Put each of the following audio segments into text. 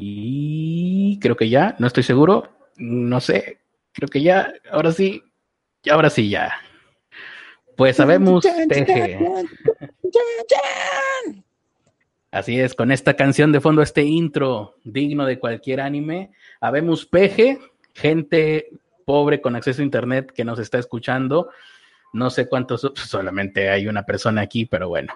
Y creo que ya, no estoy seguro, no sé, creo que ya, ahora sí, ahora sí ya. Pues sabemos, Peje. Así es, con esta canción de fondo, este intro digno de cualquier anime, habemos Peje, gente pobre con acceso a internet que nos está escuchando. No sé cuántos, solamente hay una persona aquí, pero bueno,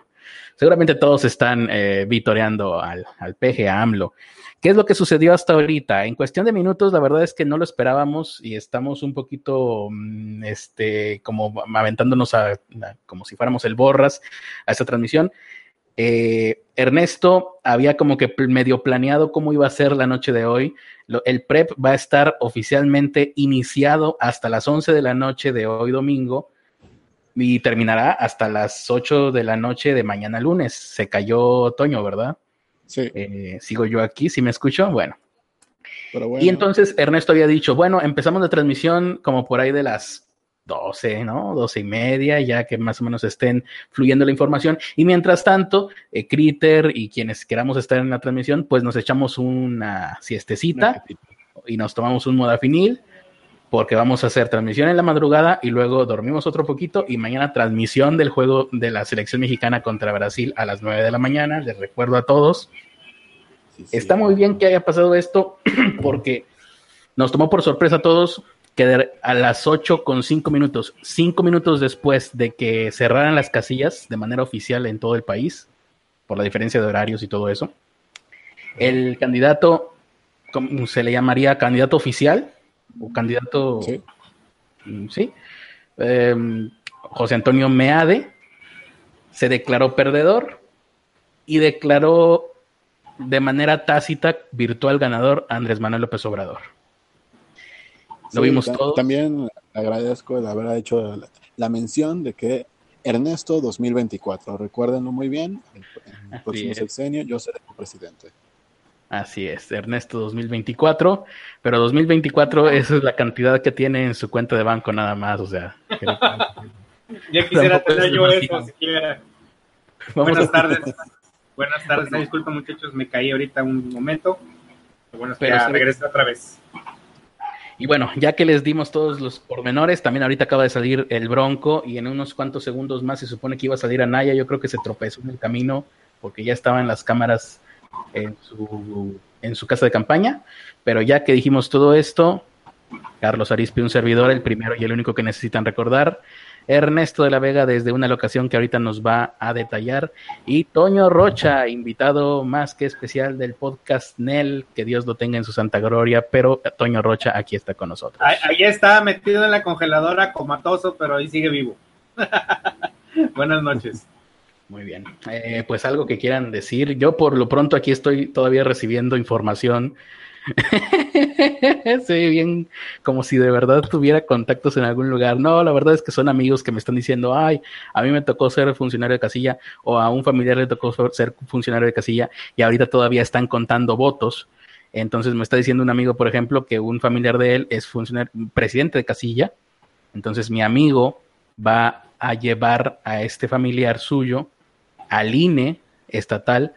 seguramente todos están eh, vitoreando al, al peje, a AMLO. ¿Qué es lo que sucedió hasta ahorita? En cuestión de minutos, la verdad es que no lo esperábamos y estamos un poquito, mm, este, como aventándonos a, como si fuéramos el borras a esta transmisión. Eh, Ernesto había como que medio planeado cómo iba a ser la noche de hoy. el prep va a estar oficialmente iniciado hasta las 11 de la noche de hoy domingo y terminará hasta las 8 de la noche de mañana lunes. Se cayó Toño, ¿verdad? Sí. Eh, sigo yo aquí, si me escucho, bueno. Y entonces Ernesto había dicho, bueno, empezamos la transmisión como por ahí de las 12, ¿no? 12 y media, ya que más o menos estén fluyendo la información. Y mientras tanto, eh, Critter y quienes queramos estar en la transmisión, pues nos echamos una siestecita y nos tomamos un modafinil porque vamos a hacer transmisión en la madrugada y luego dormimos otro poquito y mañana transmisión del juego de la selección mexicana contra Brasil a las 9 de la mañana. Les recuerdo a todos. Está muy bien que haya pasado esto porque nos tomó por sorpresa a todos que a las 8 con 5 minutos, 5 minutos después de que cerraran las casillas de manera oficial en todo el país, por la diferencia de horarios y todo eso, el candidato, ¿cómo se le llamaría? Candidato oficial, o candidato, sí, mm, em, José Antonio Meade, se declaró perdedor y declaró de manera tácita virtual ganador Andrés Manuel López Obrador. Lo vimos todo. También agradezco el haber hecho la, mención de que Ernesto 2024, recuérdenlo muy bien, el, próximo sexenio yo seré el presidente. Así es, Ernesto 2024, pero 2024 esa es la cantidad que tiene en su cuenta de banco nada más, o sea. ya quisiera tener yo eso siquiera. Buenas tardes. Buenas tardes, disculpa muchachos, me caí ahorita un momento. Bueno, pero ya regreso otra vez. Y bueno, ya que les dimos todos los pormenores, también ahorita acaba de salir el Bronco y en unos cuantos segundos más se supone que iba a salir Anaya. Yo creo que se tropezó en el camino porque ya estaban las cámaras en su, en su casa de campaña. Pero ya que dijimos todo esto, Carlos Arispe, un servidor, el primero y el único que necesitan recordar. Ernesto de la Vega desde una locación que ahorita nos va a detallar. Y Toño Rocha, invitado más que especial del podcast Nel, que Dios lo tenga en su santa gloria, pero Toño Rocha aquí está con nosotros. Ahí, está metido en la congeladora comatoso, pero ahí sigue vivo. Buenas noches. Muy bien. Eh, pues algo que quieran decir. Yo por lo pronto aquí estoy todavía recibiendo información. sí, bien, como si de verdad tuviera contactos en algún lugar. No, la verdad es que son amigos que me están diciendo, ay, a mí me tocó ser funcionario de casilla o a un familiar le tocó ser funcionario de casilla y ahorita todavía están contando votos. Entonces me está diciendo un amigo, por ejemplo, que un familiar de él es funcionario, presidente de casilla. Entonces mi amigo va a llevar a este familiar suyo al INE estatal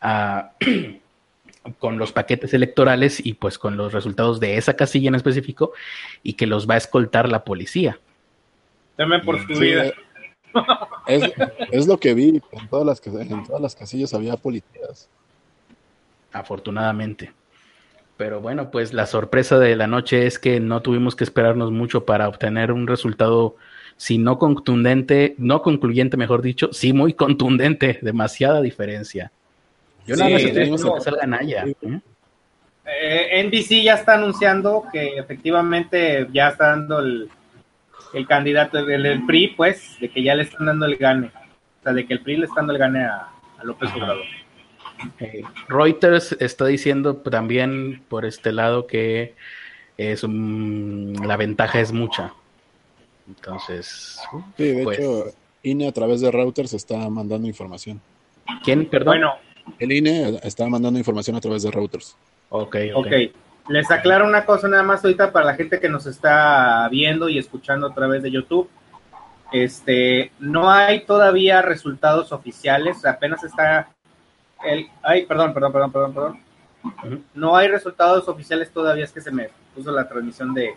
con los paquetes electorales y pues con los resultados de esa casilla en específico y que los va a escoltar la policía. Deme por tu vida. Es, lo que vi, en todas, las, en todas las casillas había policías. Afortunadamente. Pero bueno, pues la sorpresa de la noche es que no tuvimos que esperarnos mucho para obtener un resultado si no contundente, no concluyente, mejor dicho, sí muy contundente, demasiada diferencia. Yo nada más estoy que salga Naya. ¿eh? Eh, NBC ya está anunciando que efectivamente ya está dando el, candidato del PRI, pues, de que ya le están dando el gane. O sea, de que el PRI le está dando el gane a, López Obrador. Eh, Reuters está diciendo también por este lado que es la ventaja es mucha. Entonces, sí, de pues hecho, INE a través de routers está mandando información. ¿Quién, perdón? Bueno, el INE está mandando información a través de routers. Ok, ok. okay. Les aclaro una cosa nada más ahorita para la gente que nos está viendo y escuchando a través de YouTube. Este, no hay todavía resultados oficiales, apenas está el, ay, perdón, perdón, perdón, perdón, perdón. No hay resultados oficiales todavía, es que se me puso la transmisión de,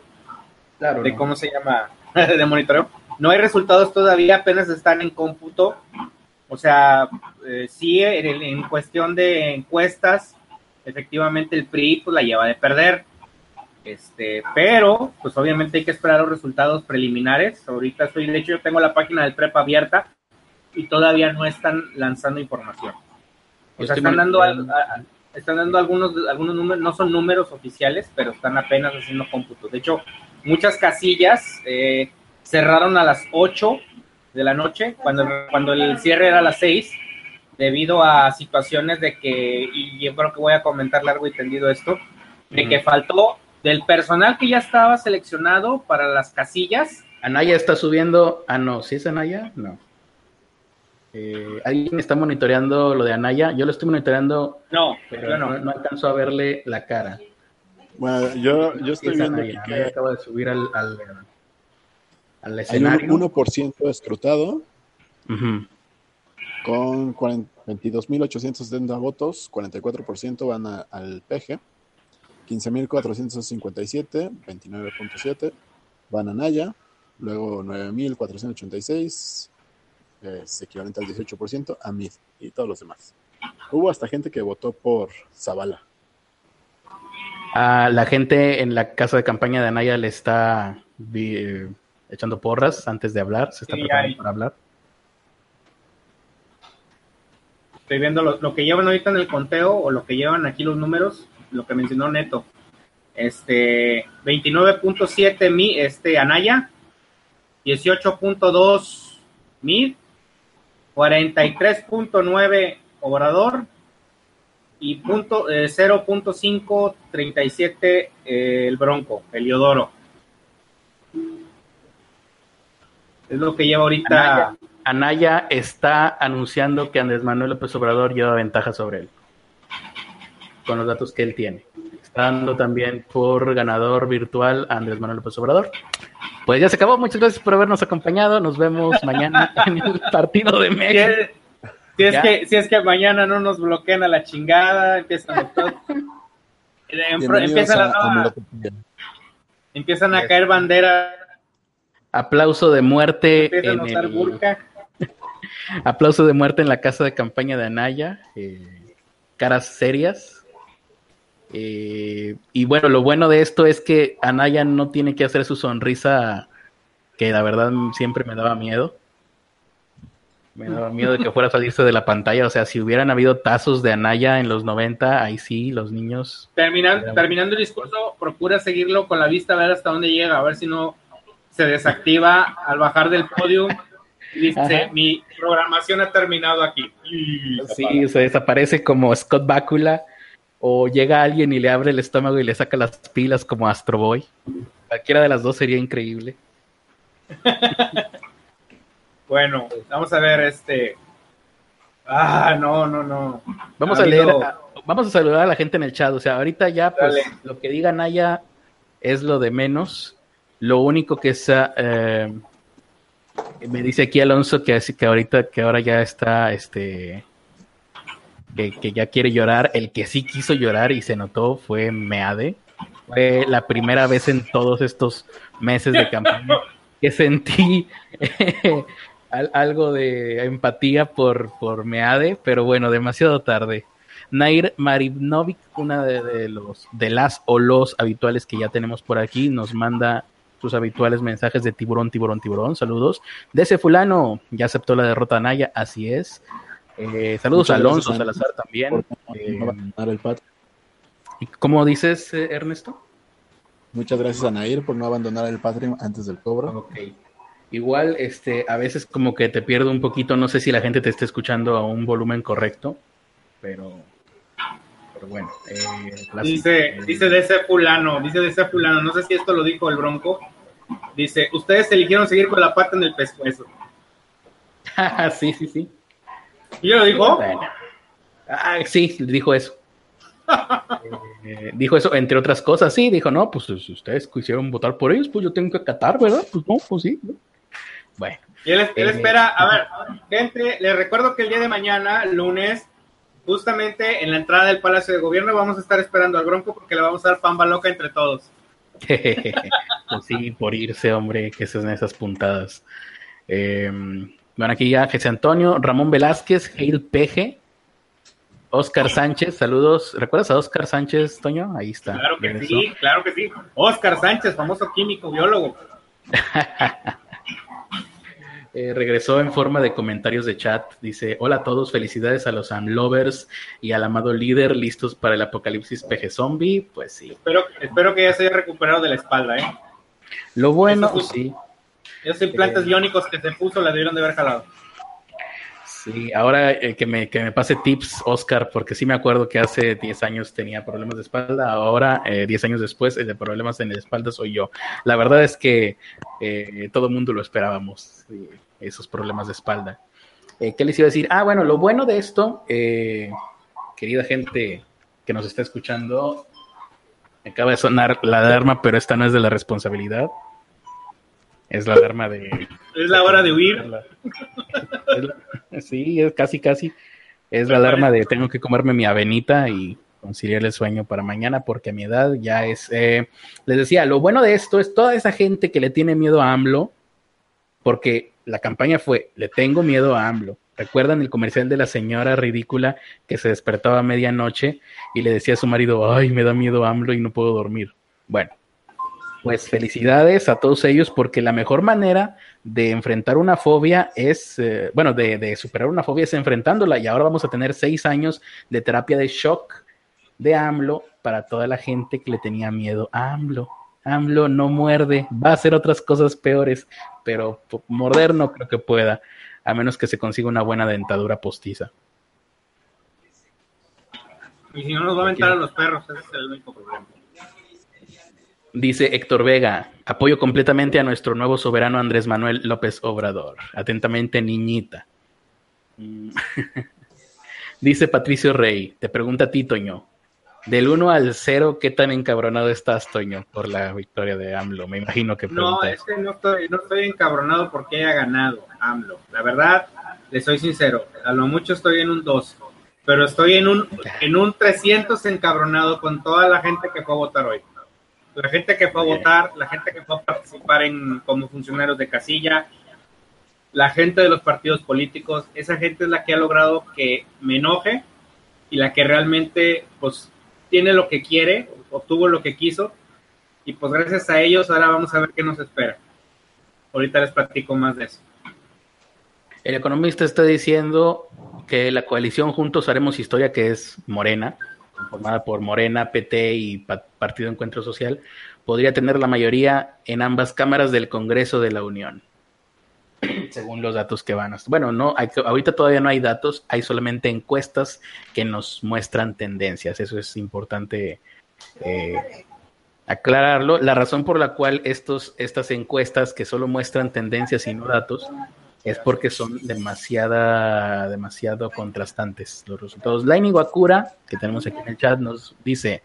de cómo se llama, de monitoreo. No hay resultados todavía, apenas están en cómputo. O sea, eh, sí, en, cuestión de encuestas, efectivamente el PRI pues, la lleva de perder. Este, pero, pues obviamente hay que esperar los resultados preliminares. Ahorita estoy, de hecho, yo tengo la página del PREP abierta y todavía no están lanzando información. O sea, están dando, están dando algunos, algunos números, no son números oficiales, pero están apenas haciendo cómputos. De hecho, muchas casillas eh, cerraron a las 8 de la noche, cuando, cuando el cierre era a las 6, debido a situaciones de que, y yo creo que voy a comentar largo y tendido esto, de que faltó del personal que ya estaba seleccionado para las casillas. Anaya está subiendo, ah no, ¿sí es Anaya? No. Eh, ¿Alguien está monitoreando lo de Anaya? Yo lo estoy monitoreando, no, pero no. no, alcanzo a verle la cara. Bueno, yo, yo estoy viendo que acaba de subir al, al, al escenario. Hay un 1% escrutado con 22.870 votos, 44% van al PG, 15.457, 29.7 van a Naya, luego 9.486, es equivalente al 18%, a MID y todos los demás. Hubo hasta gente que votó por Zavala. La gente en la casa de campaña de Anaya le está eh, echando porras antes de hablar, se está preparando para hablar. Estoy viendo lo, que llevan ahorita en el conteo o lo que llevan aquí los números, lo que mencionó Neto. Este 29.7 mi este Anaya, 18.2 mil, 43.9 Obrador y punto, 0.537 eh, eh, el Bronco, Eliodoro. Es lo que lleva ahorita. Anaya, está anunciando que Andrés Manuel López Obrador lleva ventaja sobre él. Con los datos que él tiene. Está dando también por ganador virtual a Andrés Manuel López Obrador. Pues ya se acabó. Muchas gracias por habernos acompañado. Nos vemos mañana en el partido de México. Si es, que, si es que mañana no nos bloquean a la chingada, empiezan empiezan a caer banderas Aplauso de muerte. En Aplauso de muerte en la casa de campaña de Anaya. Eh, caras serias. Eh, y bueno, lo bueno de esto es que Anaya no tiene que hacer su sonrisa, que la verdad siempre me daba miedo. Me daba miedo de que fuera a salirse de la pantalla. O sea, si hubieran habido tazos de Anaya en los 90, ahí sí, los niños. Terminando, terminando el discurso, procura seguirlo con la vista, a ver hasta dónde llega, a ver si no se desactiva al bajar del podio y dice, mi programación ha terminado aquí. sí, se desaparece como Scott Bakula o llega alguien y le abre el estómago y le saca las pilas como Astro Boy. Cualquiera de las dos sería increíble. bueno, vamos a ver este... Ah, no, no, no. Vamos a leer, vamos a saludar a la gente en el chat. O sea, ahorita ya, pues, lo que diga Naya es lo de menos. Lo único que está, eh, me dice aquí Alonso que, que ahorita, que ahora ya está, este, que, ya quiere llorar. El que sí quiso llorar y se notó fue Meade. Fue la primera vez en todos estos meses de campaña que sentí algo de empatía por, por Meade, pero bueno, demasiado tarde. Nair Marivnovic, una de, de, los de las o los habituales que ya tenemos por aquí, nos manda sus habituales mensajes de tiburón, tiburón, tiburón. Saludos. De ese fulano, ya aceptó la derrota Naya, así es. Eh, saludos a Alonso Salazar también. Eh, ¿Y cómo dices, eh, Ernesto? Muchas gracias a Nair por no abandonar el Patreon antes del cobro. Ok. Igual, este, a veces como que te pierdo un poquito, no sé si la gente te está escuchando a un volumen correcto, pero, pero bueno. dice, dice de ese fulano, dice de ese fulano, no sé si esto lo dijo el Bronco, Dice, ustedes eligieron seguir con la pata en el pescuezo. sí, sí, sí. ¿Y lo dijo? Ah, sí, dijo eso. Eh, dijo eso, entre otras cosas, sí, dijo, no, pues si ustedes quisieron votar por ellos, pues yo tengo que acatar, ¿verdad? Pues no, pues sí. Bueno. Y él, eh, espera, a ver, gente, les recuerdo que el día de mañana, lunes, justamente en la entrada del Palacio de Gobierno vamos a estar esperando al Bronco porque le vamos a dar pamba loca entre todos. pues sí, por irse, hombre, que son esas puntadas. Em, bueno, aquí ya José Antonio, Ramón Velázquez, Heil Peje, Oscar Sánchez, saludos. ¿Recuerdas a Oscar Sánchez, Toño? Ahí está. Claro que sí, claro que sí. Oscar Sánchez, famoso químico, biólogo. Eh, regresó en forma de comentarios de chat. Dice: Hola a todos, felicidades a los Amlovers y al amado líder, listos para el apocalipsis peje zombie. Pues sí. Espero, espero que ya se haya recuperado de la espalda, ¿eh? Lo bueno, sí. Esos implantes biónicos que se puso la debieron de haber jalado. Sí, ahora eh, que, me, que me pase tips, Oscar, porque sí me acuerdo que hace 10 años tenía problemas de espalda, ahora, eh, 10 años después, el de problemas en la espalda soy yo. La verdad es que eh, todo el mundo lo esperábamos, esos problemas de espalda. Eh, ¿Qué les iba a decir? Ah, bueno, lo bueno de esto, querida gente que nos está escuchando, me acaba de sonar la alarma, pero esta no es de la responsabilidad. Es la alarma de. Es la hora de huir. sí, es casi, casi. Es la alarma de tengo que comerme mi avenita y conciliar el sueño para mañana porque a mi edad ya es... Eh, les decía, lo bueno de esto es toda esa gente que le tiene miedo a AMLO, porque la campaña fue, le tengo miedo a AMLO. ¿Recuerdan el comercial de la señora ridícula que se despertaba a medianoche y le decía a su marido, ay, me da miedo AMLO y no puedo dormir? Bueno, pues felicidades a todos ellos porque la mejor manera de enfrentar una fobia es, eh, bueno, de, superar una fobia es enfrentándola y ahora vamos a tener seis años de terapia de shock de AMLO para toda la gente que le tenía miedo a AMLO. AMLO no muerde, va a hacer otras cosas peores, pero morder no creo que pueda, a menos que se consiga una buena dentadura postiza. Y si no nos va a aventar a los perros, ese es el único problema. Dice Héctor Vega, apoyo completamente a nuestro nuevo soberano Andrés Manuel López Obrador. Atentamente, niñita. Dice Patricio Rey, te pregunta a ti, Toño. Del 1 al 0, ¿qué tan encabronado estás, Toño, por la victoria de AMLO? Me imagino que No, es que no estoy, no estoy encabronado porque haya ganado AMLO. La verdad, le soy sincero, a lo mucho estoy en un 2, pero estoy en un, en un 300 encabronado con toda la gente que fue a votar hoy la gente que fue a votar, la gente que fue a participar en, como funcionarios de casilla, la gente de los partidos políticos, esa gente es la que ha logrado que me enoje y la que realmente pues tiene lo que quiere, obtuvo lo que quiso y pues gracias a ellos ahora vamos a ver qué nos espera. Ahorita les platico más de eso. El economista está diciendo que la coalición Juntos Haremos Historia, que es Morena, formada por Morena, PT y Partido Encuentro Social, podría tener la mayoría en ambas cámaras del Congreso de la Unión, según los datos que van. Bueno, no, hay, ahorita todavía no hay datos, hay solamente encuestas que nos muestran tendencias. Eso es importante eh, aclararlo. La razón por la cual estos, estas encuestas que solo muestran tendencias y no datos es porque son demasiada, demasiado contrastantes los resultados. Laini Wakura, que tenemos aquí en el chat, nos dice,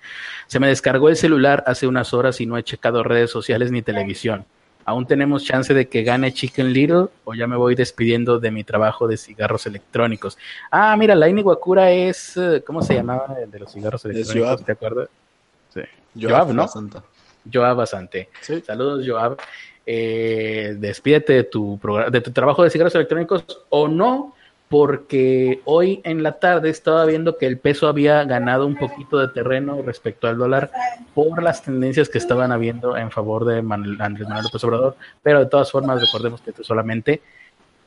se me descargó el celular hace unas horas y no he checado redes sociales ni televisión. ¿Aún tenemos chance de que gane Chicken Little o ya me voy despidiendo de mi trabajo de cigarros electrónicos? Ah, mira, Laini Wakura es, eh, ¿cómo se llamaba el de los cigarros electrónicos? ¿Te acuerdas? Sí. Joab, ¿no? Joab Basante. Saludos, Joab eh, despídete de tu, de tu trabajo de cigarros electrónicos o no, porque hoy en la tarde estaba viendo que el peso había ganado un poquito de terreno respecto al dólar por las tendencias que estaban habiendo en favor de Andrés Manuel López Obrador, pero de todas formas recordemos que esto solamente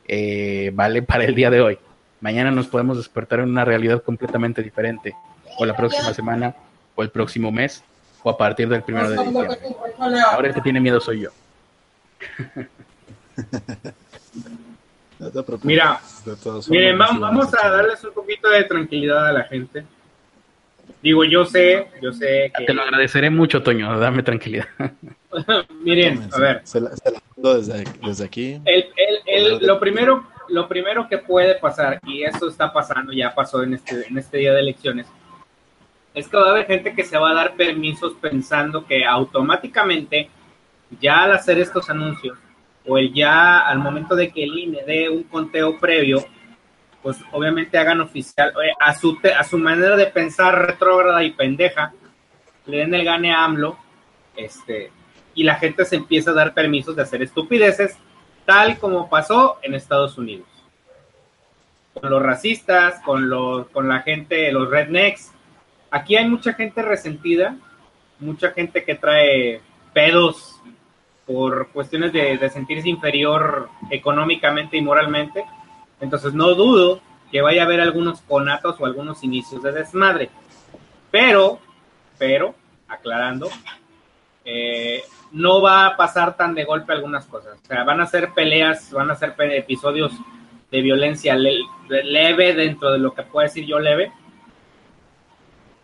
eh, vale para el día de hoy. Mañana nos podemos despertar en una realidad completamente diferente, o la próxima semana, o el próximo mes, o a partir del primero de diciembre. Ahora el que tiene miedo soy yo. Mira, miren, vamos, a darles un poquito de tranquilidad a la gente. Digo, yo sé, yo sé que... Te lo agradeceré mucho, Toño, dame tranquilidad. miren, a ver. Se la, desde, aquí. lo, primero, lo primero que puede pasar, y eso está pasando, ya pasó en este, en este día de elecciones, es que va a haber gente que se va a dar permisos pensando que automáticamente ya al hacer estos anuncios, o el ya al momento de que el INE dé un conteo previo, pues obviamente hagan oficial, eh, a su, a su manera de pensar retrógrada y pendeja, le den el gane a AMLO, este, y la gente se empieza a dar permisos de hacer estupideces, tal como pasó en Estados Unidos. Con los racistas, con, los, con la gente, los rednecks. Aquí hay mucha gente resentida, mucha gente que trae pedos por cuestiones de, sentirse inferior económicamente y moralmente entonces no dudo que vaya a haber algunos conatos o algunos inicios de desmadre. Pero, pero, aclarando, eh, no va a pasar tan de golpe algunas cosas. O sea, van a ser peleas, van a ser episodios de violencia leve dentro de lo que puedo decir yo leve,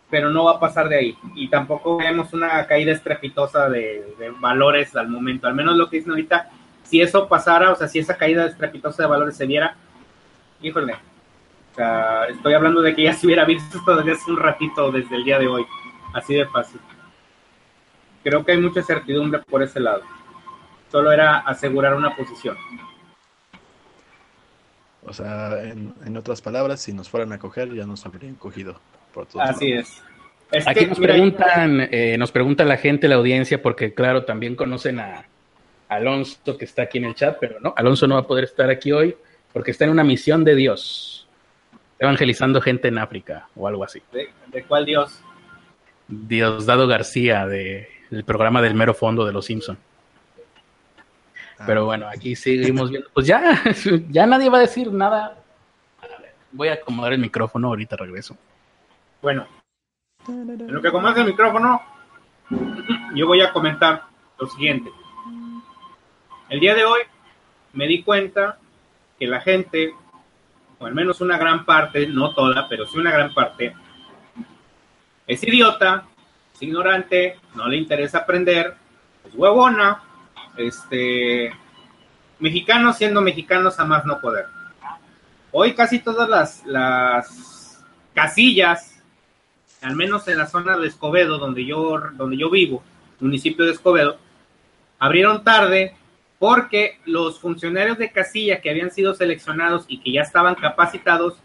pero no va a pasar de ahí. Y tampoco vemos una caída estrepitosa de, valores al momento. Al menos lo que dicen ahorita, si eso pasara, o sea, si esa caída estrepitosa de valores se viera, híjole, o sea, estoy hablando de que ya se hubiera visto desde hace un ratito, desde el día de hoy, así de fácil. Creo que hay mucha certidumbre por ese lado. Solo era asegurar una posición. O sea, en, otras palabras, si nos fueran a coger, ya nos habrían cogido. Por Así es. Aquí nos preguntan, eh, nos pregunta la gente, la audiencia, porque claro, también conocen a Alonso que está aquí en el chat, pero no, Alonso no va a poder estar aquí hoy porque está en una misión de Dios, evangelizando gente en África o algo así. ¿De, cuál Dios? Diosdado García, de, del programa del mero fondo de Los Simpson. Pero ah. bueno, aquí seguimos viendo. Pues ya, ya nadie va a decir nada. Voy a acomodar el micrófono, ahorita regreso. Bueno, en lo que acomodas el micrófono, yo voy a comentar lo siguiente. El día de hoy me di cuenta que la gente, o al menos una gran parte, no toda, pero sí una gran parte, es idiota, es ignorante, no le interesa aprender, es huevona, este, mexicanos siendo mexicanos a más no poder. Hoy casi todas las, las casillas, al menos en la zona de Escobedo, donde yo, donde yo vivo, municipio de Escobedo, abrieron tarde porque los funcionarios de casilla que habían sido seleccionados y que ya estaban capacitados,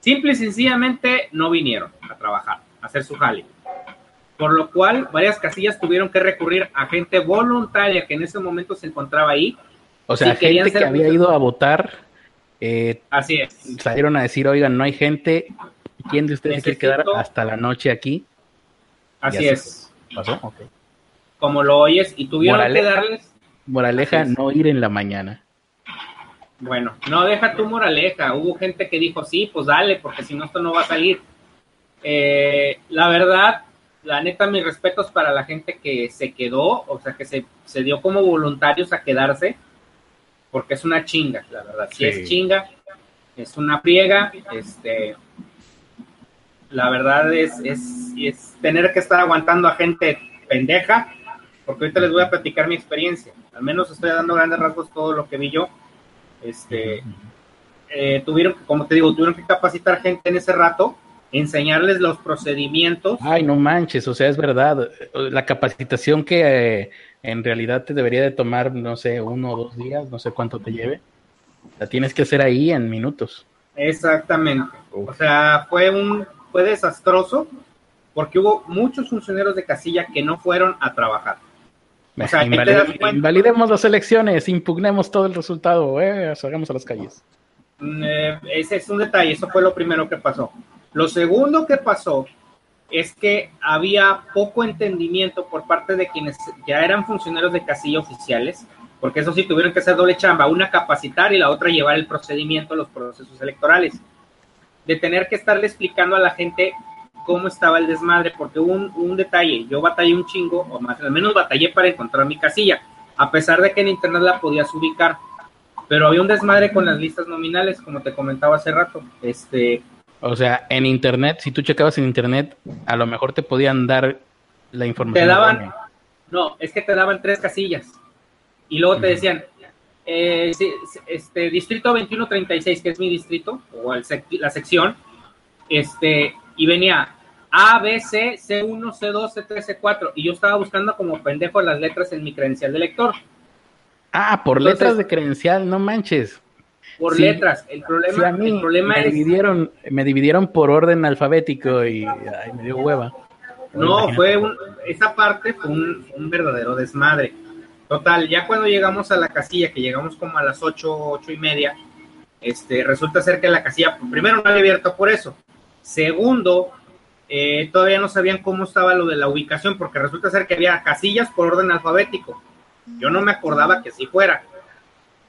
simple y sencillamente no vinieron a trabajar, a hacer su jale. Por lo cual, varias casillas tuvieron que recurrir a gente voluntaria que en ese momento se encontraba ahí. O sea, gente que había ido a votar. Eh, Así es. Salieron a decir, oigan, no hay gente. ¿Quién de ustedes quiere quedar hasta la noche aquí? Así, es. ¿Pasó? Como lo oyes, y tuvieron que darles Moraleja, no ir en la mañana. Bueno, no deja tu moraleja. Hubo gente que dijo, sí, pues dale, porque si no, esto no va a salir. Eh, la verdad, la neta, mis respetos para la gente que se quedó, o sea, que se, se dio como voluntarios a quedarse, porque es una chinga, la verdad. Si es chinga, es una priega, este, la verdad es, es, es tener que estar aguantando a gente pendeja porque ahorita les voy a platicar mi experiencia. Al menos estoy dando grandes rasgos todo lo que vi yo. Este, eh, tuvieron, como te digo, tuvieron que capacitar gente en ese rato, enseñarles los procedimientos. Ay, no manches, o sea, es verdad. La capacitación que eh, en realidad te debería de tomar, no sé, uno o dos días, no sé cuánto te lleve, la tienes que hacer ahí en minutos. Exactamente. O sea, fue un, fue desastroso porque hubo muchos funcionarios de casilla que no fueron a trabajar invalidemos las elecciones, impugnemos todo el resultado, eh, salgamos a las calles. Mm, eh, ese es un detalle, eso fue lo primero que pasó. Lo segundo que pasó es que había poco entendimiento por parte de quienes ya eran funcionarios de casilla oficiales, porque eso sí tuvieron que hacer doble chamba, una capacitar y la otra llevar el procedimiento, los procesos electorales, de tener que estarle explicando a la gente cómo estaba el desmadre, porque hubo un, detalle, yo batallé un chingo, o más al menos batallé para encontrar mi casilla, a pesar de que en internet la podías ubicar, pero había un desmadre con las listas nominales, como te comentaba hace rato, este... O sea, en internet, si tú checabas en internet, a lo mejor te podían dar la información. Te daban, no, es que te daban tres casillas, y luego te decían, eh, este, distrito 2136, que es mi distrito, o la sección, este, y venía a, B, C, C1, C2, C3, C4. Y yo estaba buscando como pendejo las letras en mi credencial de lector. Ah, por letras de credencial, no manches. por letras. El problema, el problema me Dividieron, me dividieron por orden alfabético y me dio hueva. No, fue un, esa parte fue un, un, verdadero desmadre. Total, ya cuando llegamos a la casilla, que llegamos como a las ocho, ocho y media, este, resulta ser que la casilla, primero no había abierto por eso. Segundo, eh, todavía no sabían cómo estaba lo de la ubicación, porque resulta ser que había casillas por orden alfabético. Yo no me acordaba que así fuera.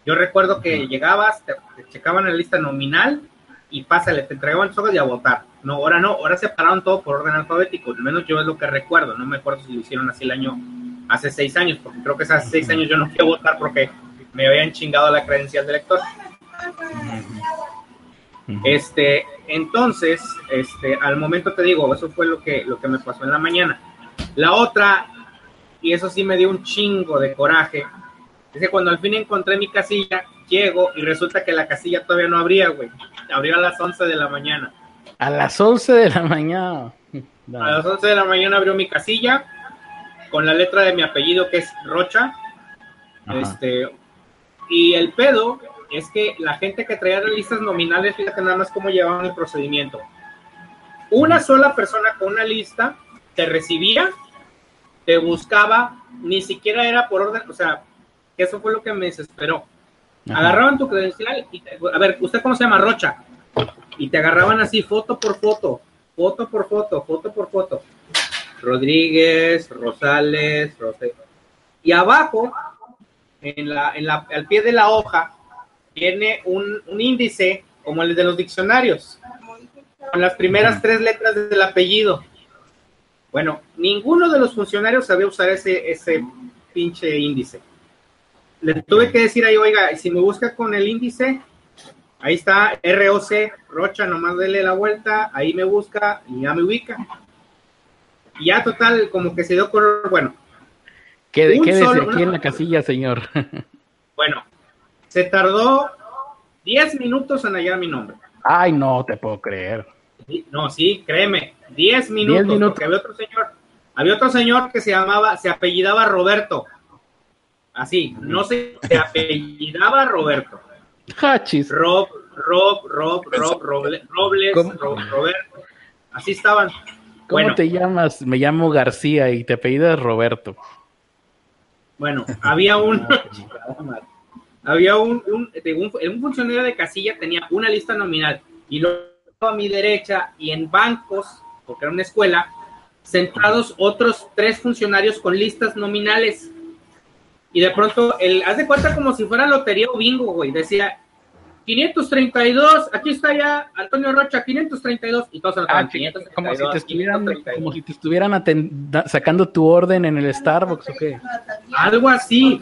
Yo recuerdo que llegabas, te, checaban la lista nominal y pásale, te entregaban sogas y a votar. No, ahora no, ahora separaron todo por orden alfabético, al menos yo es lo que recuerdo, no me acuerdo si lo hicieron así el año, hace seis años, porque creo que hace seis años yo no fui a votar porque me habían chingado la credencial de elector. Este, entonces, este, al momento te digo, eso fue lo que, lo que me pasó en la mañana. La otra, y eso sí me dio un chingo de coraje, es que cuando al fin encontré mi casilla, llego y resulta que la casilla todavía no abría, güey. Abrió a las 11 de la mañana. A las 11 de la mañana. A las 11 de la mañana abrió mi casilla con la letra de mi apellido que es Rocha. Este, y el pedo es que la gente que traía las listas nominales, fíjate nada más cómo llevaban el procedimiento. Una sola persona con una lista te recibía, te buscaba, ni siquiera era por orden, o sea, eso fue lo que me desesperó. Agarraban tu credencial y, a ver, ¿usted cómo se llama? Rocha. Y te agarraban así, foto por foto, foto por foto, foto por foto. Rodríguez, Rosales, Rosales. Y abajo, en la, en la, al pie de la hoja, tiene un, índice como el de los diccionarios, con las primeras tres letras del apellido. Bueno, ninguno de los funcionarios sabía usar ese, ese pinche índice. Le tuve que decir ahí, oiga, si me busca con el índice, ahí está ROC, Rocha, nomás dele la vuelta, ahí me busca y ya me ubica. Y ya total, como que se dio color, bueno. Quédese aquí en la casilla, señor. Bueno, se tardó 10 minutos en hallar mi nombre. Ay, no te puedo creer. No, sí, créeme, 10 minutos, minutos, porque había otro señor, había otro señor que se llamaba, se apellidaba Roberto. Así, no se, se apellidaba Roberto. Hachis. Rob, Rob, Rob, Rob, Robles, Roberto. Así estaban. ¿Cómo te llamas? Me llamo García y te apellidas Roberto. Bueno, había un, había un, un, un, funcionario de casilla tenía una lista nominal y luego a mi derecha y en bancos, porque era una escuela, sentados otros tres funcionarios con listas nominales. Y de pronto, el, haz de cuenta como si fuera lotería o bingo, güey. Decía, 532, aquí está ya Antonio Rocha, 532, y todos ah, 532, como si te estuvieran, como si te estuvieran sacando tu orden en el Starbucks o qué. Algo así.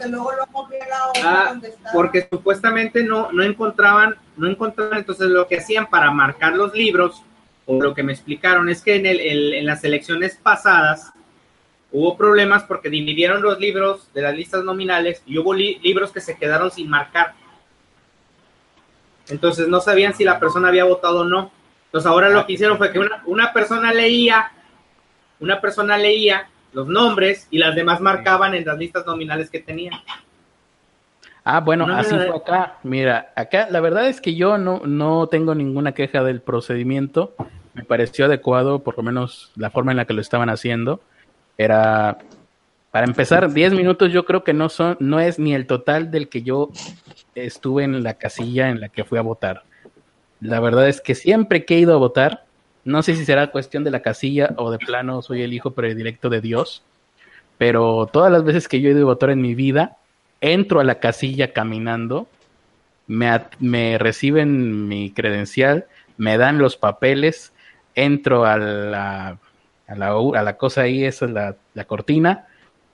Ah, porque supuestamente no, no encontraban, no encontraban, entonces lo que hacían para marcar los libros, o lo que me explicaron, es que en, el, en las elecciones pasadas hubo problemas porque dividieron los libros de las listas nominales y hubo libros que se quedaron sin marcar entonces no sabían si la persona había votado o no. Entonces ahora lo que hicieron fue que una, persona leía, una persona leía los nombres y las demás marcaban en las listas nominales que tenían. Ah, bueno, así fue acá. Mira, acá la verdad es que yo no, no tengo ninguna queja del procedimiento. Me pareció adecuado, por lo menos la forma en la que lo estaban haciendo. Era, para empezar, 10 minutos yo creo que no son, no es ni el total del que yo estuve en la casilla en la que fui a votar. La verdad es que siempre que he ido a votar, no sé si será cuestión de la casilla o de plano soy el hijo predilecto de Dios, pero todas las veces que yo he ido a votar en mi vida, entro a la casilla caminando, me, reciben mi credencial, me dan los papeles, entro a la, a la, a la cosa ahí, esa es la, la cortina,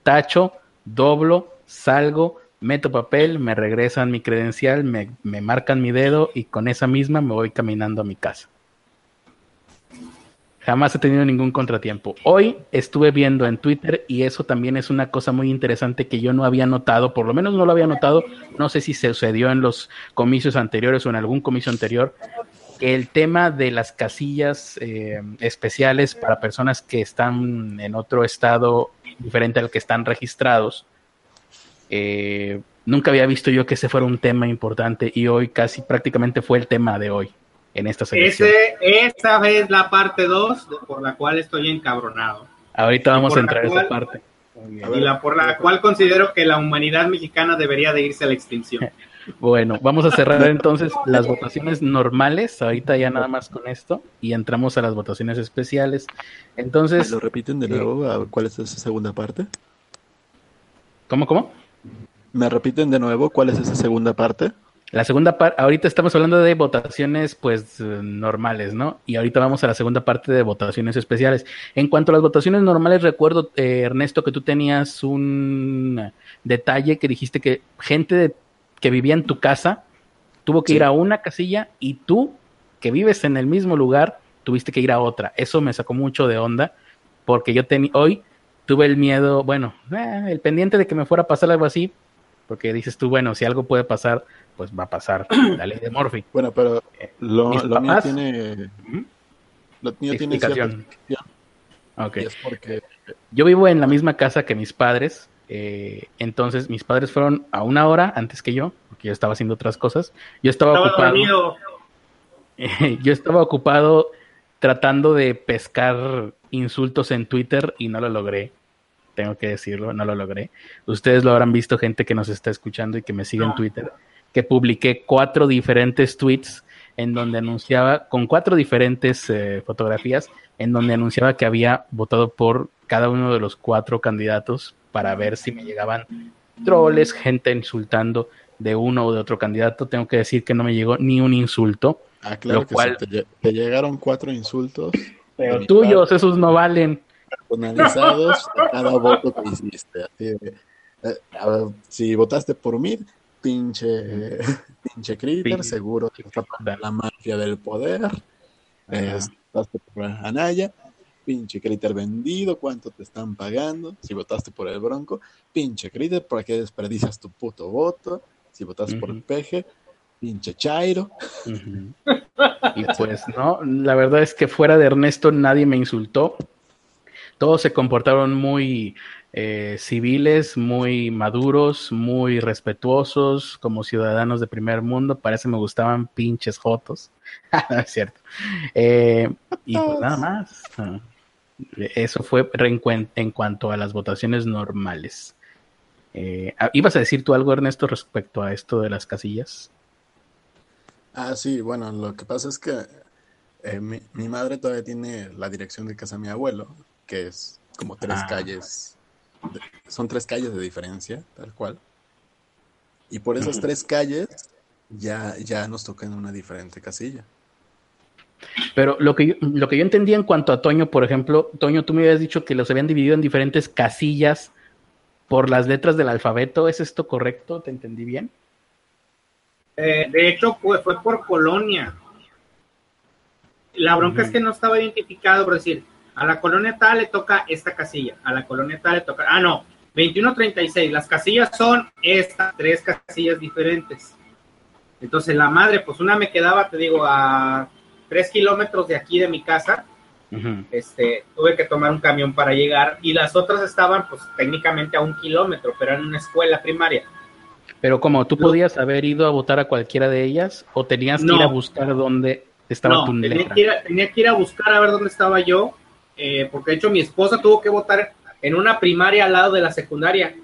tacho, doblo, salgo, meto papel, me regresan mi credencial, me, marcan mi dedo y con esa misma me voy caminando a mi casa. Jamás he tenido ningún contratiempo. Hoy estuve viendo en Twitter y eso también es una cosa muy interesante que yo no había notado, por lo menos no lo había notado, no sé si sucedió en los comicios anteriores o en algún comicio anterior, el tema de las casillas eh, especiales para personas que están en otro estado diferente al que están registrados, eh, nunca había visto yo que ese fuera un tema importante y hoy casi prácticamente fue el tema de hoy en esta selección. Ese, esa es la parte 2 por la cual estoy encabronado. Ahorita vamos a entrar a esa parte. Y la por la cual considero que la humanidad mexicana debería de irse a la extinción. Bueno, vamos a cerrar entonces las votaciones normales, ahorita ya nada más con esto, y entramos a las votaciones especiales. Entonces... ¿Lo repiten de nuevo? ¿Cuál es esa segunda parte? ¿Cómo, cómo? ¿Me repiten de nuevo cuál es esa segunda parte? La segunda parte, ahorita estamos hablando de votaciones pues normales, ¿no? Y ahorita vamos a la segunda parte de votaciones especiales. En cuanto a las votaciones normales, recuerdo, eh, Ernesto, que tú tenías un detalle que dijiste que gente de que vivía en tu casa tuvo que ir a una casilla y tú, que vives en el mismo lugar, tuviste que ir a otra. Eso me sacó mucho de onda porque yo tenía hoy tuve el miedo, bueno, eh, el pendiente de que me fuera a pasar algo así, porque dices tú, bueno, si algo puede pasar, pues va a pasar la ley de Morphy. Bueno, pero eh, lo, mío tiene, lo mío tiene Okay. porque... Yo vivo en la misma casa que mis padres, eh, entonces mis padres fueron a una hora antes que yo, porque yo estaba haciendo otras cosas. Yo estaba, ocupado. yo estaba ocupado tratando de pescar insultos en Twitter y no lo logré. Tengo que decirlo, no lo logré. Ustedes lo habrán visto, gente que nos está escuchando y que me sigue en Twitter, que publiqué cuatro diferentes tweets en donde anunciaba, con cuatro diferentes eh, fotografías, en donde anunciaba que había votado por cada uno de los cuatro candidatos para ver si me llegaban troles, gente insultando de uno o de otro candidato. Tengo que decir que no me llegó ni un insulto. Ah, claro que te, llegaron cuatro insultos. Pero tuyos, esos no valen. Personalizados a cada voto que hiciste. Eh, si votaste por mí, pinche, pinche Critter, seguro que está la mafia del poder. votaste por Anaya, pinche Critter vendido, cuánto te están pagando, si votaste por el Bronco, pinche Critter, ¿por qué desperdicias tu puto voto? Si votaste por el Peje, pinche Chairo. Y pues no, la verdad es que fuera de Ernesto nadie me insultó. Todos se comportaron muy eh, civiles, muy maduros, muy respetuosos, como ciudadanos de primer mundo. Parece me gustaban pinches fotos. es cierto. Eh, y pues nada más. Eso fue en cuanto a las votaciones normales. Eh, ah, ¿Ibas a decir tú algo, Ernesto, respecto a esto de las casillas? Ah, sí, bueno, lo que pasa es que eh, mi, madre todavía tiene la dirección de casa de mi abuelo, que es como tres ah. calles, son tres calles de diferencia, tal cual. Y por esas tres calles ya, ya nos toca en una diferente casilla. Pero lo que, yo, lo que yo entendía en cuanto a Toño, por ejemplo, Toño, tú me habías dicho que los habían dividido en diferentes casillas por las letras del alfabeto. ¿Es esto correcto? ¿Te entendí bien? Eh, de hecho, fue, fue por colonia. La bronca es que no estaba identificado, por decir, a la colonia tal le toca esta casilla, a la colonia tal le toca, ah, no, 2136, las casillas son estas tres casillas diferentes. Entonces la madre, pues una me quedaba, te digo, a tres kilómetros de aquí de mi casa. Este, tuve que tomar un camión para llegar y las otras estaban pues técnicamente a un kilómetro, pero en una escuela primaria. Pero como tú podías haber ido a votar a cualquiera de ellas o tenías que ir a buscar dónde estaba tu tenía que, ir a, tenía que ir a buscar a ver dónde estaba yo, eh, porque de hecho mi esposa tuvo que votar en una primaria al lado de la secundaria.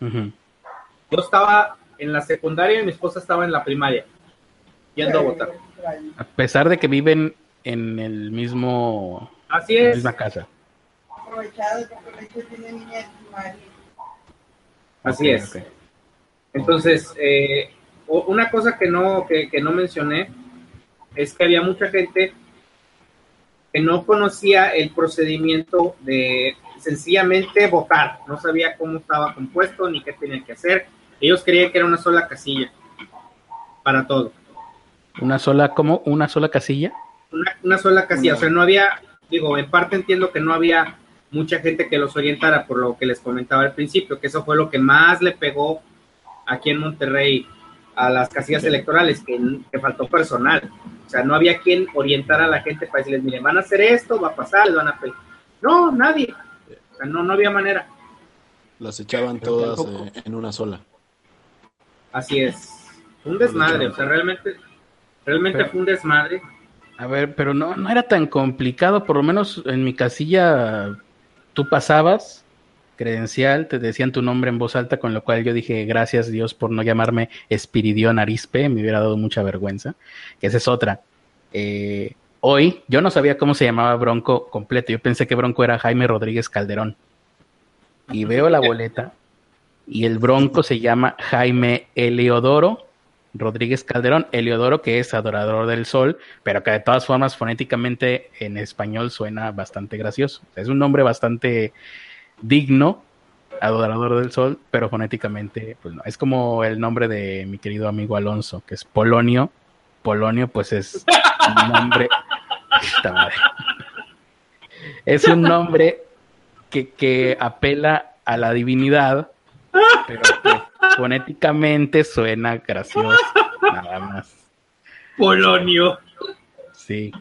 Yo estaba en la secundaria y mi esposa estaba en la primaria, yendo a votar. A pesar de que viven en el mismo. Así es. misma casa. Así es. Entonces, eh, una cosa que no, que, no mencioné es que había mucha gente que no conocía el procedimiento de sencillamente votar, no sabía cómo estaba compuesto ni qué tenía que hacer. Ellos creían que era una sola casilla para todo. ¿Una sola, como ¿Una sola casilla? Una, sola casilla, o sea, no había, digo, en parte entiendo que no había mucha gente que los orientara por lo que les comentaba al principio, que eso fue lo que más le pegó aquí en Monterrey a las casillas electorales, que, que faltó personal. O sea, no había quien orientara a la gente para decirles, miren, van a hacer esto, va a pasar, les van a pedir. No, nadie. O sea, no, no había manera. Las echaban todas eh, en una sola. Así es. Un desmadre, o sea, realmente, realmente fue un desmadre. A ver, pero no, no era tan complicado, por lo menos en mi casilla tú pasabas credencial, te decían tu nombre en voz alta, con lo cual yo dije, gracias Dios por no llamarme Espiridión Arispe, me hubiera dado mucha vergüenza, que esa es otra. Eh, hoy yo no sabía cómo se llamaba Bronco completo, yo pensé que Bronco era Jaime Rodríguez Calderón. Y veo la boleta y el Bronco se llama Jaime Eleodoro Rodríguez Calderón, Eleodoro que es adorador del sol, pero que de todas formas fonéticamente en español suena bastante gracioso. Es un nombre bastante digno, adorador del sol, pero fonéticamente, pues no. Es como el nombre de mi querido amigo Alonso, que es Polonio. Polonio, pues es un nombre. es un nombre que, que apela a la divinidad, pero fonéticamente suena gracioso, nada más. Polonio. Sí.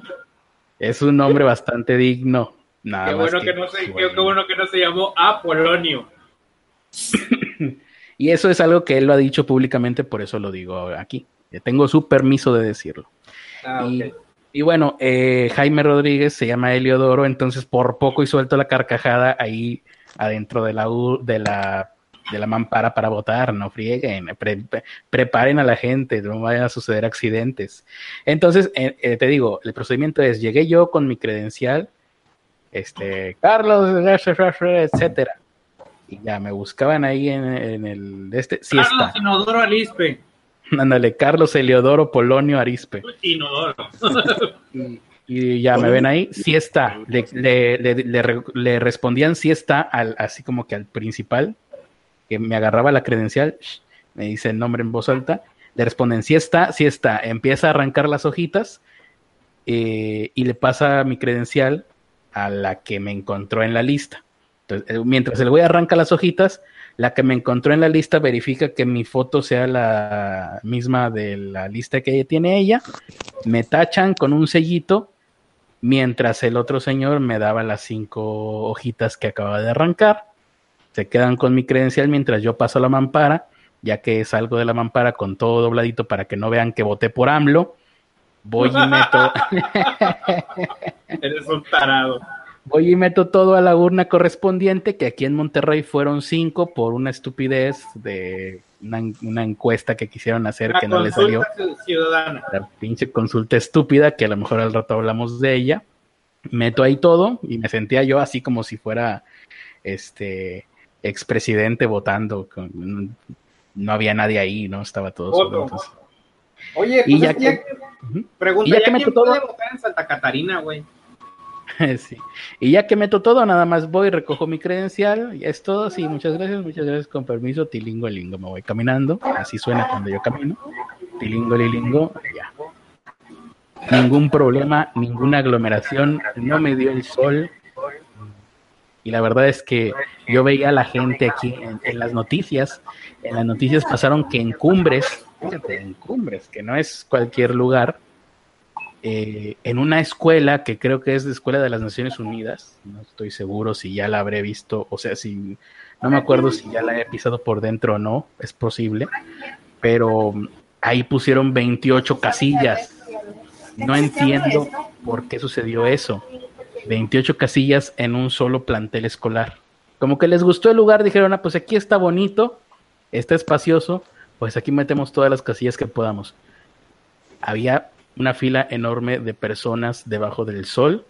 Es un nombre bastante digno. Nada qué, bueno que, no se, qué, bueno que no se llamó Apolonio. y eso es algo que él lo ha dicho públicamente, por eso lo digo aquí. Tengo su permiso de decirlo. Ah, y, bueno, eh, Jaime Rodríguez se llama Heliodoro, entonces por poco y suelto la carcajada ahí adentro de la, de la de la mampara para votar, no frieguen, preparen a la gente, no vayan a suceder accidentes. Entonces, eh, eh, te digo, el procedimiento es, llegué yo con mi credencial, este, Carlos, etcétera, y ya me buscaban ahí en, el, este, sí Carlos Inodoro Arispe. Ándale, Carlos Eliodoro Polonio Arispe. Inodoro. y, ya me ven ahí, sí está. Le, le, respondían sí está, al, así como que al principal, que me agarraba la credencial, me dice el nombre en voz alta, le responden, si está, si está, empieza a arrancar las hojitas eh, y le pasa mi credencial a la que me encontró en la lista. Entonces, eh, mientras el güey arranca las hojitas, la que me encontró en la lista verifica que mi foto sea la misma de la lista que tiene ella, me tachan con un sellito, mientras el otro señor me daba las cinco hojitas que acaba de arrancar se quedan con mi credencial mientras yo paso la mampara, ya que salgo de la mampara con todo dobladito para que no vean que voté por AMLO. Voy y meto. Eres un tarado. Voy y meto todo a la urna correspondiente, que aquí en Monterrey fueron cinco por una estupidez de una, encuesta que quisieron hacer que no le salió. Ciudadana. La pinche consulta estúpida, que a lo mejor al rato hablamos de ella. Meto ahí todo y me sentía yo así como si fuera este expresidente votando. Con, no había nadie ahí, ¿no? Estaba todo solo. Oye, y pues ya, que, pregunta, ya, que meto todo... puede votar en Santa Catarina, güey? sí. Y ya que meto todo, nada más voy, recojo mi credencial, y es todo. Sí, muchas gracias, muchas gracias, con permiso. Tilingo, lingo, me voy caminando. Así suena cuando yo camino. Tilingo, lilingo, ya. Ningún problema, ninguna aglomeración, no me dio el sol, y la verdad es que yo veía a la gente aquí en, las noticias, en las noticias pasaron que en Cumbres, fíjate, en Cumbres, que no es cualquier lugar, eh, en una escuela que creo que es de Escuela de las Naciones Unidas, no estoy seguro si ya la habré visto, o sea, si no me acuerdo si ya la he pisado por dentro o no, es posible, pero ahí pusieron 28 casillas. No entiendo por qué sucedió eso. 28 casillas en un solo plantel escolar. Como que les gustó el lugar, dijeron, ah, pues aquí está bonito, está espacioso, pues aquí metemos todas las casillas que podamos. Había una fila enorme de personas debajo del sol,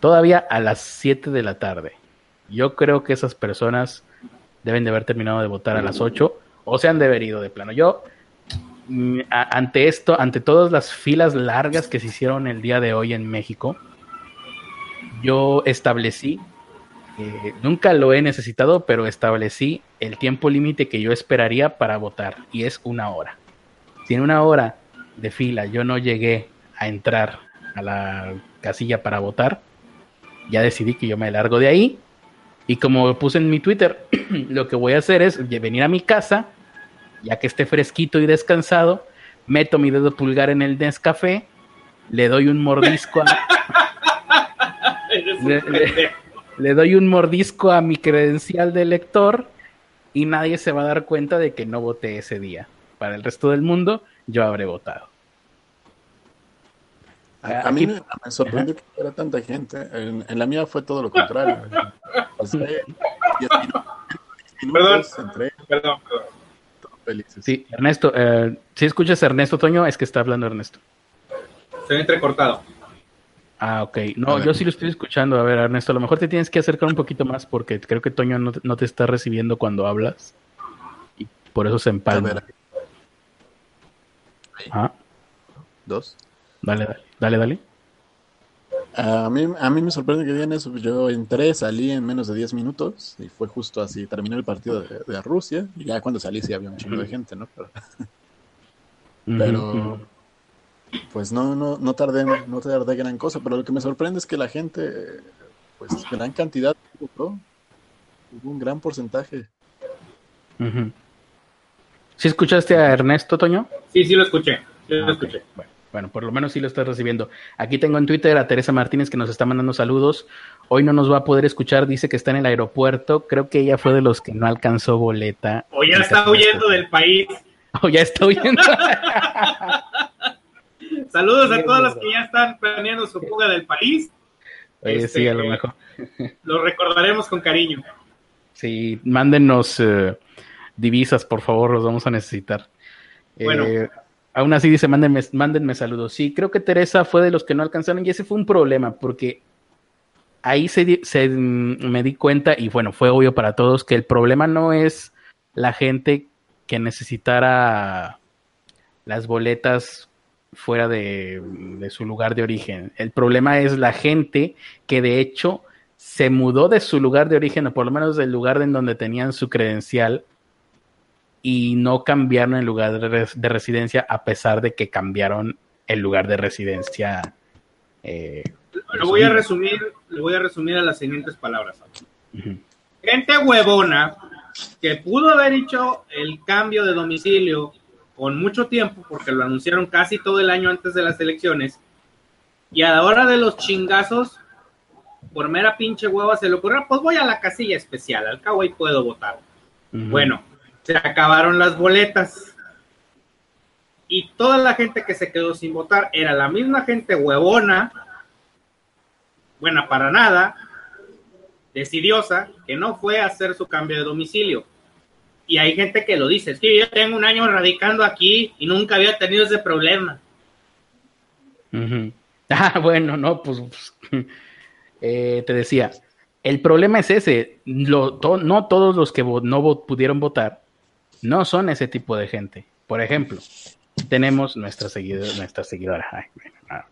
todavía a las 7 de la tarde. Yo creo que esas personas deben de haber terminado de votar a las 8 o se han de haber ido de plano. Yo, mm, ante esto, ante todas las filas largas que se hicieron el día de hoy en México, yo establecí, eh, nunca lo he necesitado, pero establecí el tiempo límite que yo esperaría para votar y es una hora. Si en una hora de fila yo no llegué a entrar a la casilla para votar, ya decidí que yo me largo de ahí y como puse en mi Twitter, lo que voy a hacer es venir a mi casa, ya que esté fresquito y descansado, meto mi dedo pulgar en el Nescafé, le doy un mordisco a, le, doy un mordisco a mi credencial de lector y nadie se va a dar cuenta de que no voté ese día. Para el resto del mundo, yo habré votado. A, mí me, sorprendió que fuera tanta gente. En, la mía fue todo lo contrario. perdón, perdón, Sí, Ernesto, eh, si escuchas a Ernesto Toño, es que está hablando Ernesto. Estoy entrecortado. Ah, ok. No, yo sí lo estoy escuchando. A ver, Ernesto, a lo mejor te tienes que acercar un poquito más porque creo que Toño no, te está recibiendo cuando hablas. Y por eso se empalma. Ah. Dos. Dale, dale, dale, dale. A mí, a mí me sorprende que digan eso. Yo entré, salí en menos de 10 minutos y fue justo así. Terminé el partido de, Rusia y ya cuando salí sí había un chingo de gente, ¿no? Pero, pues no, no, no tardé, no tardé gran cosa. Pero lo que me sorprende es que la gente, pues gran cantidad, hubo un gran porcentaje. ¿Sí escuchaste a Ernesto Toño? Sí, sí lo escuché. Sí lo ah, escuché. Bueno. Bueno, por lo menos sí lo estás recibiendo. Aquí tengo en Twitter a Teresa Martínez que nos está mandando saludos. Hoy no nos va a poder escuchar, dice que está en el aeropuerto. Creo que ella fue de los que no alcanzó boleta. O ya está huyendo del país. O ya está huyendo. saludos a todos los que ya están planeando su fuga del país. Oye, sí, a lo este, mejor. Lo recordaremos con cariño. Sí, mándenos eh, divisas, por favor, los vamos a necesitar. Bueno. Eh, Aún así dice, mándenme, mándenme saludos. Sí, creo que Teresa fue de los que no alcanzaron y ese fue un problema porque ahí se, se, mm, me di cuenta y bueno, fue obvio para todos que el problema no es la gente que necesitara las boletas fuera de, de, su lugar de origen. El problema es la gente que de hecho se mudó de su lugar de origen, o por lo menos del lugar en donde tenían su credencial, y no cambiaron el lugar de, residencia a pesar de que cambiaron el lugar de residencia. Eh, lo voy a resumir, lo voy a resumir a las siguientes palabras. Gente huevona que pudo haber hecho el cambio de domicilio con mucho tiempo porque lo anunciaron casi todo el año antes de las elecciones y a la hora de los chingazos por mera pinche hueva se le ocurrió, pues voy a la casilla especial, al cabo ahí puedo votar. Bueno, se acabaron las boletas. Y toda la gente que se quedó sin votar era la misma gente huevona, buena para nada, decidiosa, que no fue a hacer su cambio de domicilio. Y hay gente que lo dice, es que yo tengo un año radicando aquí y nunca había tenido ese problema. Ah, bueno, no, pues, pues eh, te decía, el problema es ese, no todos los que no pudieron votar no son ese tipo de gente. Por ejemplo, tenemos nuestra seguidora, nuestra seguidora,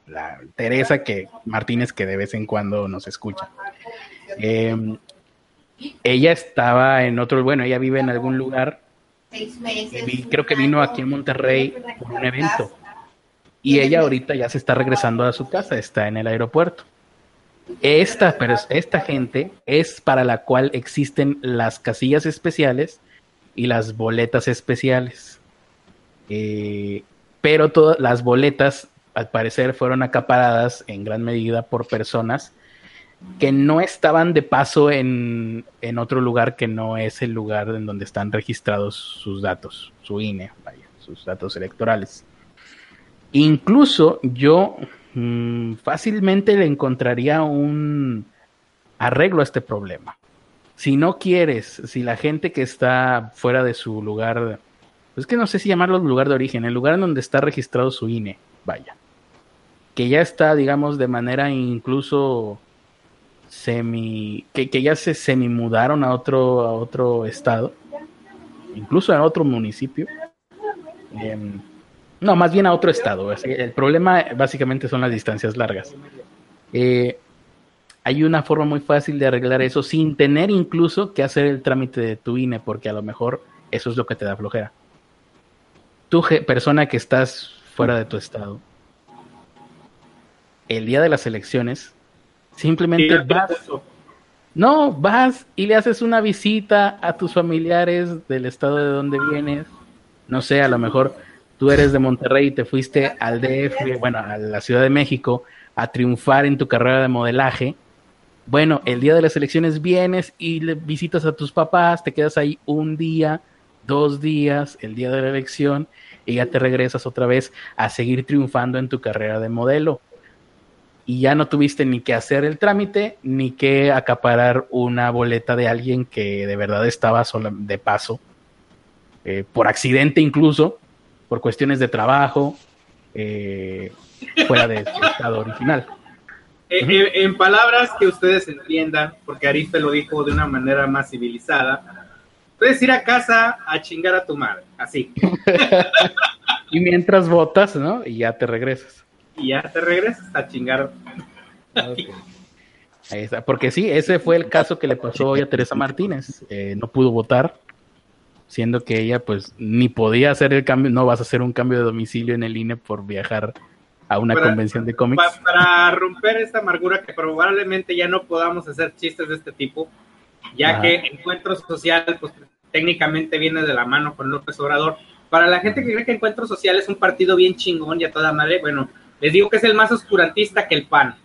la, Teresa que Martínez que de vez en cuando nos escucha. Em, ella estaba en otro, bueno, ella vive en algún lugar. creo que vino aquí en Monterrey por un evento. Y ella ahorita ya se está regresando a su casa, está en el aeropuerto. Esta, pero esta gente es para la cual existen las casillas especiales y las boletas especiales. Eh, pero todas las boletas, al parecer, fueron acaparadas en gran medida por personas que no estaban de paso en, en, otro lugar que no es el lugar en donde están registrados sus datos, su INE, vaya, sus datos electorales. Incluso yo mm, fácilmente le encontraría un arreglo a este problema si no quieres, si la gente que está fuera de su lugar, pues es que no sé si llamarlo lugar de origen, el lugar en donde está registrado su INE, vaya, que ya está, digamos, de manera incluso semi, que, ya se semi mudaron a otro, a otro estado, incluso a otro municipio. Em, no, más bien a otro estado. El problema básicamente son las distancias largas. Eh, hay una forma muy fácil de arreglar eso sin tener incluso que hacer el trámite de tu INE, porque a lo mejor eso es lo que te da flojera. Tú, persona que estás fuera de tu estado, el día de las elecciones, simplemente vas. No, vas y le haces una visita a tus familiares del estado de donde vienes. No sé, a lo mejor tú eres de Monterrey y te fuiste al DF, bueno, a la Ciudad de México, a triunfar en tu carrera de modelaje Bueno, el día de las elecciones vienes y le visitas a tus papás, te quedas ahí un día, dos días, el día de la elección, y ya te regresas otra vez a seguir triunfando en tu carrera de modelo. Y ya no tuviste ni que hacer el trámite, ni que acaparar una boleta de alguien que de verdad estaba solo de paso, eh, por accidente incluso, por cuestiones de trabajo, eh, fuera de su estado original. Eh, en palabras que ustedes entiendan, porque Ariste lo dijo de una manera más civilizada, Puedes ir a casa a chingar a tu madre, así. y mientras votas, ¿no? Y ya te regresas. Y ya te regresas a chingar. Ahí está. Porque sí, ese fue el caso que le pasó hoy a Teresa Martínez. Eh, no pudo votar, siendo que ella pues ni podía hacer el cambio, no vas a hacer un cambio de domicilio en el INE por viajar a una convención de cómics. para romper esta amargura que probablemente ya no podamos hacer chistes de este tipo, ya que Encuentro Social, pues técnicamente viene de la mano con López Obrador. Para la gente que cree que Encuentro Social es un partido bien chingón y a toda madre, bueno, les digo que es el más oscurantista que el PAN.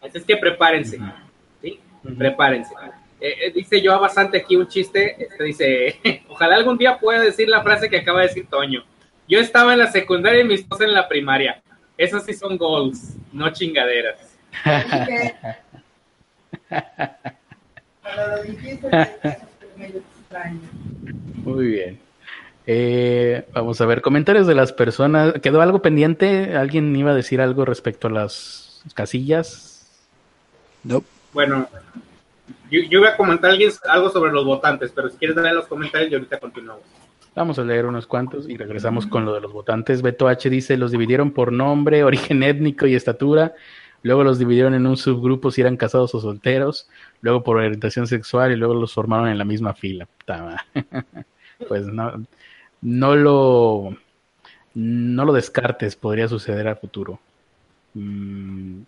Así es que prepárense, ¿sí? Prepárense. Eh, eh, dice yo bastante aquí un chiste, este dice, ojalá algún día pueda decir la frase que acaba de decir Toño. Yo estaba en la secundaria y mis dos en la primaria. Esos sí son goals, no chingaderas. Muy bien. Eh, vamos a ver, comentarios de las personas. ¿Quedó algo pendiente? ¿Alguien iba a decir algo respecto a las casillas? No. Bueno, yo, yo voy a comentar algo sobre los votantes, pero si quieres darle los comentarios, yo ahorita continuamos. Vamos a leer unos cuantos y regresamos con lo de los votantes. Beto H dice, los dividieron por nombre, origen étnico y estatura. Luego los dividieron en un subgrupo si eran casados o solteros luego por orientación sexual y luego los formaron en la misma fila. pues no, no lo no lo descartes, podría suceder a futuro. Mm.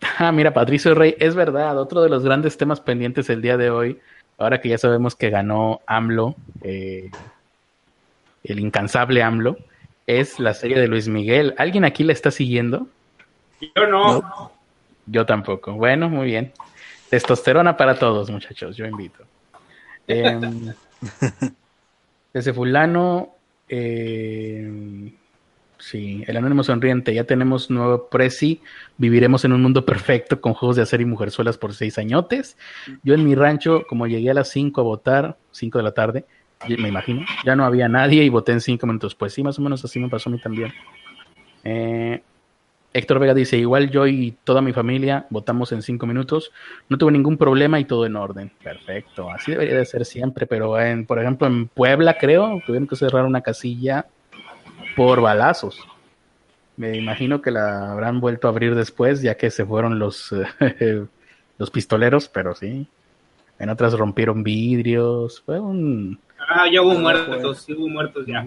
Ah, mira, Patricio Rey, es verdad, otro de los grandes temas pendientes el día de hoy, ahora que ya sabemos que ganó AMLO, eh, el incansable AMLO, es la serie de Luis Miguel. ¿Alguien aquí la está siguiendo? Yo no. Yo tampoco. Bueno, muy bien. Testosterona para todos, muchachos, yo invito. Eh, ese fulano, eh, sí, el anónimo sonriente, ya tenemos nuevo presi, viviremos en un mundo perfecto con juegos de hacer y mujerzuelas por seis añotes. Yo en mi rancho, como llegué a las cinco a votar, cinco de la tarde, me imagino, ya no había nadie y voté en cinco minutos. Pues sí, más o menos así me pasó a mí también. Eh, Héctor Vega dice, igual yo y toda mi familia votamos en cinco minutos, no tuve ningún problema y todo en orden. Perfecto, así debería de ser siempre, pero en, por ejemplo en Puebla creo, tuvieron que cerrar una casilla por balazos. Me imagino que la habrán vuelto a abrir después, ya que se fueron los, los pistoleros, pero sí. En otras rompieron vidrios, fue un... Ah, ya hubo muertos, sí hubo muertos ya.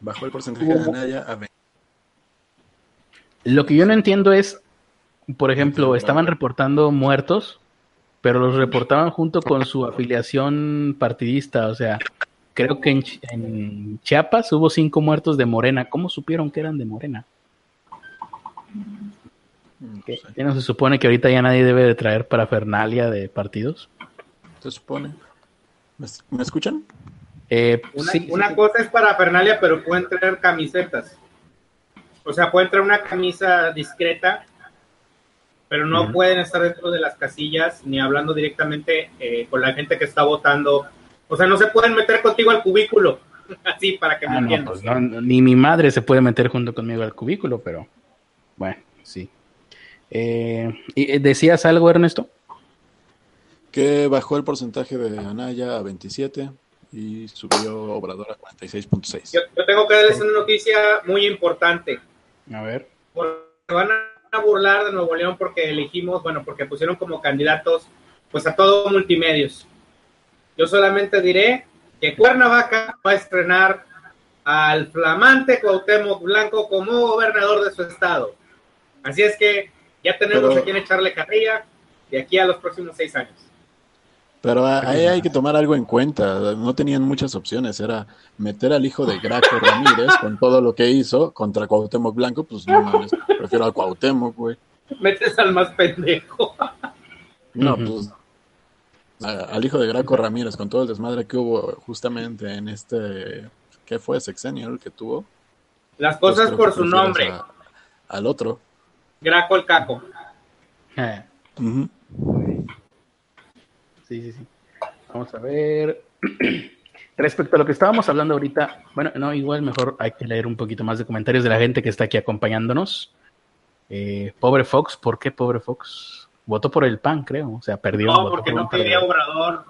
Bajó el porcentaje de Anaya a lo que yo no entiendo es, por ejemplo, estaban reportando muertos, pero los reportaban junto con su afiliación partidista. O sea, creo que en, Chiapas hubo cinco muertos de Morena. ¿Cómo supieron que eran de Morena? ¿Qué no se supone que ahorita ya nadie debe de traer parafernalia de partidos? Se supone. ¿Me, escuchan? Eh, una, una cosa es parafernalia, pero pueden traer camisetas. O sea, pueden traer una camisa discreta, pero no pueden estar dentro de las casillas ni hablando directamente eh, con la gente que está votando. O sea, no se pueden meter contigo al cubículo. Así, para que me ah, entiendas. Pues ni mi madre se puede meter junto conmigo al cubículo, pero bueno, sí. Eh, ¿y ¿Decías algo, Ernesto? Que bajó el porcentaje de Anaya a 27 y subió Obrador a 46.6. Yo, yo tengo que darles una noticia muy importante. A ver. Se van a burlar de Nuevo León porque elegimos, bueno, porque pusieron como candidatos pues a todos multimedios. Yo solamente diré que Cuernavaca va a estrenar al flamante Cuauhtémoc Blanco como gobernador de su estado. Así es que ya tenemos a quien echarle carrilla de aquí a los próximos seis años. Pero ahí hay que tomar algo en cuenta. No tenían muchas opciones. Era meter al hijo de Graco Ramírez con todo lo que hizo contra Cuauhtémoc Blanco. Pues no mames, prefiero al Cuauhtémoc, güey. Metes al más pendejo. No, pues al hijo de Graco Ramírez, con todo el desmadre que hubo justamente en este, ¿qué fue? Sexenio el que tuvo. Las cosas pues por su nombre. al otro. Graco el Caco. Eh. Sí, sí, sí. Vamos a ver. Respecto a lo que estábamos hablando ahorita, bueno, no, igual mejor hay que leer un poquito más de comentarios de la gente que está aquí acompañándonos. Eh, pobre Fox, ¿por qué pobre Fox? Votó por el PAN, creo, o sea, perdió. No, porque no quería Obrador.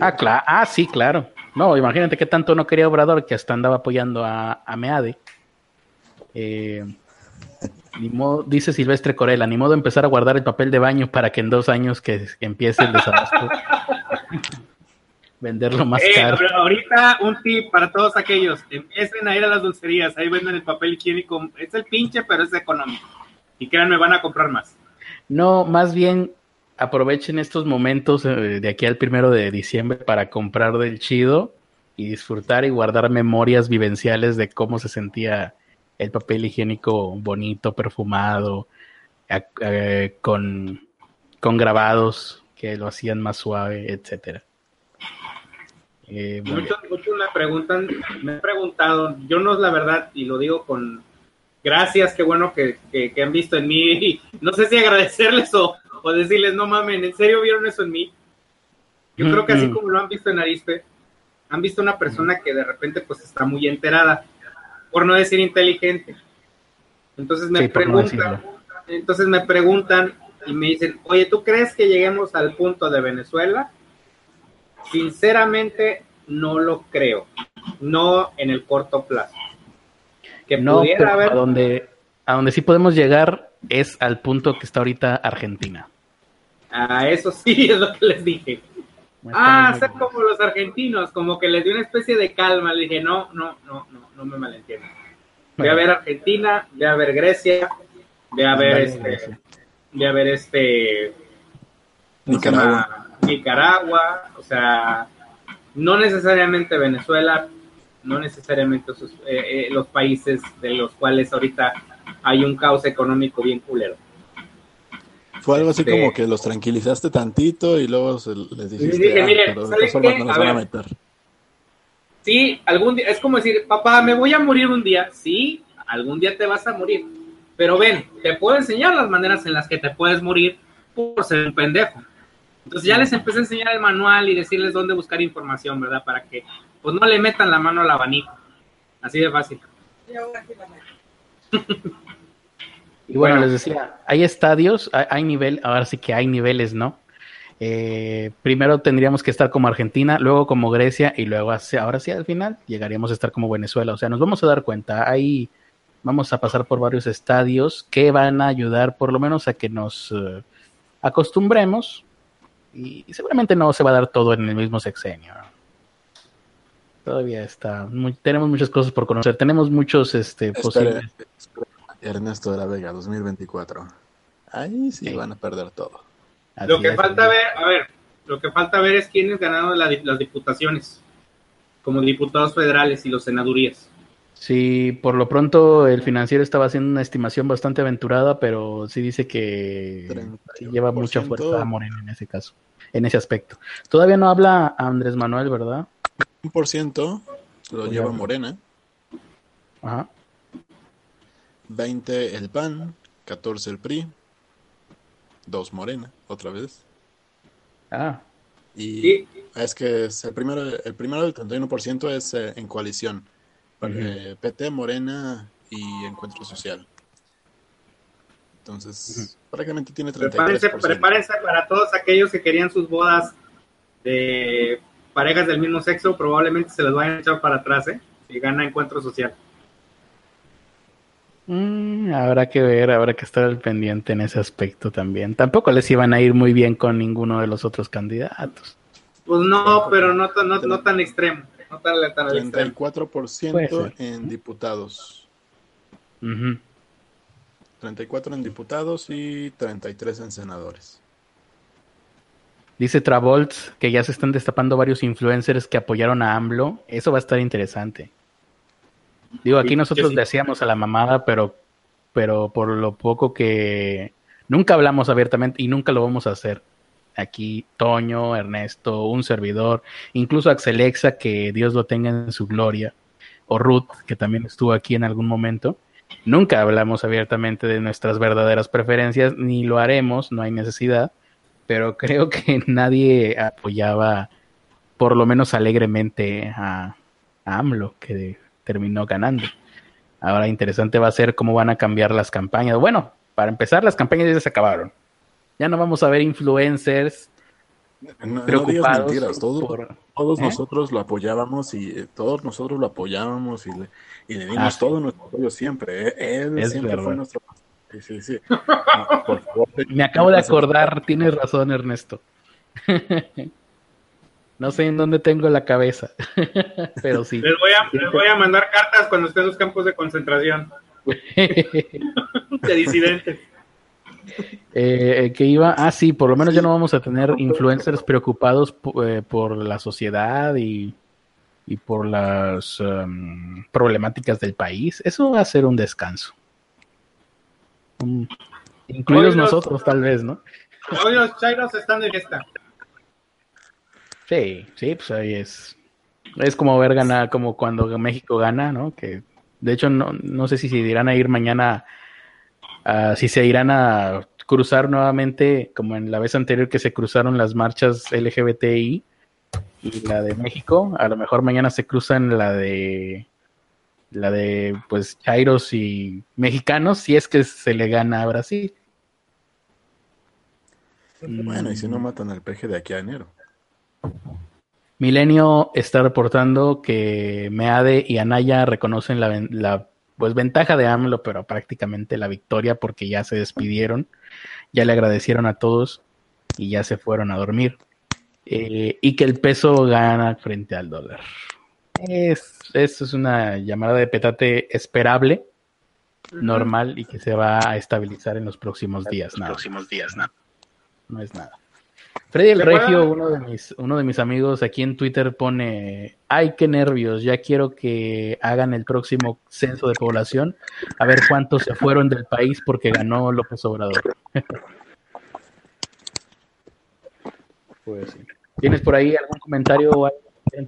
Ah, claro, ah, sí, claro. No, imagínate qué tanto no quería Obrador que hasta andaba apoyando a, a Meade. Eh, dice Silvestre Corella, ni modo empezar a guardar el papel de baño para que en dos años que, empiece el desabasto. venderlo más eh, caro. ahorita un tip para todos aquellos, empiecen a ir a las dulcerías, ahí venden el papel higiénico, es el pinche, pero es económico. Y créanme, van a comprar más. No, más bien aprovechen estos momentos eh, de aquí al primero de diciembre para comprar del chido y disfrutar y guardar memorias vivenciales de cómo se sentía el papel higiénico bonito, perfumado, con, con grabados que lo hacían más suave, etcétera. Eh, muchos, me preguntan, me he preguntado, yo no es la verdad, y lo digo con gracias, qué bueno que, han visto en mí, no sé si agradecerles o, decirles, no mamen, ¿en serio vieron eso en mí? Yo creo que así como lo han visto en Arispe, han visto una persona que de repente pues está muy enterada, por no decir inteligente. Entonces me preguntan, entonces me preguntan y me dicen, oye, ¿tú crees que lleguemos al punto de Venezuela? Sinceramente, no lo creo. No en el corto plazo. Que no, pudiera haber... a donde, a donde sí podemos llegar es al punto que está ahorita Argentina. Ah, eso sí es lo que les dije. Ah, ser como los argentinos, como que les dio una especie de calma. Le dije, no, no, no, no, no me malentiendan. Voy a ver Argentina, voy a ver Grecia, voy a ver este, voy a ver este, Nicaragua. Nicaragua, o sea, no necesariamente Venezuela, no necesariamente eh, eh, los países de los cuales ahorita hay un caos económico bien culero. Fue algo así como que los tranquilizaste tantito y luego les dijiste, ah, pero de formas no nos van a meter. Sí, algún día, es como decir, papá, me voy a morir un día. Sí, algún día te vas a morir. Pero ven, te puedo enseñar las maneras en las que te puedes morir por ser un pendejo. Entonces ya les empecé a enseñar el manual y decirles dónde buscar información, ¿verdad? Para que pues no le metan la mano al abanico. Así de fácil. y bueno, les decía, hay estadios, hay, nivel, ahora sí que hay niveles, ¿no? Eh, primero tendríamos que estar como Argentina, luego como Grecia y luego ahora sí al final llegaríamos a estar como Venezuela. O sea, nos vamos a dar cuenta, ahí vamos a pasar por varios estadios que van a ayudar por lo menos a que nos eh, acostumbremos y, seguramente no se va a dar todo en el mismo sexenio. Todavía está, tenemos muchas cosas por conocer, tenemos muchos este, posibles. Ernesto de la Vega, 2024. Ahí sí, van a perder todo. lo que falta ver, a ver, lo que falta ver es quiénes ganaron las diputaciones como diputados federales y los senadurías. Sí, por lo pronto el financiero estaba haciendo una estimación bastante aventurada, pero sí dice que lleva mucha fuerza a Morena en ese caso, en ese aspecto. Todavía no habla Andrés Manuel, ¿verdad? Un por ciento lo lleva Morena. Ajá. 20 el PAN, 14 el PRI, 2 Morena, otra vez. Ah. Y es que es el primero, el primero del 31% es eh, en coalición PT, Morena y Encuentro Social. Entonces, prácticamente tiene 33%. Prepárense, prepárense para todos aquellos que querían sus bodas de parejas del mismo sexo, probablemente se les vayan a echar para atrás, ¿eh? Si gana Encuentro Social. Mm, habrá que ver, habrá que estar al pendiente en ese aspecto también. Tampoco les iban a ir muy bien con ninguno de los otros candidatos. Pues no, pero no, no, no tan extremo. 34% en diputados. 34 en diputados y 33 en senadores. Dice Travolt que ya se están destapando varios influencers que apoyaron a AMLO. Eso va a estar interesante. Digo, aquí nosotros le hacíamos a la mamada, pero, pero por lo poco que Nunca hablamos abiertamente y nunca lo vamos a hacer. Aquí Toño, Ernesto, un servidor, incluso Axelexa, que Dios lo tenga en su gloria, o Ruth, que también estuvo aquí en algún momento. Nunca hablamos abiertamente de nuestras verdaderas preferencias, ni lo haremos, no hay necesidad, pero creo que nadie apoyaba, por lo menos alegremente, a, a AMLO, que terminó ganando. Ahora interesante va a ser cómo van a cambiar las campañas. Bueno, para empezar, las campañas ya se acabaron. Ya no vamos a ver influencers preocupados. todos ¿eh? nosotros lo apoyábamos y eh, todos nosotros lo apoyábamos y le, y le dimos ah, todo nuestro apoyo siempre. ¿eh? Él siempre fue nuestro. Sí, sí, sí. Me acabo de acordar, tienes razón, Ernesto. No sé en dónde tengo la cabeza, pero sí. Les voy, a, les voy a mandar cartas cuando estén en los campos de concentración. de disidentes. Eh, que iba, ah, sí, por lo menos ya no vamos a tener influencers preocupados eh, por la sociedad y, y por las um, problemáticas del país. Eso va a ser un descanso. incluidos nosotros, tal vez, ¿no? Hoy los chairos están de fiesta. Sí, sí, pues ahí es. Es como ver ganar, como cuando México gana, ¿no? Que de hecho no, no sé si se irán a ir mañana, si se irán a cruzar nuevamente, como en la vez anterior que se cruzaron las marchas LGBTI y la de México, a lo mejor mañana se cruzan la de la de pues Chairos y mexicanos, si es que se le gana a Brasil. Bueno, y si no matan al peje de aquí a enero. Milenio está reportando que Meade y Anaya reconocen la, pues, ventaja de AMLO, pero prácticamente la victoria porque ya se despidieron, ya le agradecieron a todos y ya se fueron a dormir. Eh, y que el peso gana frente al dólar. Es, eso es una llamada de petate esperable, normal y que se va a estabilizar en los próximos días. Nada. Próximos días, No es nada. Freddy el Regio, uno de, mis, uno de mis amigos aquí en Twitter pone, ay, qué nervios, ya quiero que hagan el próximo censo de población, a ver cuántos se fueron del país porque ganó López Obrador. pues sí. ¿Tienes por ahí algún comentario o algo?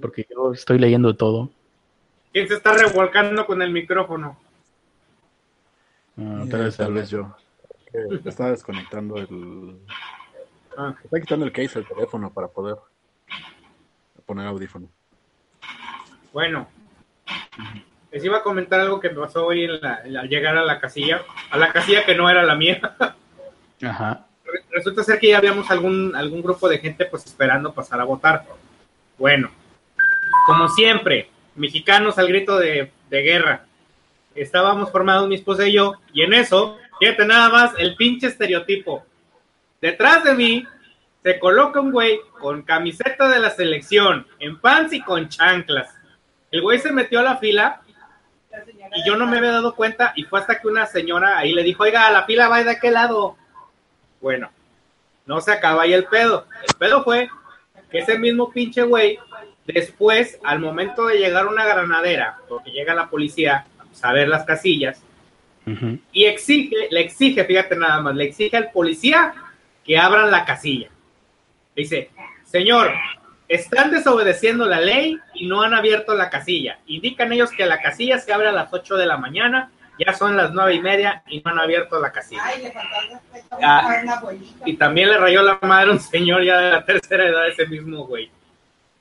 Porque yo estoy leyendo todo. ¿Quién se está revolcando con el micrófono? Ah, tal, vez, tal vez yo. Estaba desconectando el, Ah, está quitando el case del teléfono para poder poner audífono. Bueno, les iba a comentar algo que me pasó hoy en la, al llegar a la casilla, a la casilla que no era la mía. Ajá. Resulta ser que ya habíamos algún, algún grupo de gente pues esperando pasar a votar. Bueno, como siempre, mexicanos al grito de, de guerra. Estábamos formados mi esposa y yo, y en eso, fíjate nada más, el pinche estereotipo Detrás de mí se coloca un güey con camiseta de la selección, en pants y con chanclas. El güey se metió a la fila y yo no me había dado cuenta y fue hasta que una señora ahí le dijo, oiga, la fila va de aquel lado. Bueno, no se acaba ahí el pedo. El pedo fue que ese mismo pinche güey, después, al momento de llegar una granadera, porque llega la policía a ver las casillas, y exige, le exige, fíjate nada más, le exige al policía que abran la casilla. Dice, señor, están desobedeciendo la ley y no han abierto la casilla. Indican ellos que la casilla se abre a las 8 de la mañana, ya son las nueve y media y no han abierto la casilla. Ah, y también le rayó la madre un señor ya de la tercera edad, ese mismo güey.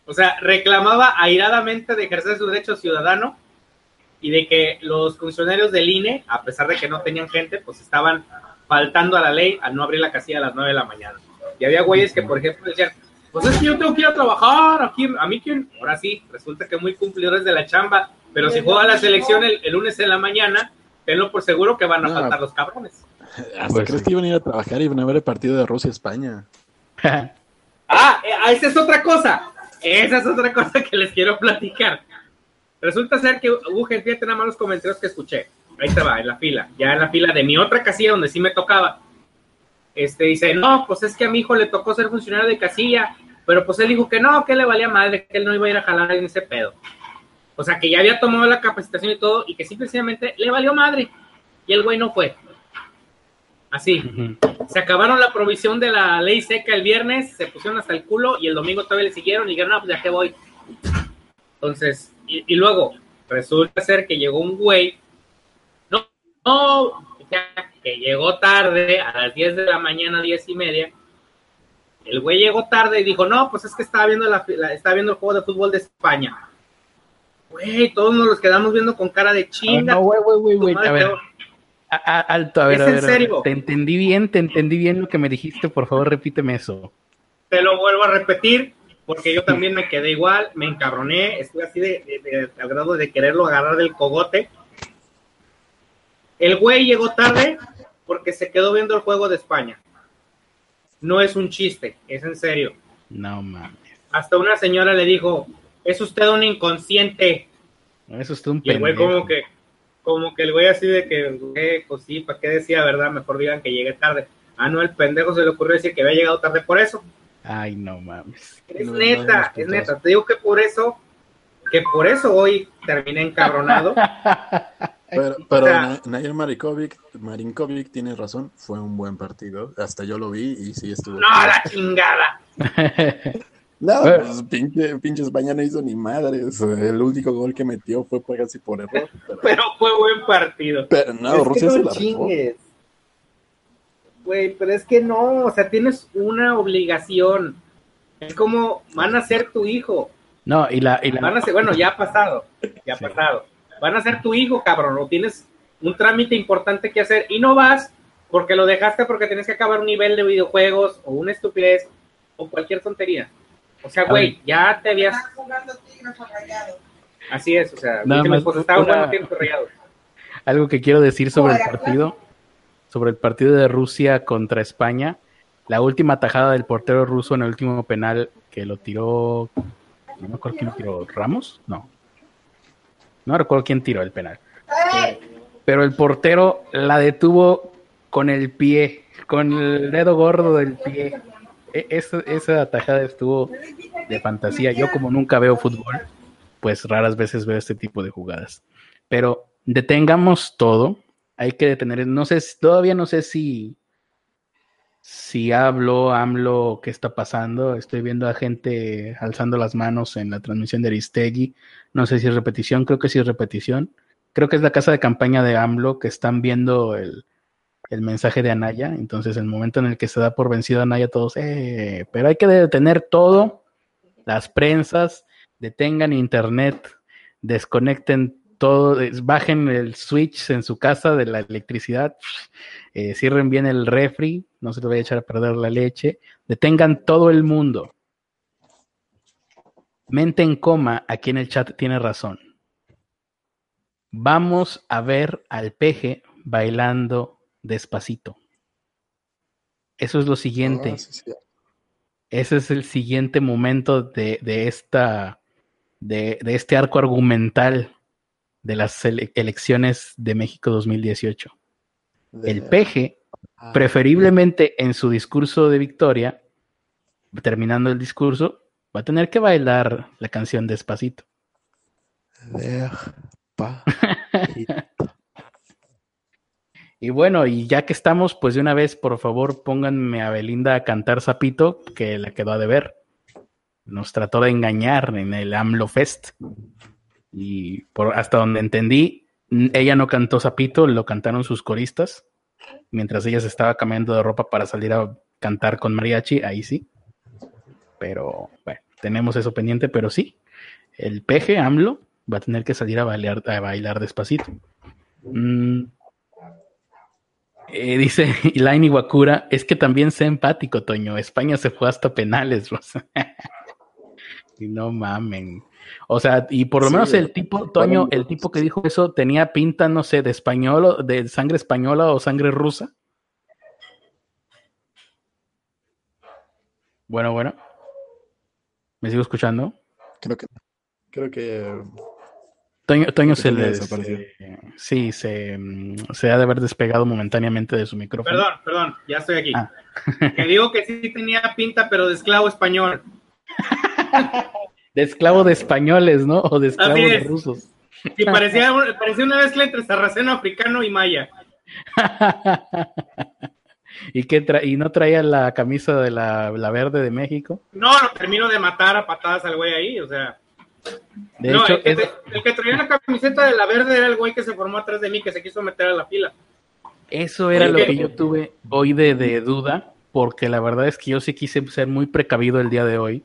O sea, reclamaba airadamente de ejercer su derecho ciudadano y de que los funcionarios del INE, a pesar de que no tenían gente, pues estaban faltando a la ley al no abrir la casilla a las 9 de la mañana. Y había güeyes que, por ejemplo, decían, pues es que yo tengo que ir a trabajar, aquí, a mí quién, ahora sí, resulta que muy cumplidores de la chamba, pero si juega la selección el, lunes en la mañana, tenlo por seguro que van a faltar los cabrones. ¿Hasta pues crees que iban a ir a trabajar y iban a ver el partido de Rusia-España? ah, eh, esa es otra cosa, esa es otra cosa que les quiero platicar. Resulta ser que hubo gente, fíjate nada más los comentarios que escuché ahí estaba, en la fila, ya en la fila de mi otra casilla donde sí me tocaba. Este dice, no, pues es que a mi hijo le tocó ser funcionario de casilla, pero pues él dijo que no, que le valía madre, que él no iba a ir a jalar en ese pedo. O sea, que ya había tomado la capacitación y todo, y que simplemente le valió madre. Y el güey no fue. Así. Se acabaron la provisión de la ley seca el viernes, se pusieron hasta el culo y el domingo todavía le siguieron y dijeron, no, pues ya que voy. Entonces, y, luego, resulta ser que llegó un güey, no, que llegó tarde, a las 10 de la mañana, 10 y media. El güey llegó tarde y dijo, no, pues es que estaba viendo, la, estaba viendo el juego de fútbol de España. Güey, todos nos los quedamos viendo con cara de chinga. No, güey, güey, güey, a ver. alto, a ver, a ver. En serio? Te entendí bien, te entendí bien lo que me dijiste, por favor, repíteme eso. Te lo vuelvo a repetir, porque yo también me quedé igual, me encarroné, estuve así de, al grado de quererlo agarrar del cogote. El güey llegó tarde porque se quedó viendo el juego de España. No es un chiste, es en serio. No mames. Hasta una señora le dijo, es usted un inconsciente. Es usted un y el güey como que, como que el güey así de que, güey, pues sí, ¿para qué decía, verdad? Mejor digan que llegue tarde. Ah, no, el pendejo se le ocurrió decir que había llegado tarde por eso. Ay, no mames. Es neta, es neta. Te digo que por eso, que por eso hoy terminé encabronado. pero pero Nair Marinkovic, Marinkovic tiene razón, fue un buen partido. Hasta yo lo vi y sí estuvo. ¡No, la chingada! No, pues pinche, pinche España no hizo ni madres. El único gol que metió fue casi por error. Pero, fue buen partido. Pero no, Rusia se la chingues. Güey, pero es que no, o sea, tienes una obligación. Es como, van a ser tu hijo. No, y la... Y la... Van a ser, bueno, ya ha pasado, ya ha pasado. Van a ser tu hijo, cabrón, o tienes un trámite importante que hacer y no vas porque lo dejaste porque tienes que acabar un nivel de videojuegos o una estupidez o cualquier tontería. O sea, güey, ya te habías. Así es, o sea, Nada más estaba jugando Algo que quiero decir sobre el partido, sobre el partido de Rusia contra España, la última tajada del portero ruso en el último penal que lo tiró, no me acuerdo quién lo tiró, Ramos, no, no recuerdo quién tiró el penal, pero el portero la detuvo con el pie, con el dedo gordo del pie e, esa, esa tajada estuvo de fantasía. Yo como nunca veo fútbol, pues raras veces veo este tipo de jugadas. Pero detengamos todo. Hay que detener, no sé, todavía no sé si si hablo, hablo, qué está pasando. Estoy viendo a gente alzando las manos en la transmisión de Aristegui. No sé si es repetición, creo que sí es repetición. Creo que es la casa de campaña de AMLO que están viendo el, el mensaje de Anaya. Entonces, el momento en el que se da por vencido Anaya, todos, eh, pero hay que detener todo, las prensas, detengan internet, desconecten todo, bajen el switch en su casa de la electricidad, eh, cierren bien el refri, no se le vaya a echar a perder la leche, detengan todo el mundo. Mente en coma, aquí en el chat tiene razón. Vamos a ver al peje bailando despacito. Eso es lo siguiente. Ah, Ese es el siguiente momento de, esta, de, este arco argumental de las elecciones de México 2018. El peje, ah. preferiblemente en su discurso de victoria, terminando el discurso, va a tener que bailar la canción despacito. Y bueno, y ya que estamos, pues de una vez, por favor, pónganme a Belinda a cantar Zapito, que le quedó a deber. Nos trató de engañar en el AMLO Fest. Y por, hasta donde entendí, ella no cantó Zapito, lo cantaron sus coristas. Mientras ella se estaba cambiando de ropa para salir a cantar con mariachi, ahí sí. Pero bueno, tenemos eso pendiente, pero sí. El peje AMLO va a tener que salir a bailar, a bailar despacito. Mm, eh, dice Ilaini Wakura, es que también sé empático, Toño. España se fue hasta penales, no mamen. O sea, y por lo menos el tipo, Toño, el tipo que dijo eso tenía pinta, no sé, de español, de sangre española o sangre rusa. Bueno, bueno. ¿Me sigo escuchando? Creo que creo que Toño, se le sí, se, se, ha de haber despegado momentáneamente de su micrófono. Perdón, perdón, ya estoy aquí. Ah. Que digo que sí tenía pinta, pero de esclavo español. de esclavo de españoles, ¿no? O de esclavo de rusos. Sí, parecía, parecía una mezcla entre sarraceno africano y maya. ¿Y, qué y no traía la camisa de la, verde de México? No, lo termino de matar a patadas al güey ahí, o sea. De hecho, el que, el que, traía la camiseta de la verde era el güey que se formó atrás de mí, que se quiso meter a la fila. Eso era lo que yo tuve hoy de, de duda, porque la verdad es que yo sí quise ser muy precavido el día de hoy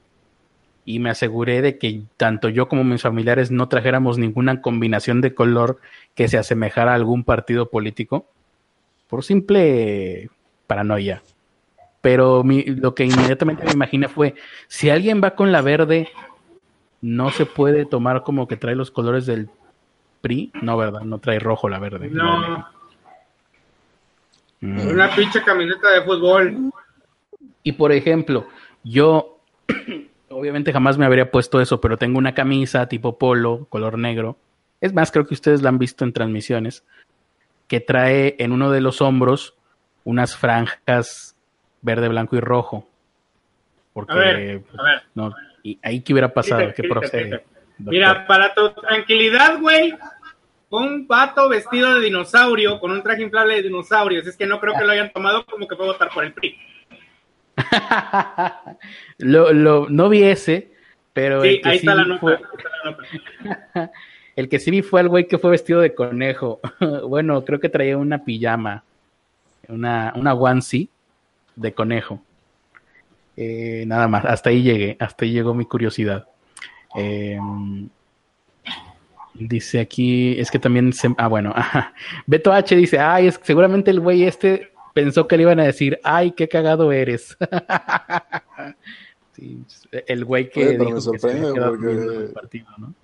y me aseguré de que tanto yo como mis familiares no trajéramos ninguna combinación de color que se asemejara a algún partido político, por simple paranoia. Pero lo que inmediatamente me imaginé fue, si alguien va con la verde, no se puede tomar como que trae los colores del PRI. No, ¿verdad? No trae rojo la verde. No. Mm. Una pinche camioneta de fútbol. Y por ejemplo, yo obviamente jamás me habría puesto eso, pero tengo una camisa tipo polo, color negro. Es más, creo que ustedes la han visto en transmisiones, que trae en uno de los hombros unas franjas verde, blanco y rojo. Porque, a ver, pues, a ver. No, y ahí qué hubiera pasado, qué procede. Mira, para tu tranquilidad, güey, un pato vestido de dinosaurio con un traje inflable de dinosaurio. es que no creo que lo hayan tomado como que puede votar por el PRI. lo, lo, no vi ese, pero. el que ahí, sí está la fue... el que sí vi fue el güey que fue vestido de conejo. bueno, creo que traía una pijama, una, una onesie de conejo. Eh, nada más, hasta ahí llegué, hasta ahí llegó mi curiosidad. Em, dice aquí, es que también se, ah, bueno, Beto H dice, ay, es seguramente el güey este pensó que le iban a decir, ay, qué cagado eres. el güey que... me sorprende que partido, ¿no?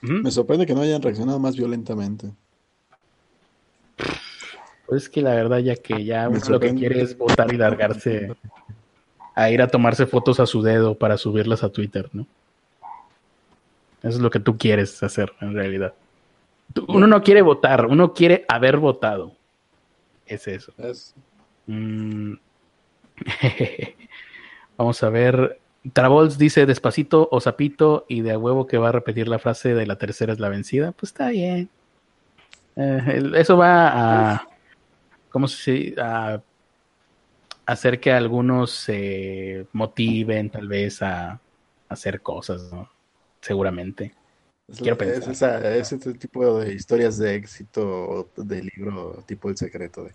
Me sorprende que no hayan reaccionado más violentamente. Pues que la verdad ya que ya lo que quiere es votar y largarse a ir a tomarse fotos a su dedo para subirlas a Twitter, ¿no? Eso es lo que tú quieres hacer en realidad. Uno no quiere votar, uno quiere haber votado es eso. Mm. Vamos a ver. Travols dice despacito o sapito y de a huevo que va a repetir la frase de la tercera es la vencida. Pues está bien. Eh, eso va a. ¿Cómo se a hacer que algunos se motiven tal vez a, hacer cosas, ¿no? Seguramente. Quiero pensar. Es ese tipo de historias de éxito de libro tipo El Secreto. De,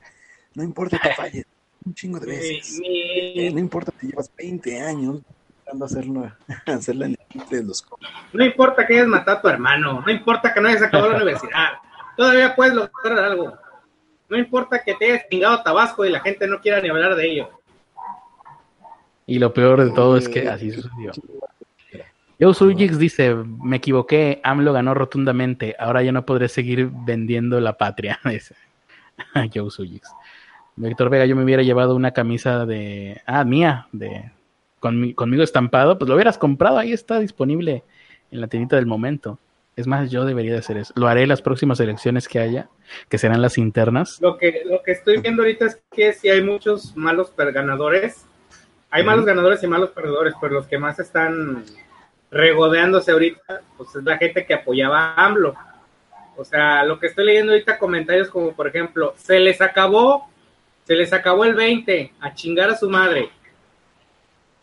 no importa que falles un chingo de veces. Eh, no importa que llevas 20 años tratando hacerlo, hacerla en de los No importa que hayas matado a tu hermano. No importa que no hayas acabado la universidad. Todavía puedes lograr algo. No importa que te hayas chingado Tabasco y la gente no quiera ni hablar de ello. Y lo peor de todo es que así sucedió. Joe Sujix dice, me equivoqué, AMLO ganó rotundamente, ahora ya no podré seguir vendiendo la patria. Dice Joe Sujix. Víctor Vega, yo me hubiera llevado una camisa de, ah, mía, de conmigo estampado, pues lo hubieras comprado, ahí está disponible en la tiendita del momento. Es más, yo debería de hacer eso. Lo haré en las próximas elecciones que haya, que serán las internas. Lo que, lo que estoy viendo ahorita es que si hay muchos malos ganadores, hay malos ganadores y malos perdedores, pero los que más están regodeándose ahorita, pues es la gente que apoyaba a AMLO. O sea, lo que estoy leyendo ahorita comentarios como por ejemplo, se les acabó, se les acabó el 20, a chingar a su madre.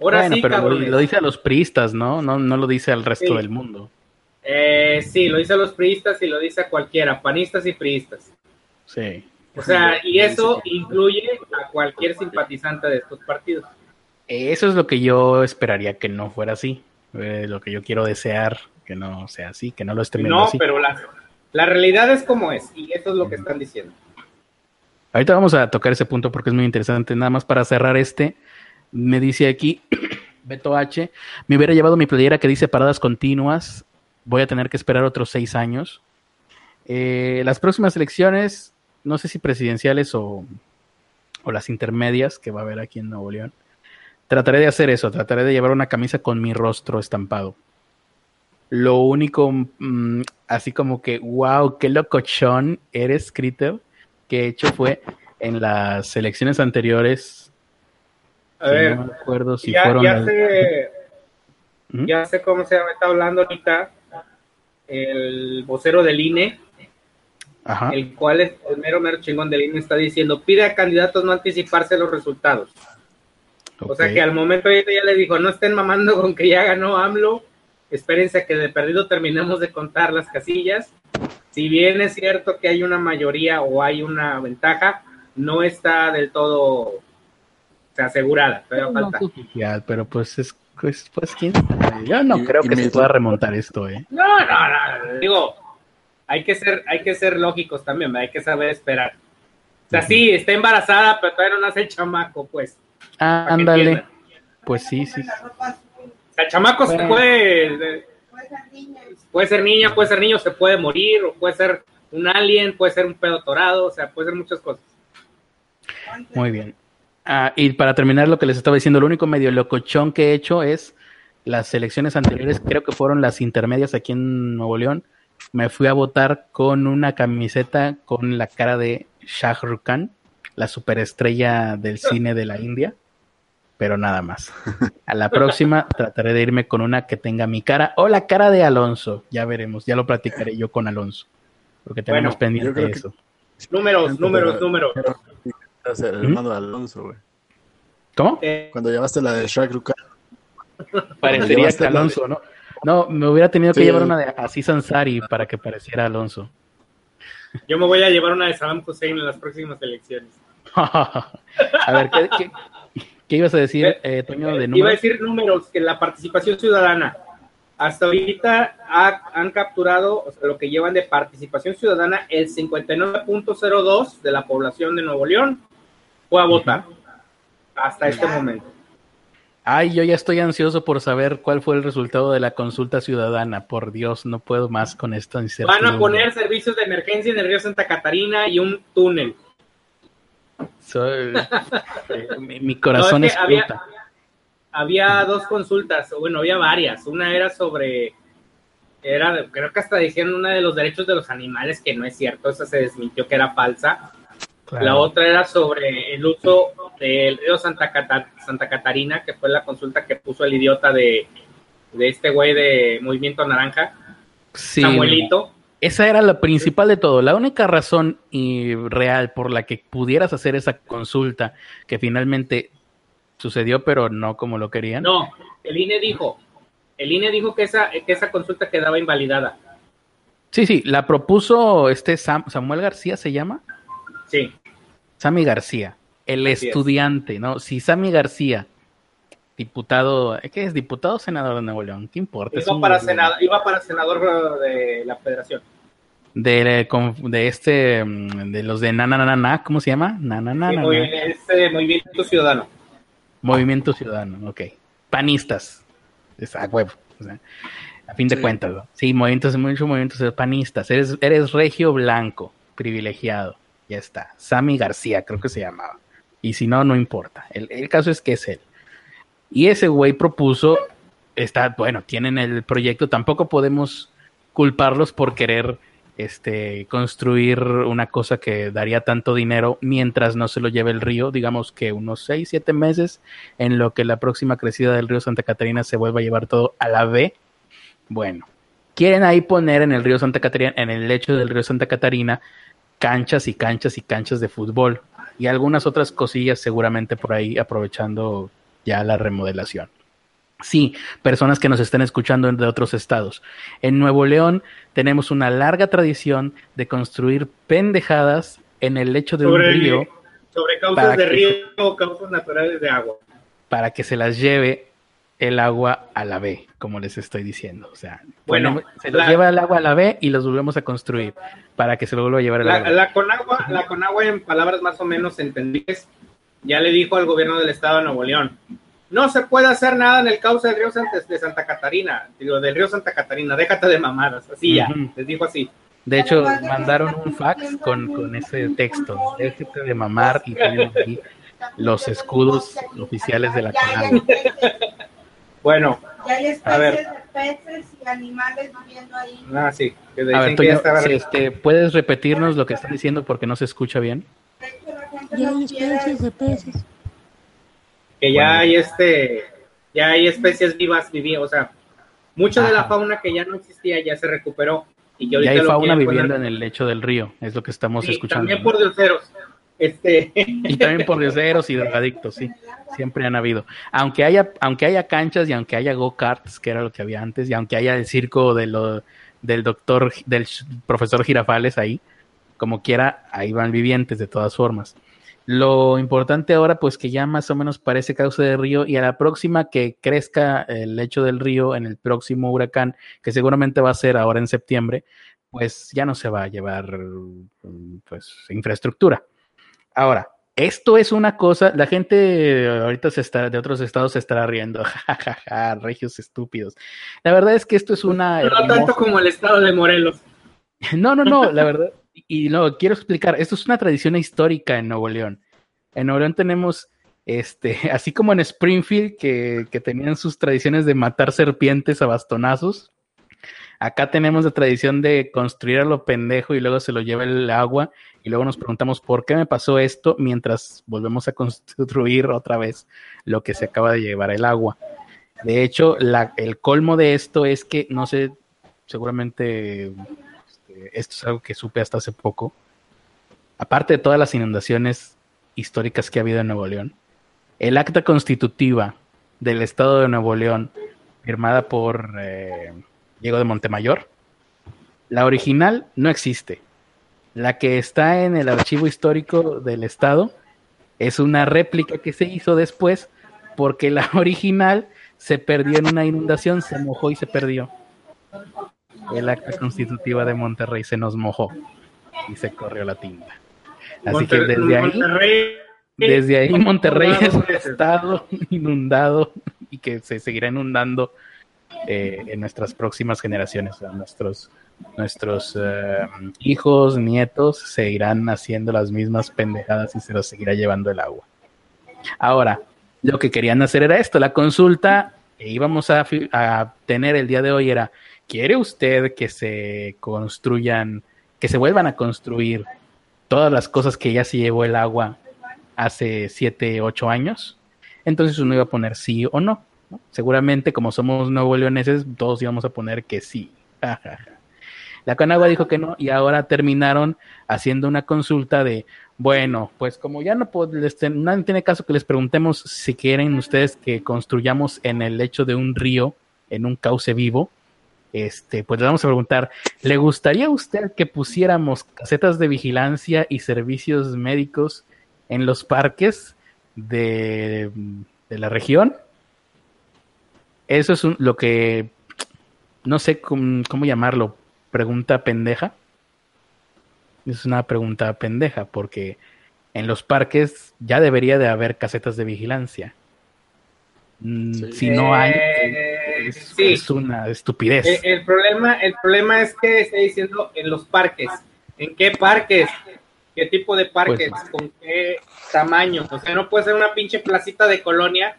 Ahora sí, pero lo, dice a los priistas, ¿no? ¿no? No lo dice al resto del mundo. Eh, sí, lo dice a los priistas y lo dice a cualquiera, panistas y priistas. Sí. O sea, y eso incluye a cualquier simpatizante de estos partidos. Eso es lo que yo esperaría que no fuera así. Eh, lo que yo quiero desear, que no sea así, que no lo estén no, pero la, la realidad es como es, y eso es lo que están diciendo. Ahorita vamos a tocar ese punto porque es muy interesante. Nada más para cerrar este, me dice aquí Beto H, me hubiera llevado mi playera que dice paradas continuas, voy a tener que esperar otros seis años. Eh, las próximas elecciones, no sé si presidenciales o, o las intermedias que va a haber aquí en Nuevo León, Trataré de hacer eso, trataré de llevar una camisa con mi rostro estampado. Lo único, mm, así como que, wow, qué locochón eres, Critter, que he hecho fue en las elecciones anteriores. A ver, no me acuerdo si ya, fueron. Ya, sé, ¿Mm? ya sé cómo se está hablando ahorita el vocero del INE. el cual es el mero mero chingón del INE está diciendo, pide a candidatos no anticiparse los resultados. O sea que al momento ya le dijo, no estén mamando con que ya ganó AMLO, espérense a que de perdido terminemos de contar las casillas. Si bien es cierto que hay una mayoría o hay una ventaja, no está del todo asegurada, pero falta. pero pues es pues, pues quién Yo no creo que se pueda remontar esto, ¿eh? No, no, no, digo, hay que ser, hay que ser lógicos también, hay que saber esperar. O sea, sí, está embarazada, pero todavía no nace el chamaco, pues. Ah, ándale. Pues sí, sí. el chamaco se puede. Puede ser niña, puede ser niño, se puede morir, o puede ser un alien, puede ser un pedo torado, o sea, puede ser muchas cosas. Muy bien. Ah, y para terminar lo que les estaba diciendo, lo único medio locochón que he hecho es las elecciones anteriores, creo que fueron las intermedias aquí en Nuevo León. Me fui a votar con una camiseta con la cara de Shah Rukh Khan, la superestrella del cine de la India, pero nada más. A la próxima trataré de irme con una que tenga mi cara o la cara de Alonso. Ya veremos, ya lo platicaré yo con Alonso, porque tenemos pendiente de eso. Números, números, números. El hermano de Alonso, güey. ¿Cómo? Eh, Cuando llevaste la de Shrek Ruka. Parecería que Alonso, ¿no? No, me hubiera tenido que llevar una de Aziz Ansari para que pareciera Alonso. Yo me voy a llevar una de Saddam Hussein en las próximas elecciones. a ver, ¿qué, ibas a decir, eh, eh, Toño, de números? Iba a decir números, que la participación ciudadana. Hasta ahorita han capturado, o sea, lo que llevan de participación ciudadana, el 59.02 de la población de Nuevo León fue a votar. Hasta este momento. Ay, yo ya estoy ansioso por saber cuál fue el resultado de la consulta ciudadana. Por Dios, no puedo más con esto. Van a poner servicios de emergencia en el río Santa Catarina y un túnel. Soy, eh, mi, corazón es, había, dos consultas, bueno, había varias. Una era sobre, era, creo que hasta dijeron una de los derechos de los animales, que no es cierto, esa se desmintió que era falsa. La otra era sobre el uso del río Santa, Santa Catarina, que fue la consulta que puso el idiota de, este güey de Movimiento Naranja, Samuelito. Esa era la principal de todo. La única razón y real por la que pudieras hacer esa consulta, que finalmente sucedió, pero no como lo querían. No, el INE dijo, el INE dijo que esa, que esa consulta quedaba invalidada. Sí, sí, la propuso este Samuel García, ¿se llama? Sí. Sammy García, el estudiante, ¿no? Si Sammy García, diputado, ¿qué es? Diputado o senador de Nuevo León, ¿qué importa? Iba, para, senador, iba para senador de la federación. De, de este, mm, de los de Nananana, ¿cómo se llama? Nananana. este Movimiento Ciudadano. Movimiento Ciudadano, ok. Panistas. Es a huevo. a fin de cuentas, ¿no? Sí, movimientos, muchos movimientos panistas. Eres, eres regio blanco, privilegiado. Ya está. Sammy García, creo que se llamaba. Y si no, no importa. El, caso es que es él. Y ese güey propuso, está, bueno, tienen el proyecto, tampoco podemos culparlos por querer este, construir una cosa que daría tanto dinero mientras no se lo lleve el río, digamos que unos 6, 7 meses en lo que la próxima crecida del río Santa Catarina se vuelva a llevar todo a la B. Bueno, quieren ahí poner en el río Santa Catarina, en el lecho del río Santa Catarina, canchas y canchas y canchas de fútbol y algunas otras cosillas seguramente por ahí aprovechando ya la remodelación. Sí, personas que nos estén escuchando de otros estados. En Nuevo León tenemos una larga tradición de construir pendejadas en el lecho de un río. Sobre causas de río o causas naturales de agua. Para que se las lleve el agua a la B, como les estoy diciendo. O sea, bueno, se los lleva el agua a la B y los volvemos a construir para que se lo vuelva a llevar el la, agua. La Conagua, la Conagua, en palabras más o menos entendidas, ya le dijo al gobierno del estado de Nuevo León, no se puede hacer nada en el cauce del río de Santa Catarina, digo, del río Santa Catarina, déjate de mamadas, así ya, les dijo así. De hecho, mandaron un fax con, con ese texto, déjate de mamar y tenemos aquí los escudos oficiales de la Conagua. Bueno, y hay especies de peces y animales viviendo ahí. Ah, sí. Que a ver, Toño, si este, ¿puedes repetirnos lo que estás diciendo porque no se escucha bien? Ya hay especies de peces. Que ya hay este, ya hay especies vivas viviendo, o sea, mucha de la fauna que ya no existía ya se recuperó. Y, que hay fauna viviendo en el lecho del río, es lo que estamos escuchando. También por dioseros. Este... Y también por dioseros y drogadictos, sí. Siempre han habido. Aunque haya, aunque haya canchas y aunque haya go-karts, que era lo que había antes, y aunque haya el circo de lo, del doctor, del profesor Girafales ahí, como quiera, ahí van vivientes de todas formas. Lo importante ahora, pues que ya más o menos parece causa de río y a la próxima que crezca el lecho del río en el próximo huracán, que seguramente va a ser ahora en septiembre, pues ya no se va a llevar pues infraestructura. Ahora, esto es una cosa, la gente ahorita se está, de otros estados se estará riendo, jajaja, regios estúpidos. La verdad es que esto es una... No tanto como el estado de Morelos. No, no, no, la verdad, y no, quiero explicar, esto es una tradición histórica en Nuevo León. En Nuevo León tenemos, este, así como en Springfield, que, que tenían sus tradiciones de matar serpientes a bastonazos, acá tenemos la tradición de construir a lo pendejo y luego se lo lleva el agua y luego nos preguntamos por qué me pasó esto mientras volvemos a construir otra vez lo que se acaba de llevar el agua. De hecho, la, el colmo de esto es que, no sé, seguramente esto es algo que supe hasta hace poco, aparte de todas las inundaciones históricas que ha habido en Nuevo León, el acta constitutiva del Estado de Nuevo León, firmada por eh, Diego de Montemayor, la original no existe. La que está en el archivo histórico del Estado es una réplica que se hizo después porque la original se perdió en una inundación, se mojó y se perdió el acta constitutiva de Monterrey se nos mojó y se corrió la tinta. Así que desde ahí, desde ahí Monterrey es un estado inundado y que se seguirá inundando eh, en nuestras próximas generaciones. nuestros nuestros eh, hijos, nietos seguirán haciendo las mismas pendejadas y se los seguirá llevando el agua. Ahora, lo que querían hacer era esto, la consulta que íbamos a, a tener el día de hoy era ¿quiere usted que se construyan, que se vuelvan a construir todas las cosas que ya se llevó el agua hace siete, ocho años? Entonces uno iba a poner sí o no. Seguramente, como somos nuevo leoneses, todos íbamos a poner que sí. La Canagua dijo que no y ahora terminaron haciendo una consulta de, bueno, pues como ya no nadie tiene caso que les preguntemos si quieren ustedes que construyamos en el lecho de un río, en un cauce vivo, este, pues le vamos a preguntar, ¿le gustaría a usted que pusiéramos casetas de vigilancia y servicios médicos en los parques de, la región? Eso es lo que, no sé cómo, cómo llamarlo, pregunta pendeja. Es una pregunta pendeja porque en los parques ya debería de haber casetas de vigilancia. Mm, si no hay, es, una estupidez. El, problema, el problema es que está diciendo en los parques. ¿En qué parques? ¿Qué tipo de parques? Pues, ¿Con qué tamaño? O sea, no puede ser una pinche placita de colonia,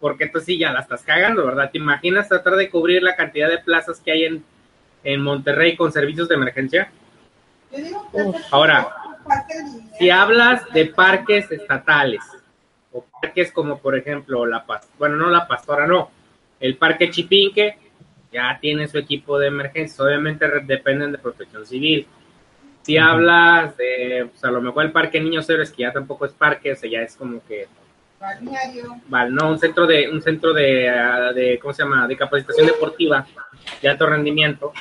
porque entonces sí ya la estás cagando, ¿verdad? ¿Te imaginas tratar de cubrir la cantidad de plazas que hay en, en Monterrey con servicios de emergencia? Ahora, si hablas de parques estatales, o parques como por ejemplo la bueno no la pastora no el parque Chipinque ya tiene su equipo de emergencia obviamente dependen de protección civil si hablas de pues, a lo mejor el parque Niños Héroes que ya tampoco es parque o sea ya es como que Vale, no, un centro de, un centro de, ah, de, ¿cómo se llama? De capacitación deportiva de alto rendimiento,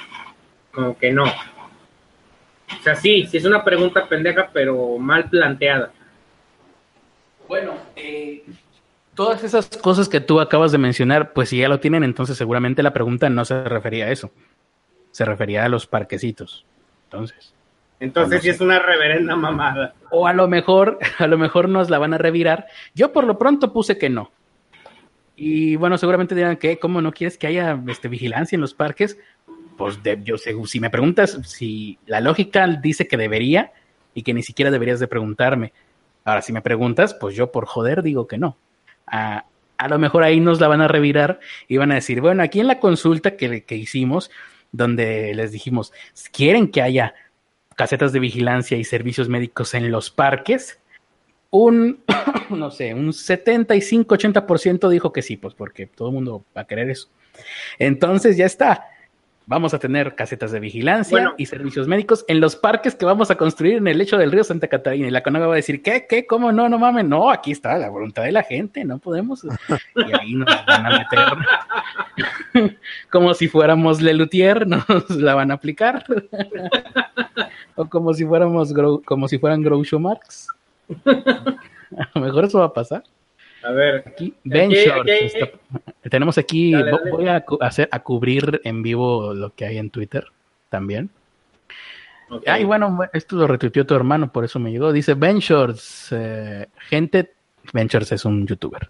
como que no. O sea, sí, sí es una pregunta pendeja, pero mal planteada. Bueno, eh, todas esas cosas que tú acabas de mencionar, pues si ya lo tienen, entonces seguramente la pregunta no se refería a eso. Se refería a los parquecitos. Entonces. Entonces sí es una reverenda mamada. O a lo mejor, a lo mejor nos la van a revirar. Yo por lo pronto puse que no. Y bueno, seguramente dirán que, ¿cómo no quieres que haya este, vigilancia en los parques? Pues yo sé, si me preguntas si la lógica dice que debería y que ni siquiera deberías de preguntarme. Ahora, si me preguntas, pues yo por joder digo que no. A lo mejor ahí nos la van a revirar y van a decir, bueno, aquí en la consulta que, que hicimos, donde les dijimos, ¿quieren que haya casetas de vigilancia y servicios médicos en los parques? Un, no sé, un 75-80% dijo que sí, pues porque todo el mundo va a querer eso. Entonces ya está. Vamos a tener casetas de vigilancia y servicios médicos en los parques que vamos a construir en el lecho del río Santa Catarina. Y la CONAGO va a decir, ¿qué? ¿Qué? ¿Cómo? No, no mames. No, aquí está la voluntad de la gente, no podemos. Y ahí nos van a meter. como si fuéramos Lelutier, nos la van a aplicar. o como si fuéramos, como si fueran Groucho Marx. a lo mejor eso va a pasar. A ver. Aquí, Ben tenemos aquí, voy a, hacer, a cubrir en vivo lo que hay en Twitter también. Ay, bueno, esto lo retuiteó tu hermano, por eso me llegó. Dice Ben Shorts, eh, gente, Ben Shorts es un youtuber.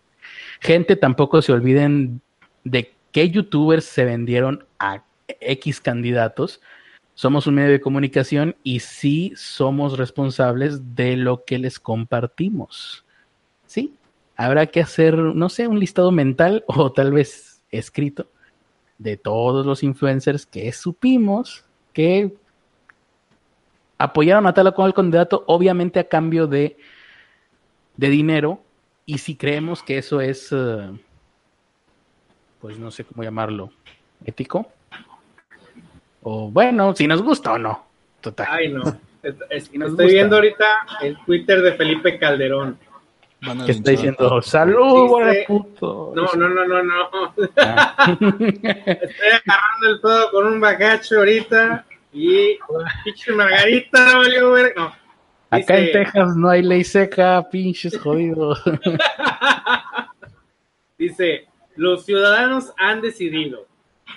Gente, tampoco se olviden de qué youtubers se vendieron a X candidatos. Somos un medio de comunicación y sí somos responsables de lo que les compartimos. Sí, habrá que hacer, no sé, un listado mental o tal vez escrito de todos los influencers que supimos que apoyaron a tal o cual candidato, obviamente a cambio de, de dinero, y si creemos que eso es, eh, pues no sé cómo llamarlo, ético, o bueno, si nos gusta o no, total. Ay, no. Estoy viendo ahorita el Twitter de Felipe Calderón que está diciendo salud, puto. No, no, no, no, no. Ah. Estoy agarrando el todo con un bagacho ahorita y pinche Margarita valió ver. No. Acá en Texas no hay ley seca, pinches jodidos. Dice, los ciudadanos han decidido.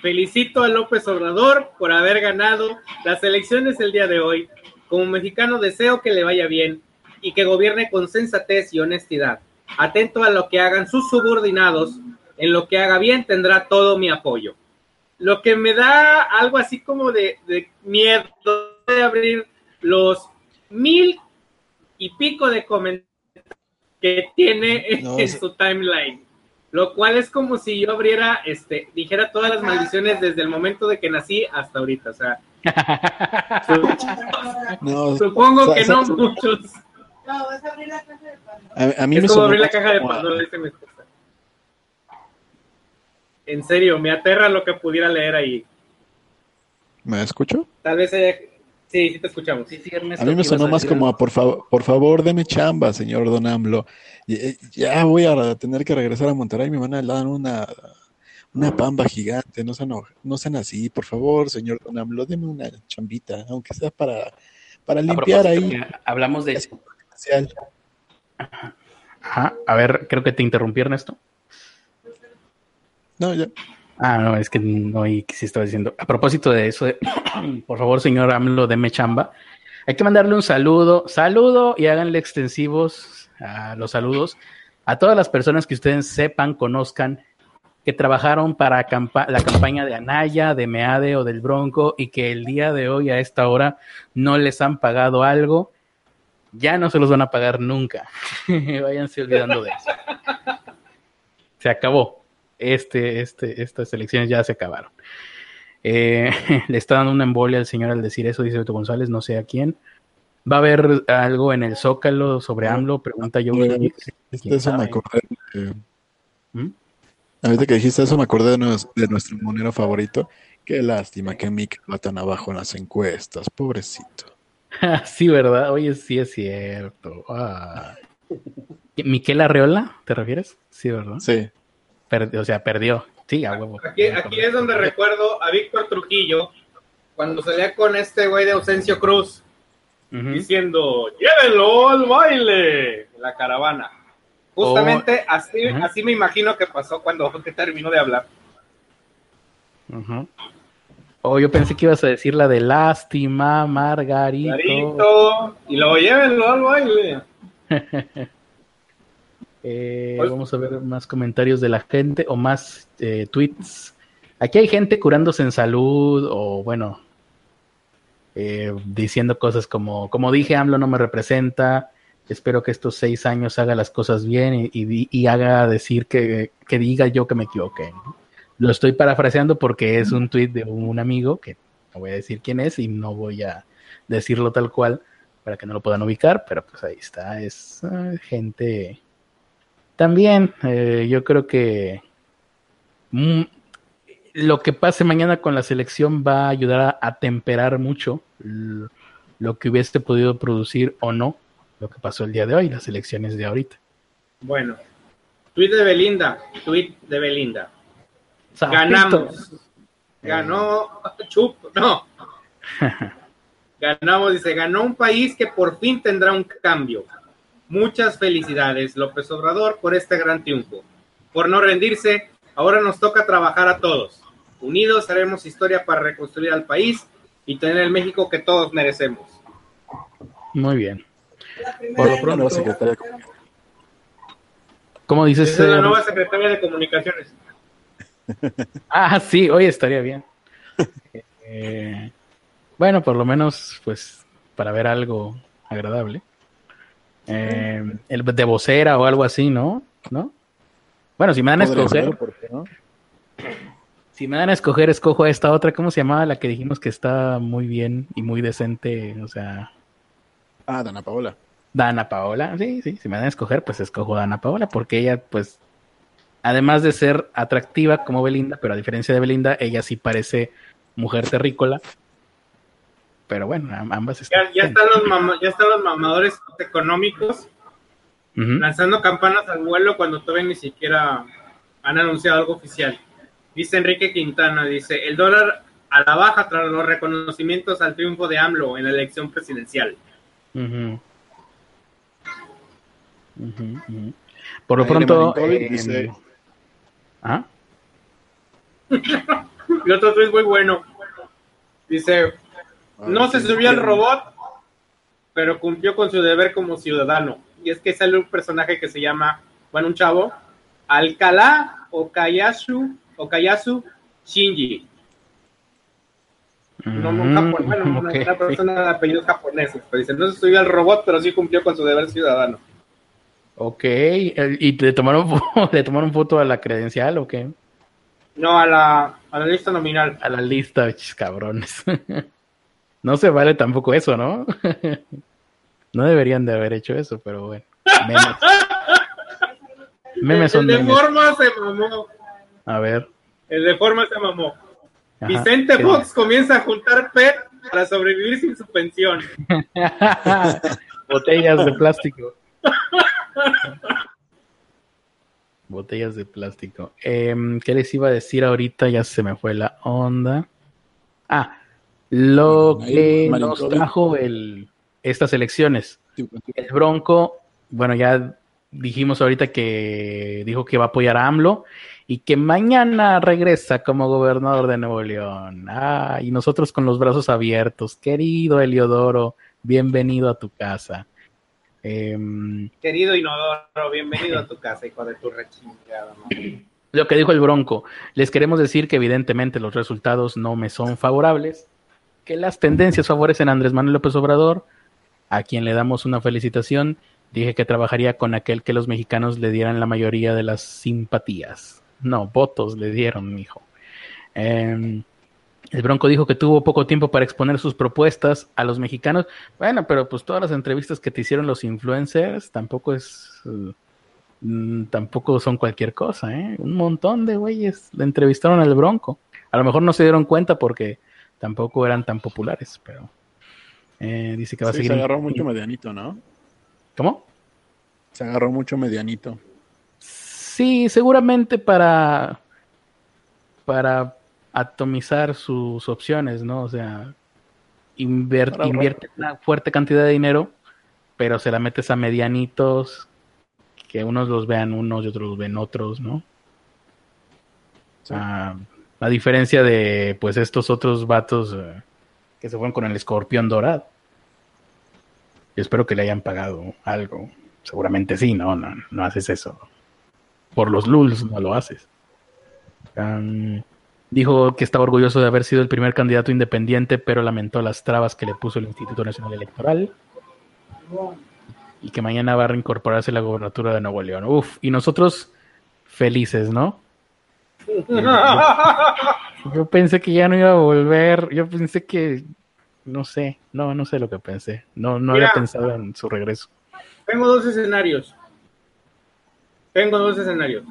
Felicito a López Obrador por haber ganado las elecciones el día de hoy. Como mexicano deseo que le vaya bien y que gobierne con sensatez y honestidad. Atento a lo que hagan sus subordinados, en lo que haga bien tendrá todo mi apoyo. Lo que me da algo así como de, miedo de abrir los mil y pico de comentarios que tiene en su timeline. Lo cual es como si yo abriera, este, dijera todas las maldiciones desde el momento de que nací hasta ahorita. O sea, supongo que no muchos. No, vas a abrir la caja de Pandora. A, mí es me como abrir la caja de Pandora, dice mi esposa. En serio, me aterra lo que pudiera leer ahí. ¿Me escucho? Tal vez haya... Sí, sí te escuchamos. Sí, sí, a mí me sonó más como a por, favor, por favor, deme chamba, señor Don AMLO. Eh, ya voy a tener que regresar a Monterrey, me van a dar una, una pamba gigante, no sean, no sean así, por favor, señor Don AMLO, deme una chambita, aunque sea para, para limpiar ahí. Hablamos de a ver, creo que te interrumpí, Ernesto. No, ya. Ah, no, es que no oí que sí estaba diciendo. A propósito de eso, por favor, señor AMLO, deme chamba. Hay que mandarle un saludo, saludo y háganle extensivos a los saludos a todas las personas que ustedes sepan, conozcan, que trabajaron para la campaña de Anaya, de Meade o del Bronco y que el día de hoy a esta hora no les han pagado algo ya no se los van a pagar nunca. Váyanse olvidando de eso. Se acabó. Este, este, estas elecciones ya se acabaron. Eh, le está dando una embolia al señor al decir eso, dice Beto González, no sé a quién. ¿Va a haber algo en el Zócalo sobre AMLO? Pregunta yo. eso me acordé. ¿Mm? Ahorita que dijiste eso me acordé de, nuestro monero favorito. Qué lástima que Mick va tan abajo en las encuestas, pobrecito. sí, ¿verdad? Oye, sí es cierto. Ah. ¿Miquel Arreola, te refieres? Sí, ¿verdad? Sí. o sea, perdió. Sí, a huevo. Aquí, es donde recuerdo a Víctor Trujillo cuando salía con este güey de Ausencio Cruz diciendo, llévenlo al baile, la caravana. Justamente oh, así, así me imagino que pasó cuando terminó de hablar. Ajá. Oh, yo pensé que ibas a decir la de lástima, Margarito. Margarito. Y lo llévenlo al baile. eh, vamos a ver más comentarios de la gente o más eh, tweets. Aquí hay gente curándose en salud o bueno, eh, diciendo cosas como, como dije, AMLO no me representa. Espero que estos seis años haga las cosas bien y, y, haga decir que, que, diga yo que me equivoqué. ¿no? Lo estoy parafraseando porque es un tweet de un amigo, que no voy a decir quién es y no voy a decirlo tal cual para que no lo puedan ubicar, pero pues ahí está, es eh, gente... También eh, yo creo que mm, lo que pase mañana con la selección va a ayudar a, temperar mucho lo que hubiese podido producir o no lo que pasó el día de hoy, las elecciones de ahorita. Bueno, tweet de Belinda, tweet de Belinda. Ganamos. Ganó Chup, no. Ganamos, dice, ganó un país que por fin tendrá un cambio. Muchas felicidades, López Obrador, por este gran triunfo. Por no rendirse, ahora nos toca trabajar a todos. Unidos haremos historia para reconstruir al país y tener el México que todos merecemos. Muy bien. Por lo pronto, secretaria ¿Cómo dices? es la nueva secretaria de Comunicaciones. Ah, sí, hoy estaría bien. Eh, bueno, por lo menos, pues, para ver algo agradable. Eh, el de vocera o algo así, ¿no? ¿No? Bueno, si me dan a escoger. Si me dan a escoger, escojo a esta otra. ¿Cómo se llamaba? La que dijimos que está muy bien y muy decente. O sea. Ah, Dana Paola. Dana Paola, sí, sí. Si me dan a escoger, pues escojo a Dana Paola, porque ella, pues, además de ser atractiva como Belinda, pero a diferencia de Belinda, ella sí parece mujer terrícola. Pero bueno, ambas están. Ya, están, los ya están los mamadores económicos lanzando campanas al vuelo cuando todavía ni siquiera han anunciado algo oficial. Dice Enrique Quintana, dice, el dólar a la baja tras los reconocimientos al triunfo de AMLO en la elección presidencial. Por lo pronto... Eh, ¿Ah? y otro es muy bueno. Dice, ah, no se subió al robot, pero cumplió con su deber como ciudadano y es que sale un personaje que se llama, bueno, un chavo, Alcalá Okayasu, Okayasu Shinji. No, no, mm, bueno, una persona de apellidos japoneses, pero dice, no se subió al robot, pero sí cumplió con su deber ciudadano. Ok, ¿y le tomaron, le tomaron foto a la credencial o qué? No, a la, a la lista nominal. A la lista, cabrones. no se vale tampoco eso, ¿no? No deberían de haber hecho eso, pero bueno. Memes. son El de forma se mamó. A ver. El de forma se mamó. Vicente Fox comienza a juntar PET para sobrevivir sin su pensión. Botellas de plástico. Botellas de plástico. Em, ¿Qué les iba a decir ahorita? Ya se me fue la onda. Ah, lo que nos trajo el, estas elecciones. Pues, el Bronco, bueno, ya dijimos ahorita que dijo que va a apoyar a AMLO y que mañana regresa como gobernador de Nuevo León. Ah, y nosotros con los brazos abiertos. Querido Eliodoro, bienvenido a tu casa. Em, Querido Inodoro, bienvenido a tu casa, hijo de tu rechingada. Lo que dijo el Bronco, les queremos decir que evidentemente los resultados no me son favorables, que las tendencias favorecen a Andrés Manuel López Obrador, a quien le damos una felicitación. Dije que trabajaría con aquel que los mexicanos le dieran la mayoría de las simpatías. No, votos le dieron, hijo. Em, el Bronco dijo que tuvo poco tiempo para exponer sus propuestas a los mexicanos. Bueno, pero pues todas las entrevistas que te hicieron los influencers tampoco es... Mm, tampoco son cualquier cosa, ¿eh? Un montón de güeyes le entrevistaron al Bronco. A lo mejor no se dieron cuenta porque tampoco eran tan populares, pero... Eh, dice que va a seguir. Se agarró mucho medianito, ¿no? ¿Cómo? Se agarró mucho medianito. Sí, seguramente para. para atomizar sus opciones, ¿no? O sea, invierte una fuerte cantidad de dinero, pero se la metes a medianitos, que unos los vean unos y otros los ven otros, ¿no? a diferencia de, pues, estos otros vatos. Eh, que se fueron con el escorpión dorado. Yo espero que le hayan pagado algo. Seguramente sí, no, no, no haces eso. Por los lulz no lo haces. Dijo que estaba orgulloso de haber sido el primer candidato independiente, pero lamentó las trabas que le puso el Instituto Nacional Electoral. Y que mañana va a reincorporarse la gobernatura de Nuevo León. Uf, y nosotros felices, ¿no? Yo pensé que ya no iba a volver. Yo pensé que. No sé. No, no sé lo que pensé. No, no había pensado en su regreso. Tengo dos escenarios. Tengo dos escenarios.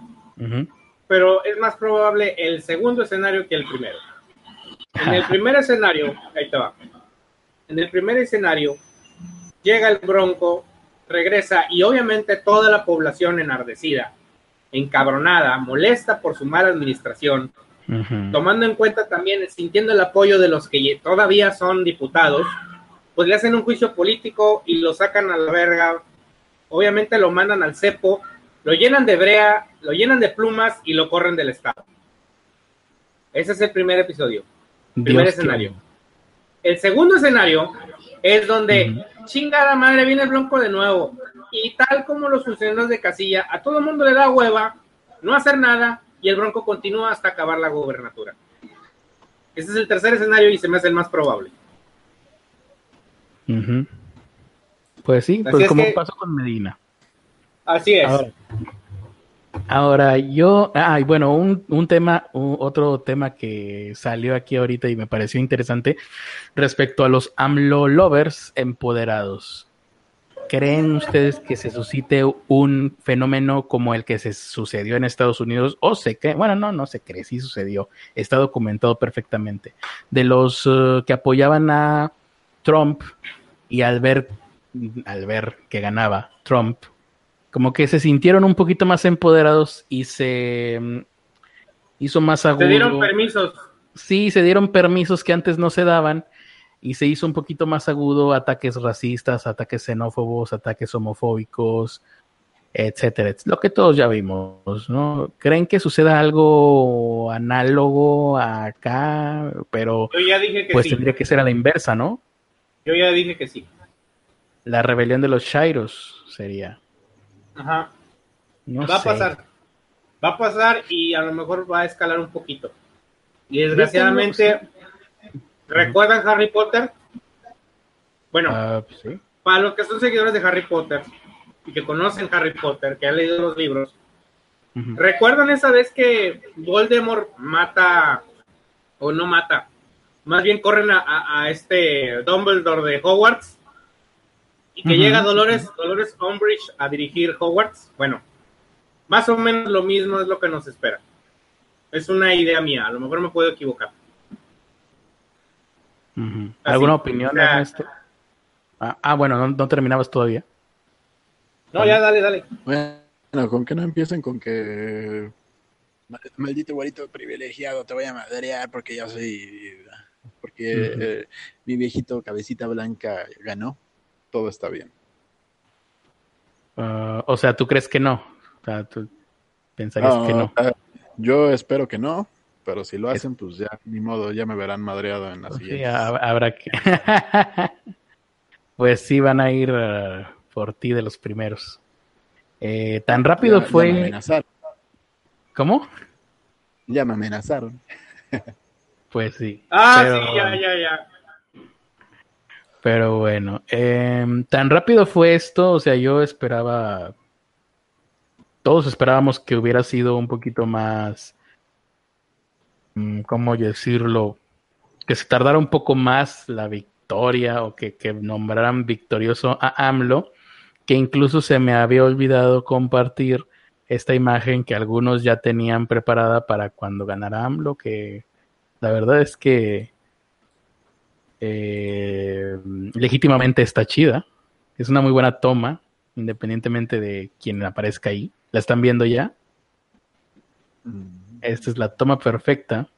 Pero es más probable el segundo escenario que el primero. En el primer escenario, ahí te va. En el primer escenario, llega el Bronco, regresa y obviamente toda la población enardecida, encabronada, molesta por su mala administración, tomando en cuenta también, sintiendo el apoyo de los que todavía son diputados, pues le hacen un juicio político y lo sacan a la verga. Obviamente lo mandan al cepo, lo llenan de brea, lo llenan de plumas y lo corren del Estado. Ese es el primer episodio, primer escenario. El segundo escenario es donde chingada madre viene el blanco de nuevo y tal como los funcionarios de casilla, a todo el mundo le da hueva no hacer nada y el bronco continúa hasta acabar la gobernatura. Ese es el tercer escenario y se me hace el más probable. Pues sí, pues como pasó con Medina. Así es. Ahora, yo, ah, bueno, un, tema, otro tema que salió aquí ahorita y me pareció interesante respecto a los AMLO lovers empoderados. ¿Creen ustedes que se suscite un fenómeno como el que se sucedió en Estados Unidos? O se cree, bueno, no, no se cree, sí sucedió, está documentado perfectamente. De los uh, que apoyaban a Trump y al ver, al ver que ganaba Trump, como que se sintieron un poquito más empoderados y se mm, hizo más agudo. Se dieron permisos. Sí, se dieron permisos que antes no se daban y se hizo un poquito más agudo ataques racistas, ataques xenófobos, ataques homofóbicos, etcétera, lo que todos ya vimos, ¿no? ¿Creen que suceda algo análogo acá? Pero Yo ya dije que pues tendría que ser a la inversa, ¿no? Yo ya dije que sí. La rebelión de los Shairos sería. Ajá. va a pasar. Va a pasar y a lo mejor va a escalar un poquito. Y desgraciadamente, ¿recuerdan Harry Potter? Bueno, ah, pues para los que son seguidores de Harry Potter y que conocen Harry Potter, que han leído los libros, ¿recuerdan esa vez que Voldemort mata o no mata? Más bien corren a, este Dumbledore de Hogwarts y que llega Dolores, Dolores Umbridge a dirigir Hogwarts. Bueno, más o menos lo mismo es lo que nos espera. Es una idea mía, a lo mejor me puedo equivocar. ¿Alguna opinión de esto? Ah, ah, bueno, no, terminabas todavía. No, ya dale, dale. Bueno, con que no empiecen con que maldito guarito privilegiado te voy a madrear porque ya soy porque eh, mi viejito cabecita blanca ganó, todo está bien. Ah, o sea, ¿tú crees que no? O sea, ¿tú pensarías que no? Ah, yo espero que no, pero si lo hacen, pues ya, ni modo, ya me verán madreado en la pues siguiente. Sí, habrá que... pues sí, van a ir ah, por ti de los primeros. Eh, tan rápido fue... Ya me amenazaron. ¿Cómo? Ya me amenazaron. Pues sí. Ah, sí, ya, ya, ya. Pero bueno, em, tan rápido fue esto, o sea, yo esperaba, todos esperábamos que hubiera sido un poquito más, mm, ¿cómo decirlo? Que se tardara un poco más la victoria o que, que nombraran victorioso a AMLO, que incluso se me había olvidado compartir esta imagen que algunos ya tenían preparada para cuando ganara AMLO, que la verdad es que eh, legítimamente está chida. Es una muy buena toma, independientemente de quién aparezca ahí. ¿La están viendo ya? Mm. Esta es la toma perfecta.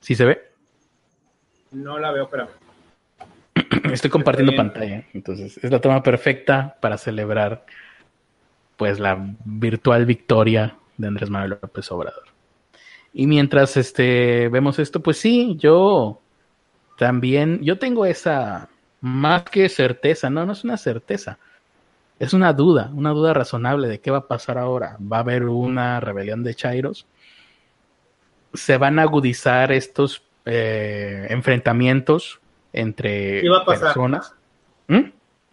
¿Sí se ve? No la veo, pero... Estoy compartiendo pantalla, entonces es la toma perfecta para celebrar pues la virtual victoria de Andrés Manuel López Obrador. Y mientras este, vemos esto, pues sí, yo también, yo tengo esa más que certeza, no, no es una certeza, es una duda, una duda razonable de qué va a pasar ahora. ¿Va a haber una rebelión de Chairos? ¿Se van a agudizar estos eh, enfrentamientos entre personas? ¿Mm?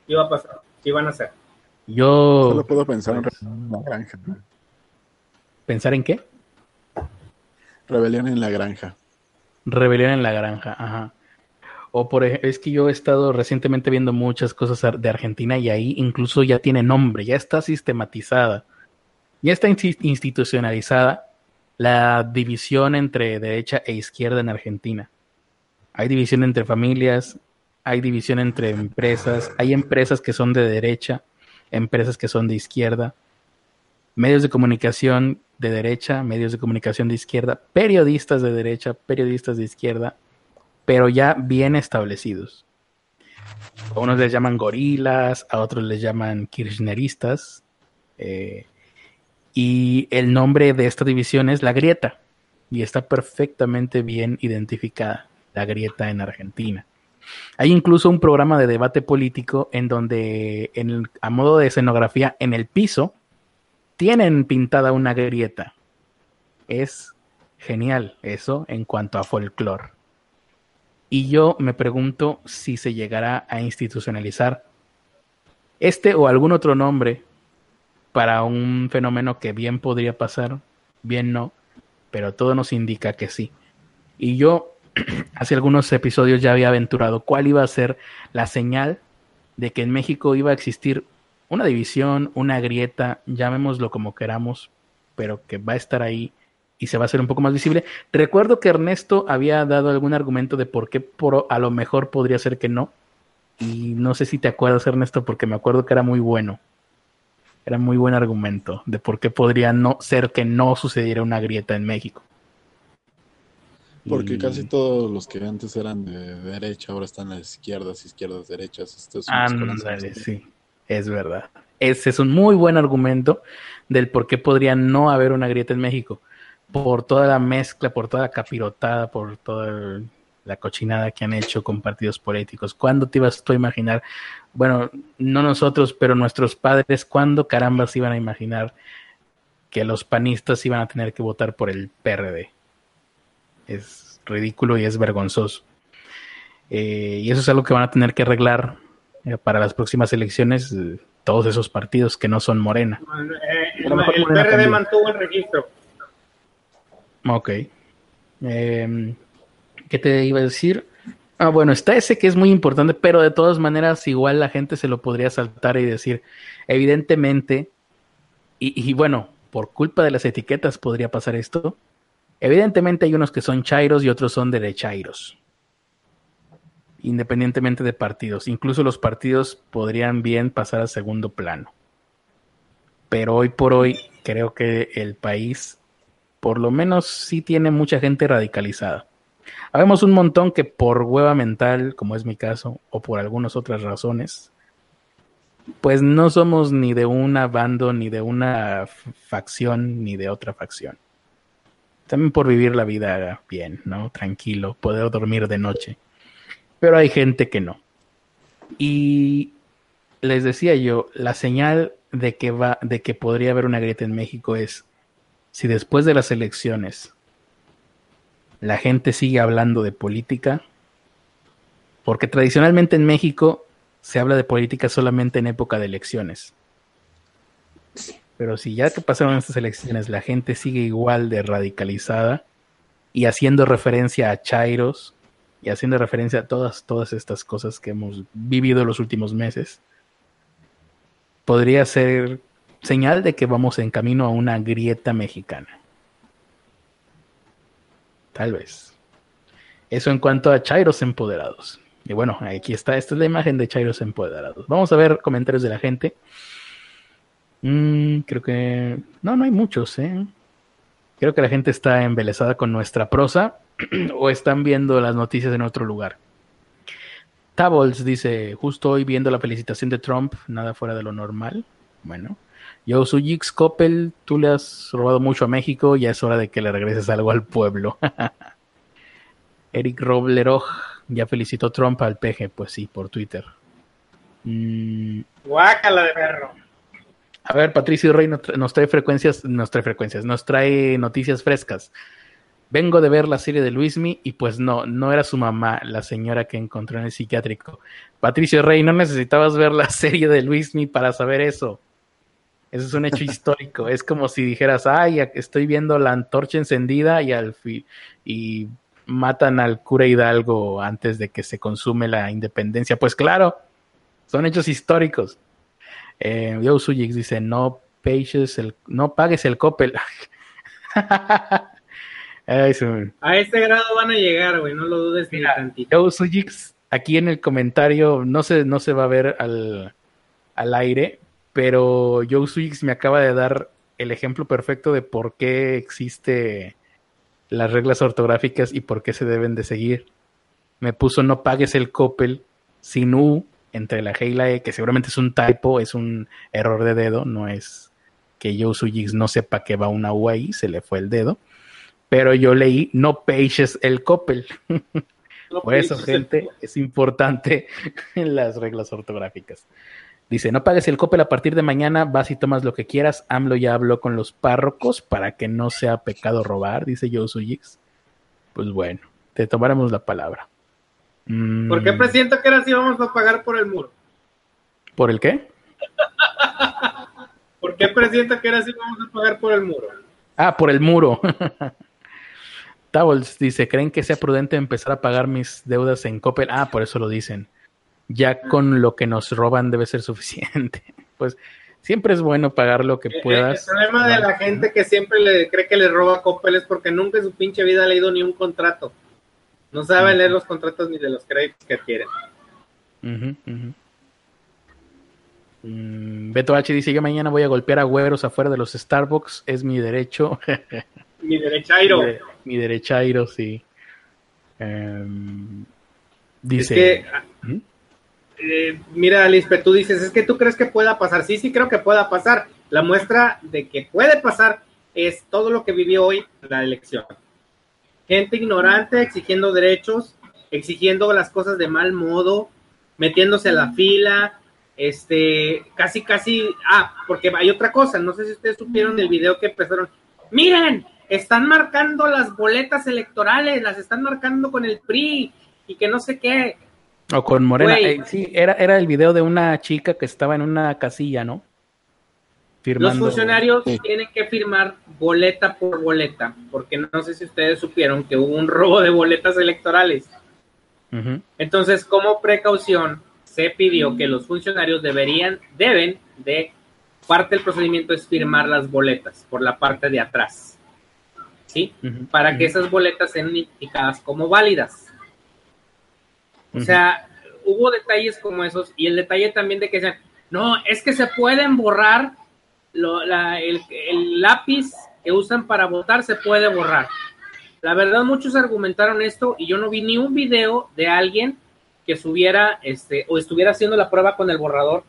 ¿Qué va a pasar? ¿Qué van a hacer? Yo... Solo puedo pensar en la granja. ¿Pensar en qué? Rebelión en la granja. Rebelión en la granja, ajá. O por es que yo he estado recientemente viendo muchas cosas de Argentina y ahí incluso ya tiene nombre, ya está sistematizada, ya está institucionalizada la división entre derecha e izquierda en Argentina. Hay división entre familias, hay división entre empresas, hay empresas que son de derecha, empresas que son de izquierda, medios de comunicación de derecha, medios de comunicación de izquierda, periodistas de derecha, periodistas de izquierda, pero ya bien establecidos. A unos les llaman gorilas, a otros les llaman kirchneristas. Eh, y el nombre de esta división es La Grieta. Y está perfectamente bien identificada, La Grieta en Argentina. Hay incluso un programa de debate político en donde, en a modo de escenografía, en el piso, tienen pintada una grieta. Es genial eso en cuanto a folclore. Y yo me pregunto si se llegará a institucionalizar este o algún otro nombre para un fenómeno que bien podría pasar, bien no, pero todo nos indica que sí. Y yo hace algunos episodios ya había aventurado cuál iba a ser la señal de que en México iba a existir una división, una grieta, llamémoslo como queramos, pero que va a estar ahí y se va a hacer un poco más visible. Recuerdo que Ernesto había dado algún argumento de por qué por, a lo mejor podría ser que no. Y no sé si te acuerdas, Ernesto, porque me acuerdo que era muy bueno. Era muy buen argumento de por qué podría no ser que no sucediera una grieta en México. Porque casi todos los que antes eran de derecha ahora están a las izquierdas, izquierdas, derechas. Ándale, sí, es verdad. Ese es un muy buen argumento del por qué podría no haber una grieta en México por toda la mezcla, por toda la capirotada, por toda la cochinada que han hecho con partidos políticos. ¿Cuándo te ibas tú a imaginar? Bueno, no nosotros, pero nuestros padres, ¿cuándo carambas iban a imaginar que los panistas iban a tener que votar por el PRD? Es ridículo y es vergonzoso. Eh, y eso es algo que van a tener que arreglar eh, para las próximas elecciones eh, todos esos partidos que no son Morena. el PRD mantuvo el registro Ok. Em, ¿Qué te iba a decir? Ah, bueno, está ese que es muy importante, pero de todas maneras igual la gente se lo podría saltar y decir, evidentemente, y, bueno, por culpa de las etiquetas podría pasar esto, evidentemente hay unos que son chairos y otros son derechairos, independientemente de partidos, incluso los partidos podrían bien pasar a segundo plano. Pero hoy por hoy creo que el país por lo menos sí tiene mucha gente radicalizada. Habemos un montón que por hueva mental, como es mi caso, o por algunas otras razones, pues no somos ni de una bando, ni de una facción, ni de otra facción. También por vivir la vida bien, ¿no? Tranquilo, poder dormir de noche. Pero hay gente que no. Y les decía yo, la señal de que va, de que podría haber una grieta en México es si después de las elecciones la gente sigue hablando de política, porque tradicionalmente en México se habla de política solamente en época de elecciones. Pero si ya que pasaron estas elecciones la gente sigue igual de radicalizada y haciendo referencia a Chairos y haciendo referencia a todas, todas estas cosas que hemos vivido los últimos meses, podría ser señal de que vamos en camino a una grieta mexicana. Tal vez. Eso en cuanto a Chairos empoderados. Y bueno, aquí está, esta es la imagen de Chairos empoderados. Vamos a ver comentarios de la gente. Mm, creo que... No, no hay muchos, ¿eh? Creo que la gente está embelesada con nuestra prosa o están viendo las noticias en otro lugar. Tables dice, justo hoy viendo la felicitación de Trump, nada fuera de lo normal. Bueno, yo soy X Coppel, tú le has robado mucho a México, ya es hora de que le regreses algo al pueblo. Eric Robleroj ya felicitó Trump al peje, pues sí, por Twitter. Mm. Guácala de perro. A ver, Patricio Rey nos trae frecuencias, nos trae frecuencias, nos trae noticias frescas. Vengo de ver la serie de Luismi y pues no, no era su mamá, la señora que encontró en el psiquiátrico. Patricio Rey, no necesitabas ver la serie de Luismi para saber eso. Eso es un hecho histórico. Es como si dijeras, ay, estoy viendo la antorcha encendida y al y matan al cura Hidalgo antes de que se consume la independencia. Pues claro, son hechos históricos. Eh, Yo dice, no pages el, no pagues el copel. A este grado van a llegar, güey, no lo dudes ni tantito. aquí en el comentario, no se, no se va a ver al, al aire, pero Joe Sujix me acaba de dar el ejemplo perfecto de por qué existe las reglas ortográficas y por qué se deben de seguir. Me puso no pagues el Coppel sin U entre la G y la E, que seguramente es un typo, es un error de dedo, no es que Joe Sujix no sepa que va una U ahí, se le fue el dedo pero yo leí no pages el Coppel. Por eso, gente, es importante las reglas ortográficas. Dice, no pagues el Coppel a partir de mañana, vas y tomas lo que quieras. AMLO ya habló con los párrocos para que no sea pecado robar, dice Joe Sujix. Pues bueno, te tomaremos la palabra. ¿Por qué mm. presiento que ahora sí vamos a pagar por el muro? ¿Por el qué? ¿Por qué presiento que ahora sí vamos a pagar por el muro? Ah, por el muro. Tables dice, ¿creen que sea prudente empezar a pagar mis deudas en Coppel? Ah, por eso lo dicen. Ya con lo que nos roban debe ser suficiente. Pues siempre es bueno pagar lo que eh, eh, puedas. El, problema de la gente que siempre le cree que le roba Coppel es porque nunca en su pinche vida ha leído ni un contrato. No sabe leer los contratos ni de los créditos que adquieren. Mm, Beto H dice, yo mañana voy a golpear a güeros afuera de los Starbucks, es mi derecho. mi derechairo. Mi, derechairo, sí. Em, dice... ¿Mm? Eh, mira, Lisbeth, tú dices, es que tú crees que pueda pasar. Sí, sí creo que pueda pasar. La muestra de que puede pasar es todo lo que vivió hoy la elección. Gente ignorante exigiendo derechos, exigiendo las cosas de mal modo, metiéndose a la fila, este, casi, casi, ah, porque hay otra cosa, no sé si ustedes supieron del video que empezaron, miren, están marcando las boletas electorales, las están marcando con el PRI y que no sé qué. O con Morena, eh, sí, era, era el video de una chica que estaba en una casilla, ¿no? Firmando. Los funcionarios tienen que firmar boleta por boleta, porque no sé si ustedes supieron que hubo un robo de boletas electorales. Entonces, como precaución, se pidió que los funcionarios deberían, deben de, parte del procedimiento es firmar las boletas por la parte de atrás, ¿sí? Para que esas boletas sean identificadas como válidas. O sea, hubo detalles como esos y el detalle también de que sean, no, es que se pueden borrar el, el lápiz que usan para votar, se puede borrar. La verdad, muchos argumentaron esto y yo no vi ni un video de alguien que subiera este o estuviera haciendo la prueba con el borrador,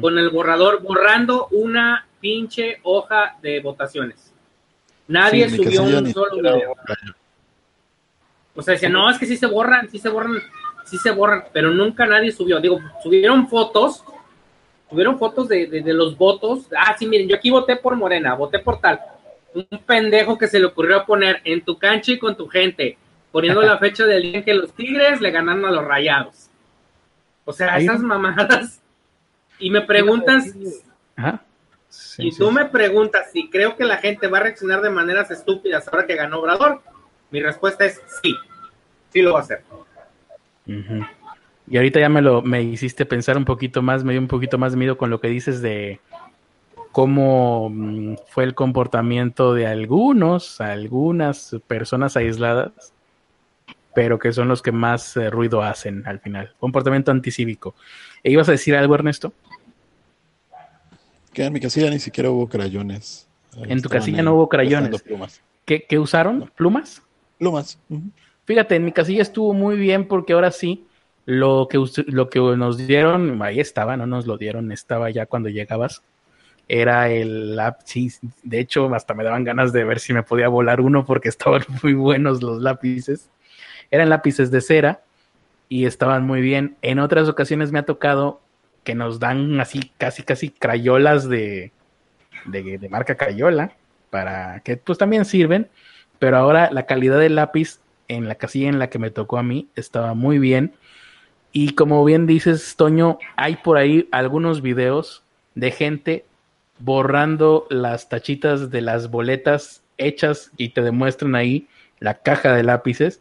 con el borrador borrando una pinche hoja de votaciones. Nadie subió un solo video. O sea, decía, no, es que sí se borran, sí se borran, sí se borran, pero nunca nadie subió. Digo, subieron fotos, subieron fotos de, de los votos. Ah, sí, miren, yo aquí voté por Morena, voté por tal. Un pendejo que se le ocurrió poner en tu cancha y con tu gente poniendo la fecha del día en que los Tigres le ganaron a los Rayados. O sea, esas mamadas. Y me preguntas, y tú me preguntas si creo que la gente va a reaccionar de maneras estúpidas ahora que ganó Obrador, mi respuesta es sí, sí lo va a hacer. Y ahorita ya me lo me hiciste pensar un poquito más, me dio un poquito más miedo con lo que dices de cómo mm, fue el comportamiento de algunos, algunas personas aisladas pero que son los que más eh, ruido hacen al final. Comportamiento anticívico. ¿E ibas a decir algo, Ernesto? Que en mi casilla ni siquiera hubo crayones. En tu casilla no hubo crayones. ¿Qué, usaron? ¿Plumas? Plumas. Fíjate, en mi casilla estuvo muy bien porque ahora sí, lo que, lo que nos dieron, ahí estaba, no nos lo dieron, estaba ya cuando llegabas, era el lápiz. De hecho, hasta me daban ganas de ver si me podía volar uno porque estaban muy buenos los lápices. Eran lápices de cera y estaban muy bien. En otras ocasiones me ha tocado que nos dan así casi casi crayolas de, de, marca Crayola para que pues también sirven, pero ahora la calidad del lápiz en la casilla en la que me tocó a mí estaba muy bien. Y como bien dices, Toño, hay por ahí algunos videos de gente borrando las tachitas de las boletas hechas y te demuestran ahí la caja de lápices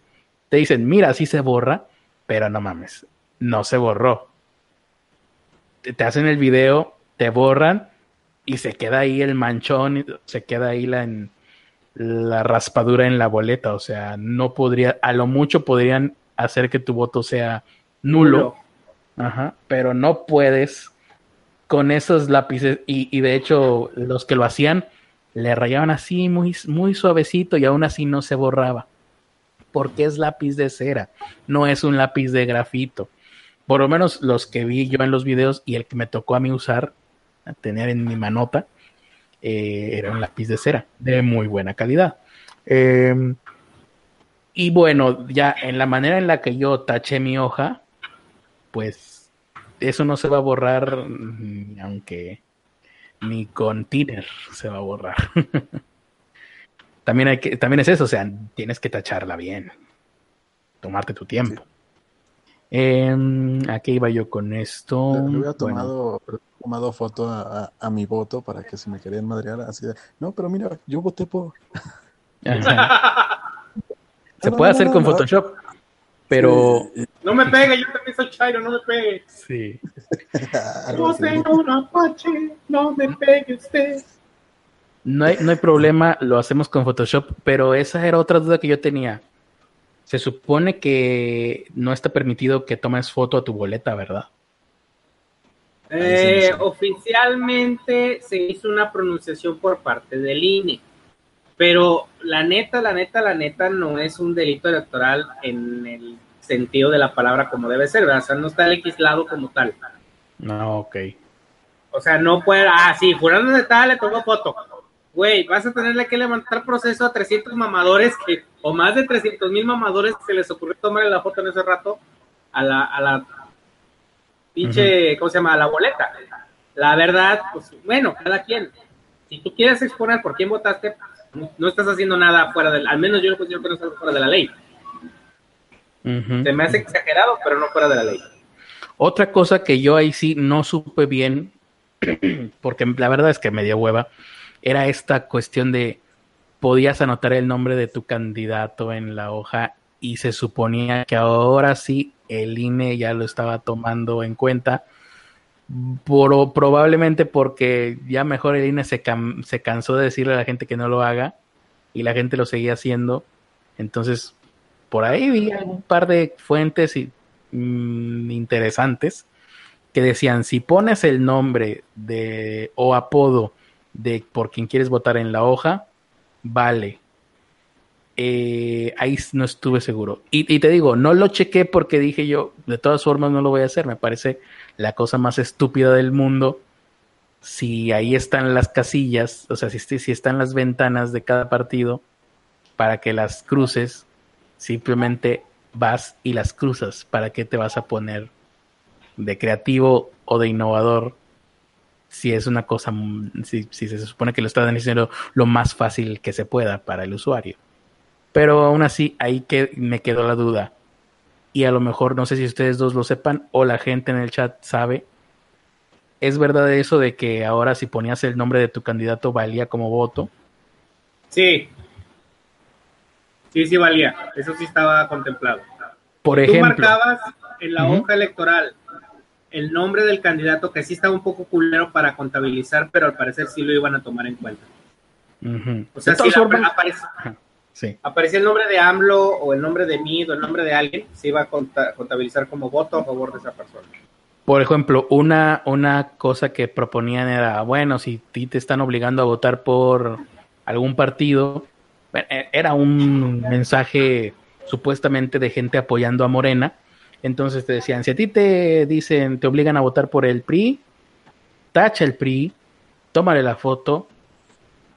te dicen, mira, sí se borra, pero no mames, no se borró. Te, hacen el video, te borran y se queda ahí el manchón, se queda ahí la, la raspadura en la boleta, o sea, no podría, a lo mucho podrían hacer que tu voto sea nulo, Ajá, pero no puedes con esos lápices y, y, de hecho los que lo hacían le rayaban así muy, muy suavecito y aún así no se borraba. Porque es lápiz de cera, no es un lápiz de grafito. Por lo menos los que vi yo en los videos y el que me tocó a mí usar, tener en mi manota, eh, era un lápiz de cera de muy buena calidad. Em, y bueno, ya en la manera en la que yo taché mi hoja, pues eso no se va a borrar, aunque ni con tiner se va a borrar. también, hay que, también es eso, o sea, tienes que tacharla bien, tomarte tu tiempo. Eh, aquí iba yo con esto. Le, había tomado, tomado foto a, mi voto para que se me querían madrear así de, no, pero mira, yo voté por... se puede hacer con Photoshop, pero... No me pegue, yo también soy Chairo, no me pegue. Sí. no tengo un apache, no me pegue usted. No hay, no hay problema, lo hacemos con Photoshop, pero esa era otra duda que yo tenía. Se supone que no está permitido que tomes foto a tu boleta, ¿verdad? Eh, oficialmente se hizo una pronunciación por parte del INE, pero la neta, la neta, la neta no es un delito electoral en el sentido de la palabra como debe ser, ¿verdad? O sea, no está legislado como tal. No, ok. O sea, no puede, ah, sí, jurando de tal, le tomo foto güey, vas a tenerle que levantar proceso a 300 mamadores que, o más de 300 mil mamadores se les ocurrió tomarle la foto en ese rato a la, a la pinche, ¿cómo se llama? La boleta. La verdad, pues bueno, cada quien. Si tú quieres exponer por quién votaste, no estás haciendo nada fuera del, al menos yo no considero que no estás fuera de la ley. Se me hace exagerado, pero no fuera de la ley. Otra cosa que yo ahí sí no supe bien, porque la verdad es que me dio hueva, era esta cuestión de podías anotar el nombre de tu candidato en la hoja y se suponía que ahora sí el INE ya lo estaba tomando en cuenta. Por, probablemente porque ya mejor el INE se, se cansó de decirle a la gente que no lo haga y la gente lo seguía haciendo. Entonces, por ahí vi un par de fuentes mm, interesantes que decían, si pones el nombre de o apodo de por quien quieres votar en la hoja, vale. Eh, ahí no estuve seguro. Y, te digo, no lo chequé porque dije yo, de todas formas no lo voy a hacer. Me parece la cosa más estúpida del mundo. Si ahí están las casillas, o sea, si, si están las ventanas de cada partido, para que las cruces, simplemente vas y las cruzas. ¿Para qué te vas a poner de creativo o de innovador si es una cosa, si, se supone que lo están diciendo lo más fácil que se pueda para el usuario. Pero aún así, ahí que me quedó la duda. Y a lo mejor, no sé si ustedes dos lo sepan o la gente en el chat sabe. ¿Es verdad eso de que ahora si ponías el nombre de tu candidato valía como voto? Sí. Sí, sí valía. Eso sí estaba contemplado. Por ejemplo. Tú marcabas en la hoja electoral el nombre del candidato que sí estaba un poco culero para contabilizar, pero al parecer sí lo iban a tomar en cuenta. O sea, si aparecía el nombre de AMLO o el nombre de Mid o el nombre de alguien, se iba a contabilizar como voto a favor de esa persona. Por ejemplo, una, una cosa que proponían era, bueno, si te están obligando a votar por algún partido, e, era un mensaje supuestamente de gente apoyando a Morena, entonces te decían, si a ti te dicen, te obligan a votar por el PRI, tacha el PRI, tómale la foto,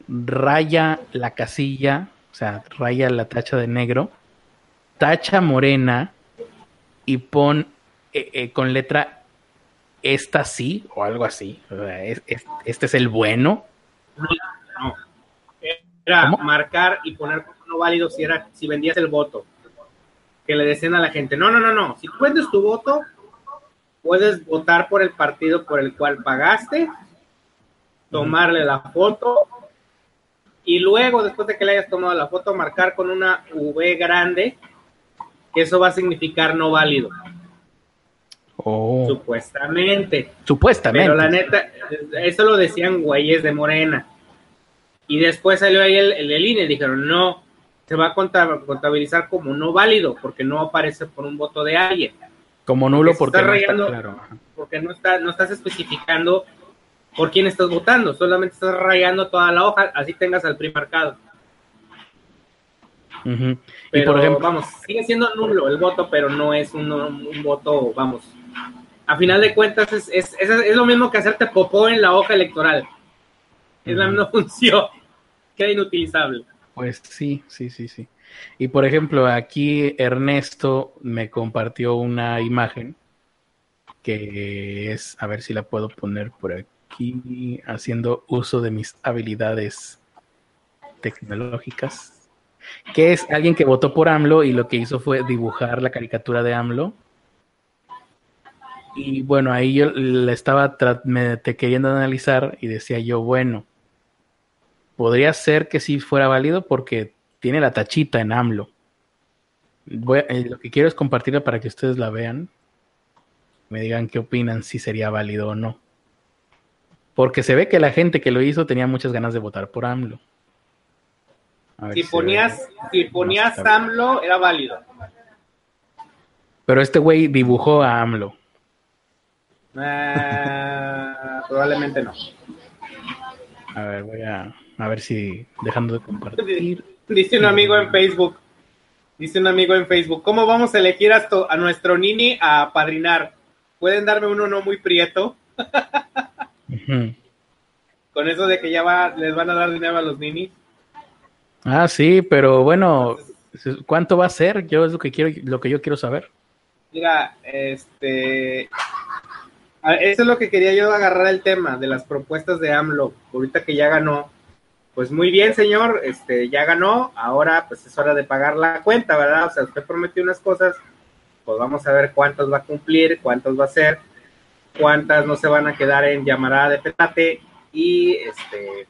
raya la casilla, o sea, raya la tacha de negro, tacha morena y pon eh, eh, con letra esta sí o algo así. este es el bueno. No, Era marcar y poner no válido si era si vendías el voto. Que le decían a la gente, no, no, no, no, si tú vendes tu voto, puedes votar por el partido por el cual pagaste, tomarle la foto y luego, después de que le hayas tomado la foto, marcar con una V grande, que eso va a significar no válido. Oh. Supuestamente. Supuestamente. Pero la neta, eso lo decían güeyes de Morena. Y después salió ahí el, el, INE y dijeron, no, se va a contabilizar como no válido porque no aparece por un voto de alguien. Como nulo porque, no está claro. Porque no, está, no estás especificando por quién estás votando, solamente estás rayando toda la hoja, así tengas al PRI marcado. Pero, y por ejemplo, vamos, sigue siendo nulo el voto, pero no es un, un voto, vamos. A final de cuentas, es, es, es, lo mismo que hacerte popó en la hoja electoral. Es la misma función. Queda inutilizable. Pues sí, sí, sí, sí. Y por ejemplo, aquí Ernesto me compartió una imagen que es, a ver si la puedo poner por aquí, haciendo uso de mis habilidades tecnológicas que es alguien que votó por AMLO y lo que hizo fue dibujar la caricatura de AMLO. Y bueno, ahí yo le estaba queriendo analizar y decía yo, bueno, podría ser que sí fuera válido porque tiene la tachita en AMLO. Eh, lo que quiero es compartirla para que ustedes la vean. Me digan qué opinan, si sería válido o no. Porque se ve que la gente que lo hizo tenía muchas ganas de votar por AMLO. Si ponías, si ponías AMLO, era válido. Pero este güey dibujó a AMLO. Ah, probablemente no. A ver, voy a, a ver si dejando de compartir. Dice un amigo en Facebook. Dice un amigo en Facebook, ¿cómo vamos a elegir a, a nuestro Nini a padrinar? ¿Pueden darme uno no muy prieto? Con eso de que ya va, les van a dar dinero a los ninis. Ah, sí, pero bueno, ¿cuánto va a ser? Yo es lo que quiero, lo que yo quiero saber. Mira, este, eso es lo que quería yo agarrar el tema de las propuestas de AMLO, ahorita que ya ganó. Pues muy bien, señor, este, ya ganó, ahora pues es hora de pagar la cuenta, ¿verdad? O sea, usted prometió unas cosas, pues vamos a ver cuántas va a cumplir, cuántas va a hacer, cuántas no se van a quedar en llamarada de petate y este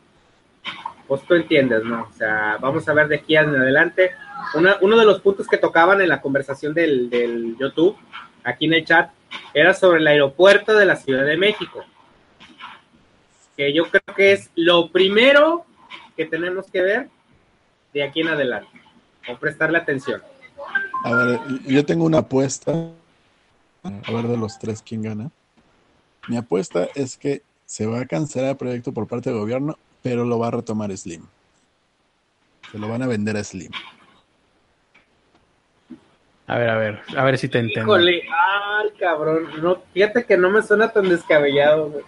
pues tú entiendes, ¿no? O sea, vamos a ver de aquí en adelante. uno de los puntos que tocaban en la conversación del, del YouTube, aquí en el chat, era sobre el aeropuerto de la Ciudad de México. Que yo creo que es lo primero que tenemos que ver de aquí en adelante, o prestarle atención. A ver, yo tengo una apuesta. A ver de los tres quién gana. Mi apuesta es que se va a cancelar el proyecto por parte del gobierno pero lo va a retomar Slim. Se lo van a vender a Slim. A ver, a ver, a ver si te entiendo. Híjole, ay, cabrón. No, fíjate que no me suena tan descabellado,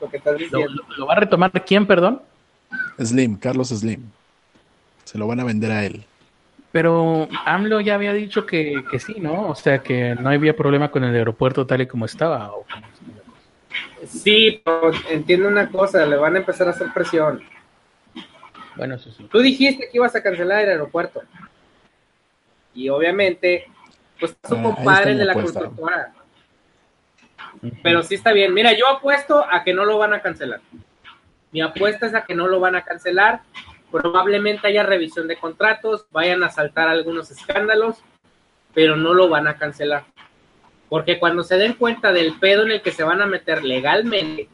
Lo, que estás diciendo. ¿Lo, va a retomar quién, perdón? Slim, Carlos Slim. Se lo van a vender a él. Pero AMLO ya había dicho que, que sí, ¿no? O sea, que no había problema con el aeropuerto tal y como estaba. ¿o? Sí, pero entiendo una cosa, le van a empezar a hacer presión. Bueno, eso sí. Tú dijiste que ibas a cancelar el aeropuerto. Y obviamente, pues su ah, compadre de la constructora. Pero sí está bien. Mira, yo apuesto a que no lo van a cancelar. Mi apuesta es a que no lo van a cancelar. Probablemente haya revisión de contratos, vayan a saltar algunos escándalos, pero no lo van a cancelar. Porque cuando se den cuenta del pedo en el que se van a meter legalmente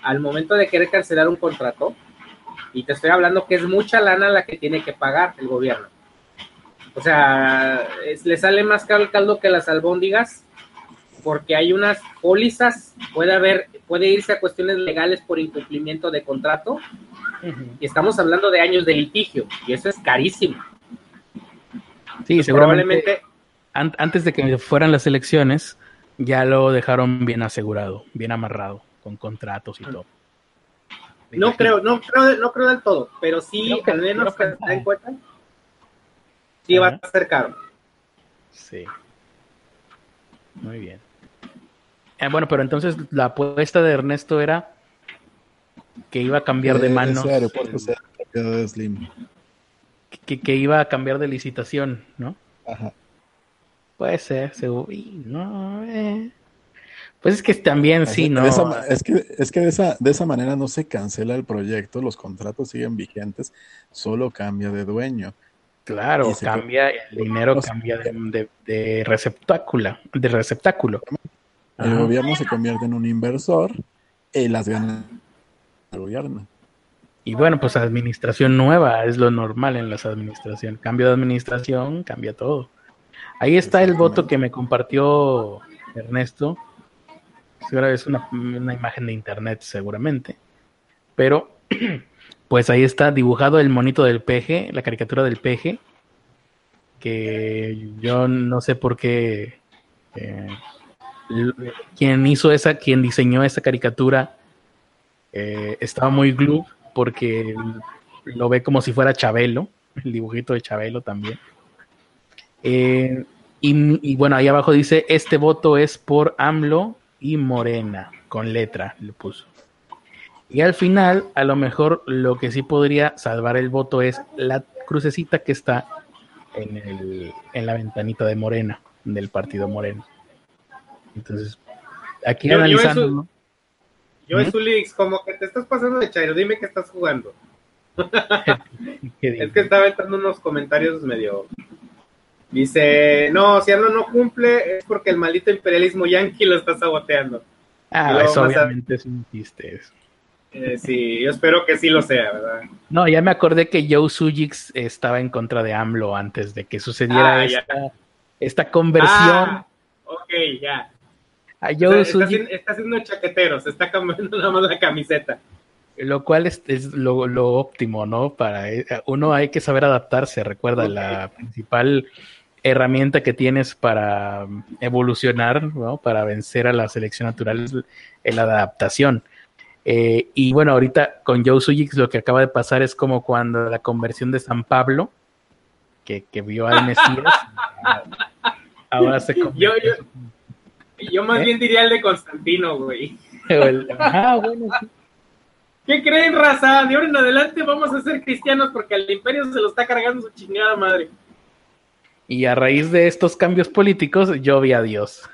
al momento de querer cancelar un contrato, y te estoy hablando que es mucha lana la que tiene que pagar el gobierno. O sea, le sale más caro el caldo que las albóndigas, porque hay unas pólizas, puede haber, puede irse a cuestiones legales por incumplimiento de contrato, y estamos hablando de años de litigio, y eso es carísimo. Sí, seguramente antes de que fueran las elecciones, ya lo dejaron bien asegurado, bien amarrado, con contratos y todo. No creo, no creo, no creo del todo, pero sí, al menos que se den cuenta, sí va a ser caro. Sí. Muy bien. Eh, bueno, pero entonces la apuesta de Ernesto era que iba a cambiar de manos. Que, que iba a cambiar de licitación, ¿no? Ajá. Puede ser, seguro. No, eh. Pues es que también sí, ¿no? es que, es que de, esa, de esa manera no se cancela el proyecto, los contratos siguen vigentes, solo cambia de dueño. Claro, cambia, el dinero cambia de, de, receptáculo, de receptáculo. El gobierno se convierte en un inversor y las ganas del gobierno. Y bueno, pues administración nueva es lo normal en las administraciones. Cambio de administración, cambia todo. Ahí está el voto que me compartió Ernesto. Es una, una imagen de internet seguramente. Pero pues ahí está dibujado el monito del peje, la caricatura del peje, que yo no sé por qué eh, quien hizo esa, quien diseñó esa caricatura eh, estaba muy glue porque lo ve como si fuera Chabelo, el dibujito de Chabelo también. Eh, y, bueno, ahí abajo dice, este voto es por AMLO y Morena, con letra, lo puso. Y al final, a lo mejor lo que sí podría salvar el voto es la crucecita que está en, el, en la ventanita de Morena, del partido Morena. Entonces, aquí analizando. Yo, ¿Mm? Zulix, como que te estás pasando de chairo, dime que estás jugando. es que estaba entrando unos comentarios medio. Dice, no, si algo no cumple es porque el maldito imperialismo yanqui lo está saboteando. Ah, eso obviamente es un chiste. Eh, sí, yo espero que sí lo sea, ¿verdad? No, ya me acordé que Joe Sujix estaba en contra de AMLO antes de que sucediera ah, esta, conversión. Ah, ok, ya. está, haciendo chaquetero, se está cambiando nada más la camiseta. Lo cual es, lo, óptimo, ¿no? Para eh, uno hay que saber adaptarse. Recuerda, la principal herramienta que tienes para evolucionar, ¿no? Para vencer a la selección natural es la adaptación. Eh, y bueno, ahorita con Joe Sujix lo que acaba de pasar es como cuando la conversión de San Pablo, que, vio al Mesías, ahora se yo, yo, yo, más ¿Eh? bien diría el de Constantino, güey. ah, bueno, ¿Qué creen, raza? De ahora en adelante vamos a ser cristianos porque al imperio se lo está cargando su chingada madre. Y a raíz de estos cambios políticos, yo vi a Dios.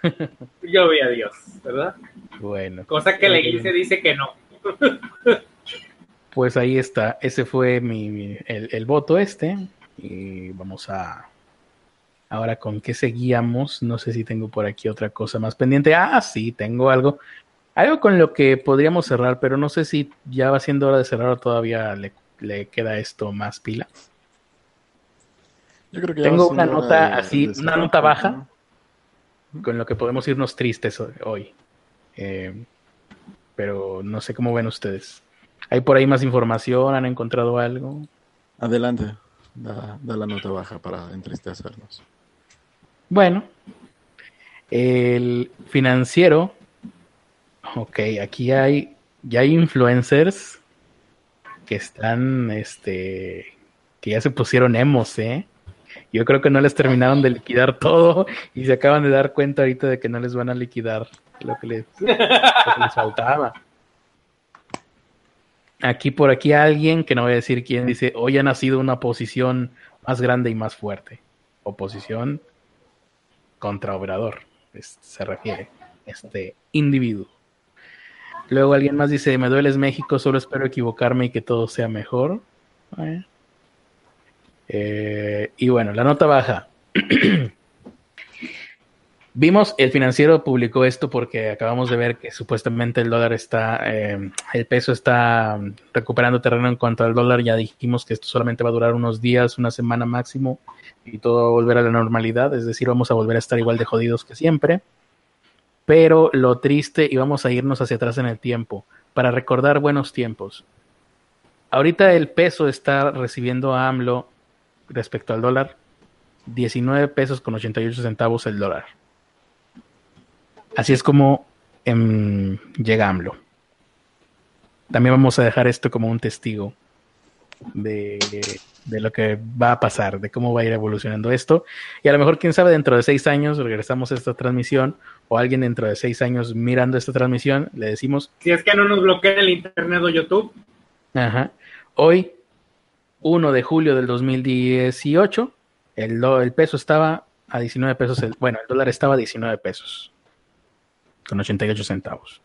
yo vi a Dios, ¿verdad? Bueno. Cosa que la iglesia dice que no. Pues ahí está. Ese fue mi, el, voto este. Y vamos a. Ahora, ¿con qué seguíamos? No sé si tengo por aquí otra cosa más pendiente. Ah, sí, tengo algo. Algo con lo que podríamos cerrar, pero no sé si ya va siendo hora de cerrar o todavía le, le queda esto más pila. Yo creo que Tengo una nota así, una nota baja, con lo que podemos irnos tristes hoy. Eh, pero no sé cómo ven ustedes. ¿Hay por ahí más información? ¿Han encontrado algo? Adelante, da, la nota baja para entristecernos. Bueno, el financiero, ok, aquí hay, ya hay influencers que están, este, que ya se pusieron emos, ¿eh? Yo creo que no les terminaron de liquidar todo y se acaban de dar cuenta ahorita de que no les van a liquidar lo que les, faltaba. Aquí por aquí alguien, que no voy a decir quién, dice, hoy ha nacido una oposición más grande y más fuerte. Oposición contra Obrador, se refiere, este individuo. Luego alguien más dice, me dueles México, solo espero equivocarme y que todo sea mejor. Eh, y bueno, la nota baja. Vimos, el financiero publicó esto porque acabamos de ver que supuestamente el dólar está, eh, el peso está recuperando terreno en cuanto al dólar. Ya dijimos que esto solamente va a durar unos días, una semana máximo y todo va a volver a la normalidad. Es decir, vamos a volver a estar igual de jodidos que siempre. Pero lo triste, y vamos a irnos hacia atrás en el tiempo para recordar buenos tiempos. Ahorita el peso está recibiendo a AMLO respecto al dólar, 19 pesos con 88 centavos el dólar. Así es como em, llega AMLO. También vamos a dejar esto como un testigo de, de, lo que va a pasar, de cómo va a ir evolucionando esto. Y a lo mejor, quién sabe, dentro de seis años regresamos a esta transmisión o alguien dentro de seis años mirando esta transmisión, le decimos... Si es que no nos bloquea el internet o YouTube. Ajá. Hoy 1 de julio del 2018, el, el peso estaba a 19 pesos, bueno, el dólar estaba a 19 pesos, con 88 centavos.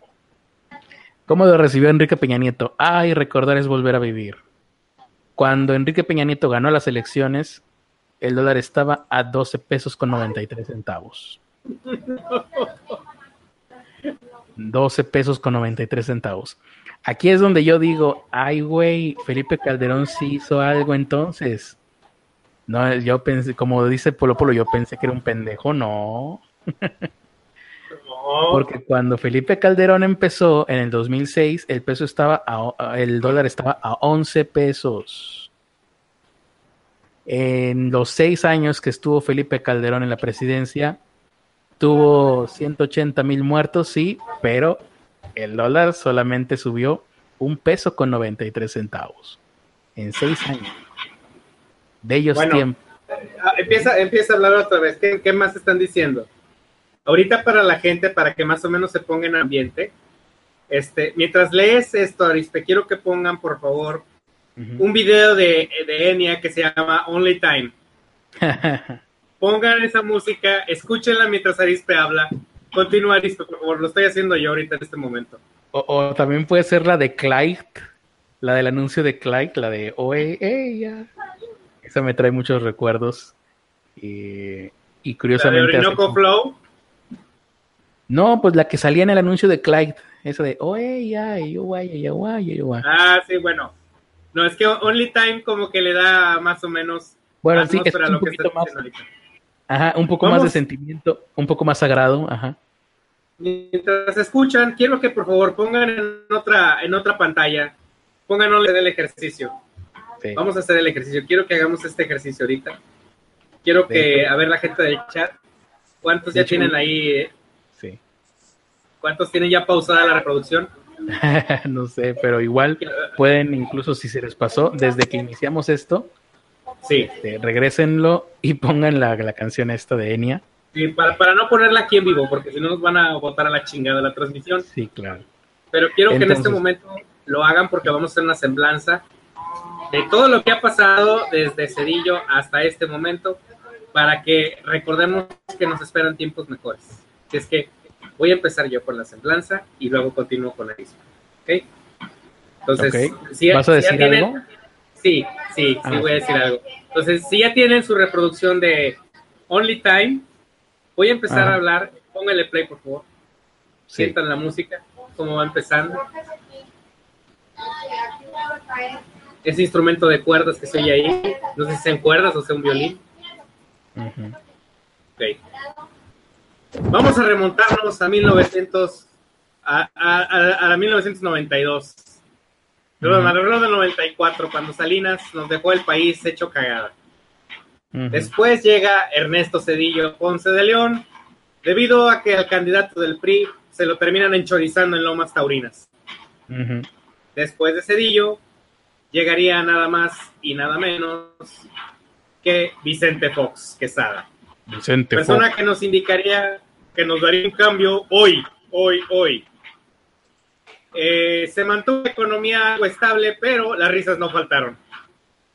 ¿Cómo lo recibió Enrique Peña Nieto? Ay, recordar es volver a vivir. Cuando Enrique Peña Nieto ganó las elecciones, el dólar estaba a 12 pesos con 93 centavos. 12 pesos con 93 centavos. Aquí es donde yo digo, ay, güey, Felipe Calderón sí hizo algo entonces. No, yo pensé, como dice Polo Polo, yo pensé que era un pendejo, no. Porque cuando Felipe Calderón empezó en el 2006, el peso estaba el dólar estaba a 11 pesos. En los seis años que estuvo Felipe Calderón en la presidencia, tuvo 180 mil muertos, sí, pero el dólar solamente subió un peso con 93 centavos en seis años. De ellos tiempo. Ah, empieza, empieza a hablar otra vez. ¿Qué, ¿Qué, más están diciendo? Ahorita para la gente, para que más o menos se ponga en ambiente, este, mientras lees esto, Arispe, quiero que pongan, por favor, un video de, de Enya que se llama Only Time. Pongan esa música, escúchenla mientras Arispe habla. Continúa, Arispe, por favor, lo estoy haciendo yo ahorita en este momento. O, también puede ser la de Clyde, la del anuncio de Clyde, la de Oe, ella. Esa me trae muchos recuerdos. Y, y curiosamente. ¿La de Flow? No, pues la que salía en el anuncio de Clyde, esa de Oe, ya, yo, Ah, sí, bueno. No, es que Only Time como que le da más o menos. Bueno, sí, es un poquito más. Ajá, un poco más de sentimiento, un poco más sagrado, ajá. Mientras escuchan, quiero que por favor pongan en otra, en otra pantalla, pongan el ejercicio. Vamos a hacer el ejercicio. Quiero que hagamos este ejercicio ahorita. Quiero que, a ver la gente del chat, ¿cuántos ya tienen ahí? Eh? Sí. ¿Cuántos tienen ya pausada la reproducción? no sé, pero igual pueden, incluso si se les pasó, desde que iniciamos esto, sí. Este, regrésenlo y pongan la, la, canción esta de Enya. Sí, para, para no ponerla aquí en vivo, porque si no nos van a botar a la chingada la transmisión. Sí, claro. Pero quiero que en este momento lo hagan porque vamos a hacer una semblanza de todo lo que ha pasado desde Cedillo hasta este momento para que recordemos que nos esperan tiempos mejores. Que es que Voy a empezar yo con la semblanza y luego continúo con la misma. ¿Ok? Entonces, Si, ¿vas a decir algo? Sí, sí, sí, ah. voy a decir algo. Entonces, si ya tienen su reproducción de Only Time, voy a empezar a hablar. Póngale play, por favor. Sientan la música, cómo va empezando. Ese instrumento de cuerdas que se oye ahí, no sé si sean cuerdas o sea un violín. Ok. Vamos a remontarnos a 1900, a, a, a, 1992. Perdón, alrededor del 94, cuando Salinas nos dejó el país hecho cagada. Después llega Ernesto Cedillo Ponce de León, debido a que al candidato del PRI se lo terminan enchorizando en Lomas Taurinas. Después de Cedillo, llegaría nada más y nada menos que Vicente Fox Quesada. Vicente persona que nos indicaría que nos daría un cambio hoy, hoy, hoy. Eh, se mantuvo la economía algo estable, pero las risas no faltaron,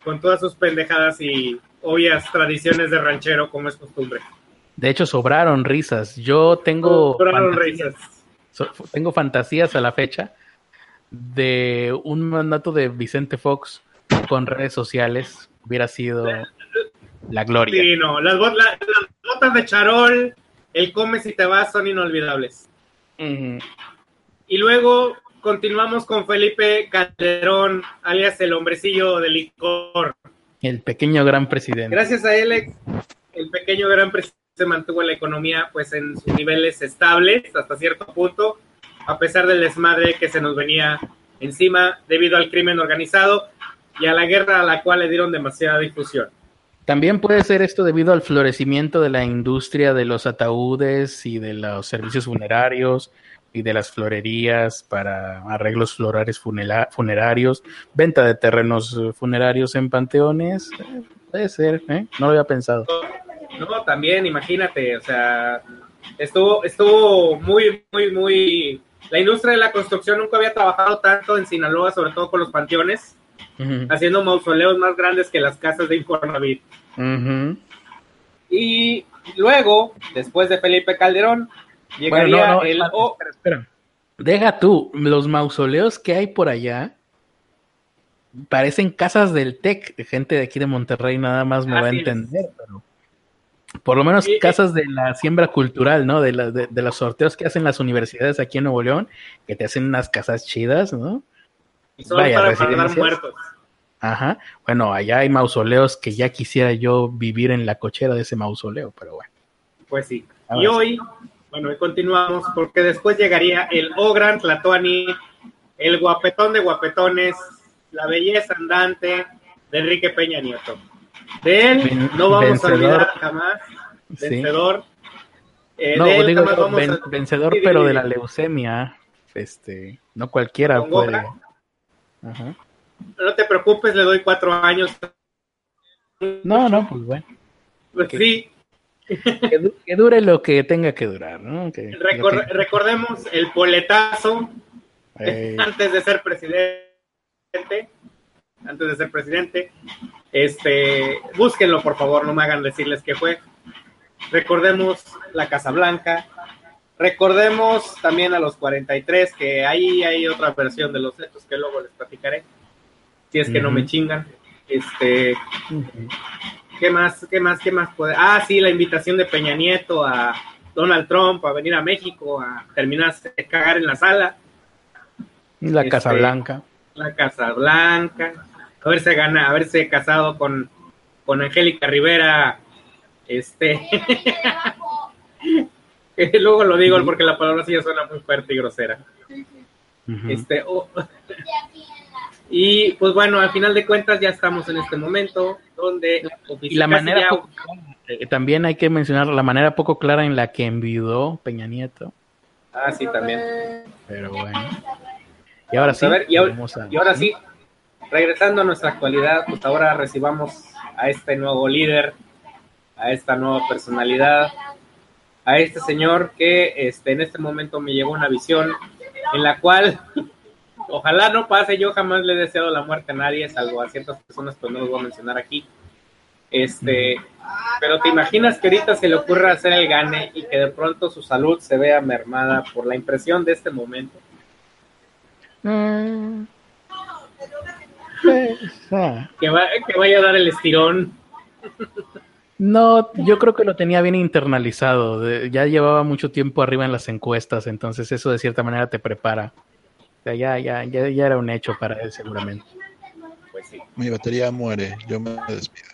con todas sus pendejadas y obvias tradiciones de ranchero como es costumbre. De hecho, sobraron risas. Yo tengo sobraron fantasías, risas. tengo fantasías a la fecha de un mandato de Vicente Fox con redes sociales hubiera sido la gloria. Sí, no, las, las botas de charol, el come si te vas son inolvidables. Y luego continuamos con Felipe Calderón, alias el hombrecillo de licor. El pequeño gran presidente. Gracias a él, el pequeño gran presidente se mantuvo la economía pues en sus niveles estables hasta cierto punto, a pesar del desmadre que se nos venía encima debido al crimen organizado y a la guerra a la cual le dieron demasiada difusión. También puede ser esto debido al florecimiento de la industria de los ataúdes y de los servicios funerarios y de las florerías para arreglos florales funerarios, venta de terrenos funerarios en panteones. puede ser, ¿eh? No lo había pensado. No, también, imagínate, o sea, estuvo, estuvo muy, muy, muy... La industria de la construcción nunca había trabajado tanto en Sinaloa, sobre todo con los panteones haciendo mausoleos más grandes que las casas de Infonavit. Y luego, después de Felipe Calderón, llegaría el... espera, Deja tú, los mausoleos que hay por allá parecen casas del TEC, de gente de aquí de Monterrey nada más me va a entender, pero por lo menos casas de la siembra cultural, ¿no? De, de, los sorteos que hacen las universidades aquí en Nuevo León, que te hacen unas casas chidas, ¿no? Y solo para guardar muertos. Ajá. Bueno, allá hay mausoleos que ya quisiera yo vivir en la cochera de ese mausoleo, pero bueno. Pues sí. y hoy, bueno, hoy continuamos porque después llegaría el Ogran Tlatoani, el guapetón de guapetones, la belleza andante de Enrique Peña Nieto. De él no vamos a olvidar jamás. Vencedor. Eh, no, digo, vencedor, pero de la leucemia. Este, no cualquiera puede. Ajá. No te preocupes, le doy cuatro años. No, no, pues bueno. Pues sí. Que, dure lo que tenga que durar, ¿no? Recordemos el poletazo antes de ser presidente. Antes de ser presidente. Este, búsquenlo, por favor, no me hagan decirles que fue. Recordemos la Casa Blanca. Recordemos también a los 43, que ahí hay otra versión de los hechos que luego les platicaré si es que no me chingan. Este, ¿qué más? ¿Qué más? ¿Qué más puede? Ah, sí, la invitación de Peña Nieto a Donald Trump a venir a México a terminar de cagar en la sala. La este, Casa Blanca. La Casa Blanca. Haberse gana, haberse casado con, con Angélica Rivera. Este. Luego lo digo porque la palabra sí ya suena muy fuerte y grosera. Este. Y pues bueno, al final de cuentas ya estamos en este momento donde... Y la manera eh, también hay que mencionar la manera poco clara en la que enviudó Peña Nieto. Ah, sí, también. Pero bueno. Y ahora sí. y, ahora, sí, regresando a nuestra actualidad, pues ahora recibamos a este nuevo líder, a esta nueva personalidad, a este señor que este, en este momento me llegó una visión en la cual Ojalá no pase, yo jamás le he deseado la muerte a nadie, salvo a ciertas personas, pero no los voy a mencionar aquí. Este, pero te imaginas que ahorita se le ocurra hacer el gane y que de pronto su salud se vea mermada por la impresión de este momento. Mm. que, que vaya a dar el estirón. No, yo creo que lo tenía bien internalizado. ya llevaba mucho tiempo arriba en las encuestas, entonces eso de cierta manera te prepara ya, ya, ya, ya era un hecho para él seguramente. Pues sí. Mi batería muere, yo me despido.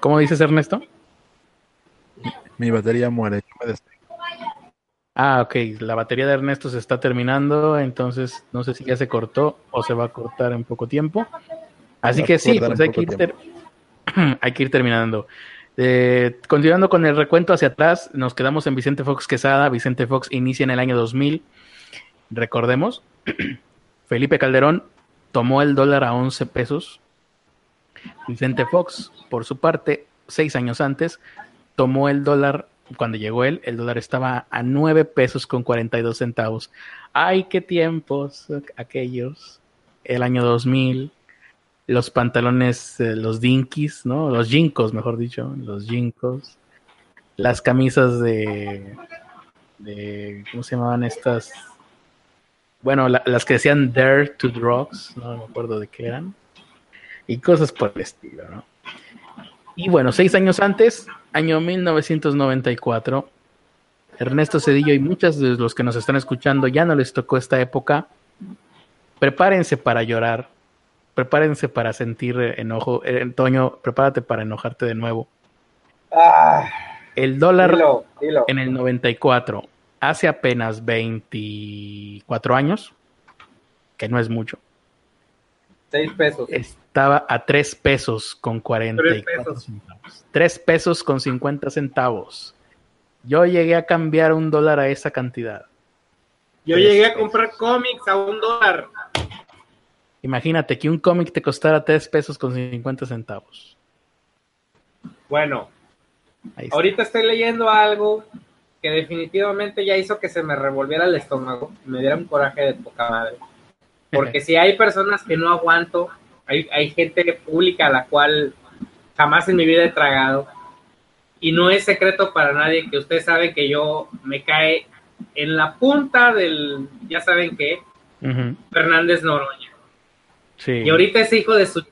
¿Cómo dices, Ernesto? Mi batería muere, yo me despido. Ah, ok, la batería de Ernesto se está terminando, entonces no sé si ya se cortó o se va a cortar en poco tiempo. Así que sí, pues hay que, ir hay que ir terminando. Eh, continuando con el recuento hacia atrás, nos quedamos en Vicente Fox Quesada. Vicente Fox inicia en el año 2000. Recordemos, Felipe Calderón tomó el dólar a 11 pesos. Vicente Fox, por su parte, seis años antes, tomó el dólar, cuando llegó él, el dólar estaba a 9 pesos con 42 centavos. ¡Ay, qué tiempos aquellos! El año 2000, los pantalones, eh, los dinkies, ¿no? Los jinkos, mejor dicho, los jinkos. Las camisas de, de ¿cómo se llamaban estas? Bueno, las que decían Dare to Drugs, no me acuerdo de qué eran, y cosas por el estilo, ¿no? Y bueno, seis años antes, año 1994, Ernesto Cedillo y muchos de los que nos están escuchando ya no les tocó esta época. Prepárense para llorar, prepárense para sentir enojo. Eh, Toño, prepárate para enojarte de nuevo. Ah, el dólar en el 94 hace apenas 24 años, que no es mucho. 6 pesos. Estaba a 3 pesos con 44 centavos. 3 pesos con 50 centavos. Yo llegué a cambiar un dólar a esa cantidad. Yo llegué a comprar cómics a un dólar. Imagínate que un cómic te costara 3 pesos con 50 centavos. Bueno, ahorita estoy leyendo algo que definitivamente ya hizo que se me revolviera el estómago, me diera un coraje de poca madre. Porque si hay personas que no aguanto, hay, hay gente pública a la cual jamás en mi vida he tragado, y no es secreto para nadie que usted sabe que yo me cae en la punta del, ya saben qué, Fernández Noroña. Y ahorita ese hijo de su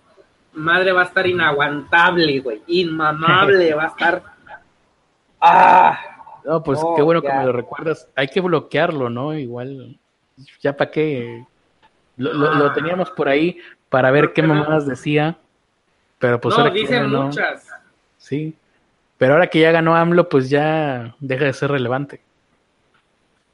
madre va a estar inaguantable, güey, inmamable, va a estar... ¡Ah! No, pues qué bueno que me lo recuerdas. Hay que bloquearlo, ¿no? Igual, ya para qué. Lo, teníamos por ahí para ver qué mamadas decía, pero pues no, dicen muchas. Sí, pero ahora que ya ganó AMLO, pues ya deja de ser relevante.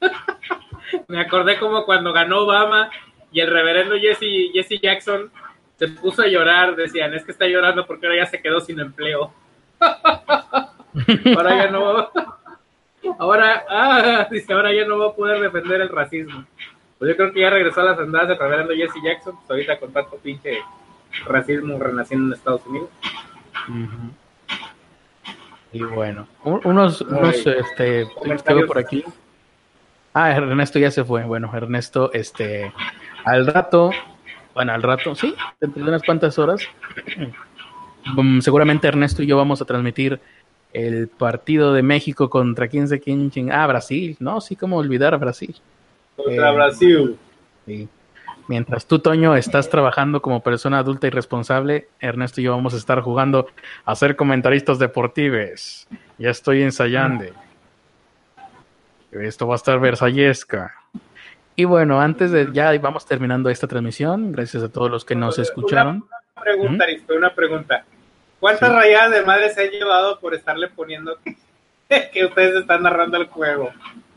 Me acordé como cuando ganó Obama y el reverendo Jesse, Jesse Jackson se puso a llorar, decían, es que está llorando porque ahora ya se quedó sin empleo. ahora ya no ahora, ah, dice, ahora ya no va a poder defender el racismo. Pues yo creo que ya regresó a las andadas de reverendo Jesse Jackson, pues ahorita con tanto pinche racismo renaciendo en Estados Unidos. Y bueno, unos, unos este, por aquí. Ah, Ernesto ya se fue. Bueno, Ernesto, este, al rato, bueno, al rato, sí, dentro de unas cuantas horas, mm, seguramente Ernesto y yo vamos a transmitir el partido de México contra quién sé quién, ah, Brasil, no, sí, como olvidar a Brasil. Contra eh, Brasil. Sí. Mientras tú, Toño, estás trabajando como persona adulta y responsable, Ernesto y yo vamos a estar jugando a ser comentaristas deportivos. Ya estoy ensayando. Esto va a estar versallesca. Y bueno, antes de ya vamos terminando esta transmisión, gracias a todos los que nos escucharon. Una pregunta, ¿Mm? una pregunta. ¿Cuántas rayadas de madre se han llevado por estarle poniendo que ustedes están narrando el juego?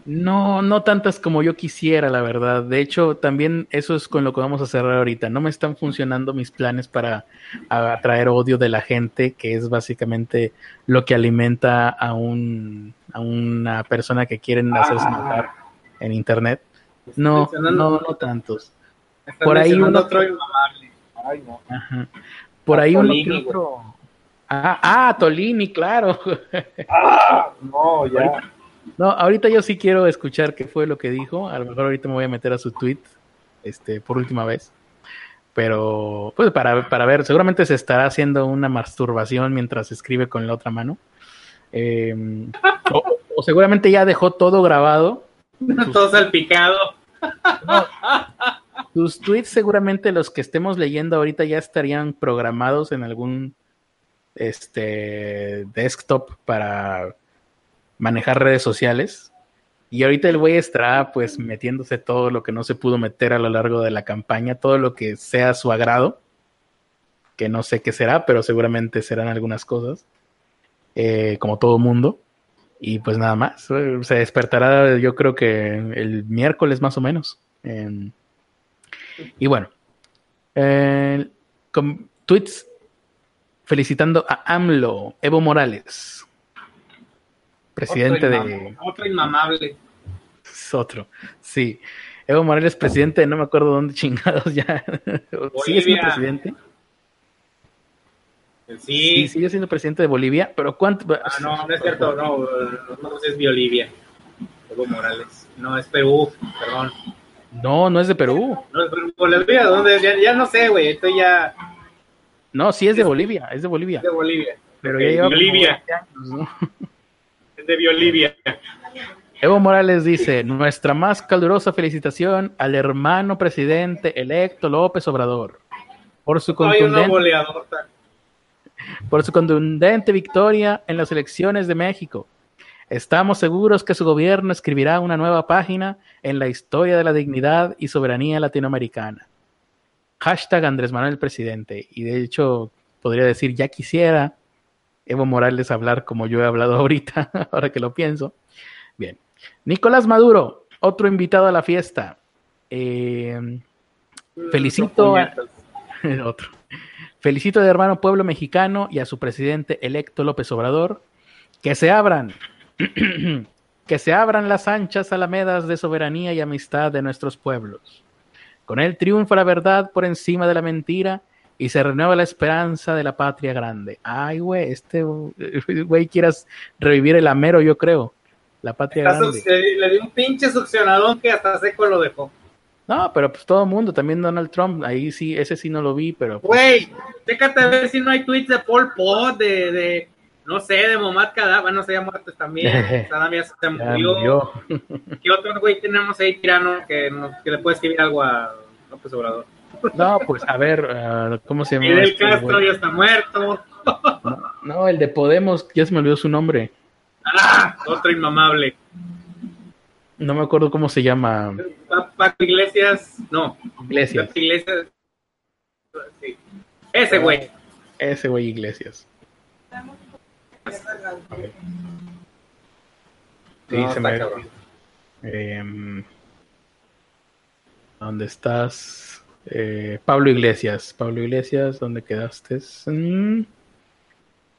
No, no tantas como yo quisiera, la verdad. De hecho, también eso es con lo que vamos a cerrar ahorita. No me están funcionando mis planes para atraer odio de la gente, que es básicamente lo que alimenta a, un, a una persona que quieren hacerse notar en internet. No, no, no tantos. Por ahí uno otro Ay, no. Por ahí uno que otro. Ah, ah, Tolini, claro. Ah, no, ya. No, ahorita yo sí quiero escuchar qué fue lo que dijo. A lo mejor ahorita me voy a meter a su tweet, este, por última vez. Pero, pues para, para ver, seguramente se estará haciendo una masturbación mientras escribe con la otra mano. Em, o, seguramente ya dejó todo grabado. todo salpicado. sus tweets seguramente los que estemos leyendo ahorita ya estarían programados en algún este desktop para manejar redes sociales. Y ahorita el güey estará pues metiéndose todo lo que no se pudo meter a lo largo de la campaña, todo lo que sea a su agrado, que no sé qué será, pero seguramente serán algunas cosas, eh, como todo mundo. Y pues nada más, se despertará yo creo que el miércoles más o menos. y bueno, con tweets felicitando a AMLO, Evo Morales presidente de... Otro inmamable. Es otro, sí. Evo Morales, presidente no me acuerdo dónde chingados ya. ¿Sigue siendo presidente? Sí. sigue siendo presidente de Bolivia, pero ¿cuánto? Ah, no, no es cierto, no, no, es Bolivia. Evo Morales. No, es Perú, perdón. No, no es de Perú. No Bolivia, ¿dónde? Ya, no sé, güey, estoy ya... No, sí es de Bolivia, es de Bolivia. de Bolivia. Pero ya lleva Bolivia. ¿no? de Bolivia. Evo Morales dice, nuestra más calurosa felicitación al hermano presidente electo López Obrador por su contundente, por su contundente victoria en las elecciones de México. Estamos seguros que su gobierno escribirá una nueva página en la historia de la dignidad y soberanía latinoamericana. Hashtag Andrés Manuel Presidente. Y de hecho, podría decir, ya quisiera Evo Morales hablar como yo he hablado ahorita, ahora que lo pienso. Bien. Nicolás Maduro, otro invitado a la fiesta. Eh, felicito a, otro. Felicito de hermano pueblo mexicano y a su presidente electo López Obrador. Que se abran, que se abran las anchas alamedas de soberanía y amistad de nuestros pueblos. Con él triunfa la verdad por encima de la mentira y se renueva la esperanza de la patria grande. Ay, güey, este güey quieras revivir el amero, yo creo. La patria grande. Le dio un pinche succionadón que hasta seco lo dejó. No, pero pues todo el mundo, también Donald Trump, ahí sí, ese sí no lo vi, pero... Pues güey, déjate a ver si no hay tweets de Paul Pot, de, de no sé, de Momad Kadab, bueno, se ha muerto también, Saddam ya se murió. ¿Qué otro güey tenemos ahí tirano que, que le puede escribir algo a López Obrador? No, pues a ver, uh, ¿cómo se llama? Fidel este Castro ya está muerto. No, el de Podemos, ya se me olvidó su nombre. Ah, otro inmamable. No me acuerdo cómo se llama. Paco Iglesias, no. Iglesias. Iglesias. Sí. Ese güey. Ese güey Iglesias. Sí, se me... Eh, ¿Dónde estás? Eh, Pablo Iglesias. Pablo Iglesias, ¿dónde quedaste? Mm.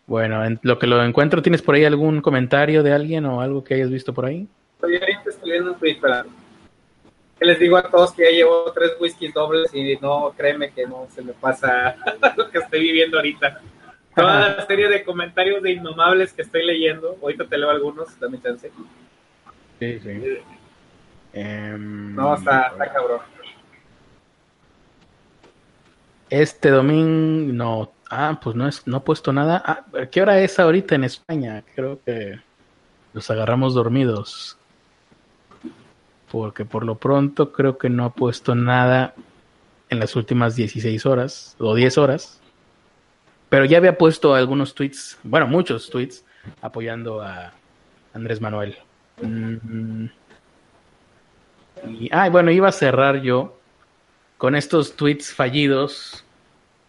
Bueno, en lo que lo encuentro, ¿tienes por ahí algún comentario de alguien o algo que hayas visto por ahí? Estoy ahorita escribiendo un tweet para les digo a todos que ya llevo tres whiskies dobles y no, créeme que no se me pasa lo que estoy viviendo ahorita. Toda la serie de comentarios de innomables que estoy leyendo, ahorita te leo algunos, dame chance. Sí, sí. Em, no, está, está cabrón. Este domingo, no, ah, pues no, es, no he puesto nada. Ah, ¿Qué hora es ahorita en España? Creo que los agarramos dormidos. Porque por lo pronto creo que no ha puesto nada en las últimas 16 horas o 10 horas. Pero ya había puesto algunos tweets, bueno, muchos tweets apoyando a Andrés Manuel. Mm. Y, ah, bueno, iba a cerrar yo con estos tweets fallidos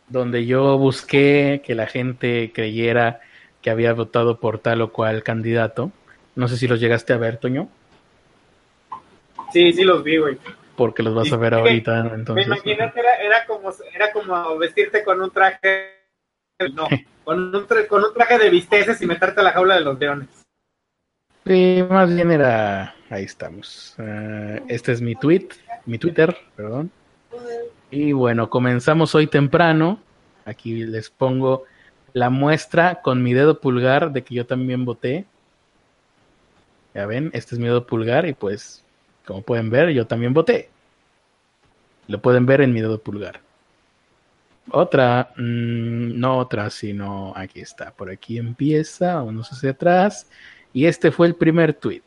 donde yo busqué que la gente creyera que había votado por tal o cual candidato. No sé si los llegaste a ver, Toño. Sí, sí los vi, güey. Porque los vas a ver ahorita, entonces. Me imaginé que era, como, era como vestirte con un traje, no, con un, traje de visteces y meterte a la jaula de los leones. Sí, más bien era. Ahí estamos. Eh, este es mi tweet, mi Twitter, perdón. Y bueno, comenzamos hoy temprano. Aquí les pongo la muestra con mi dedo pulgar de que yo también voté. Ya ven, este es mi dedo pulgar y pues, como pueden ver, yo también voté. Lo pueden ver en mi dedo pulgar. Otra, mm, no otra, sino aquí está. Por aquí empieza, vamos hacia atrás. Y este fue el primer tweet.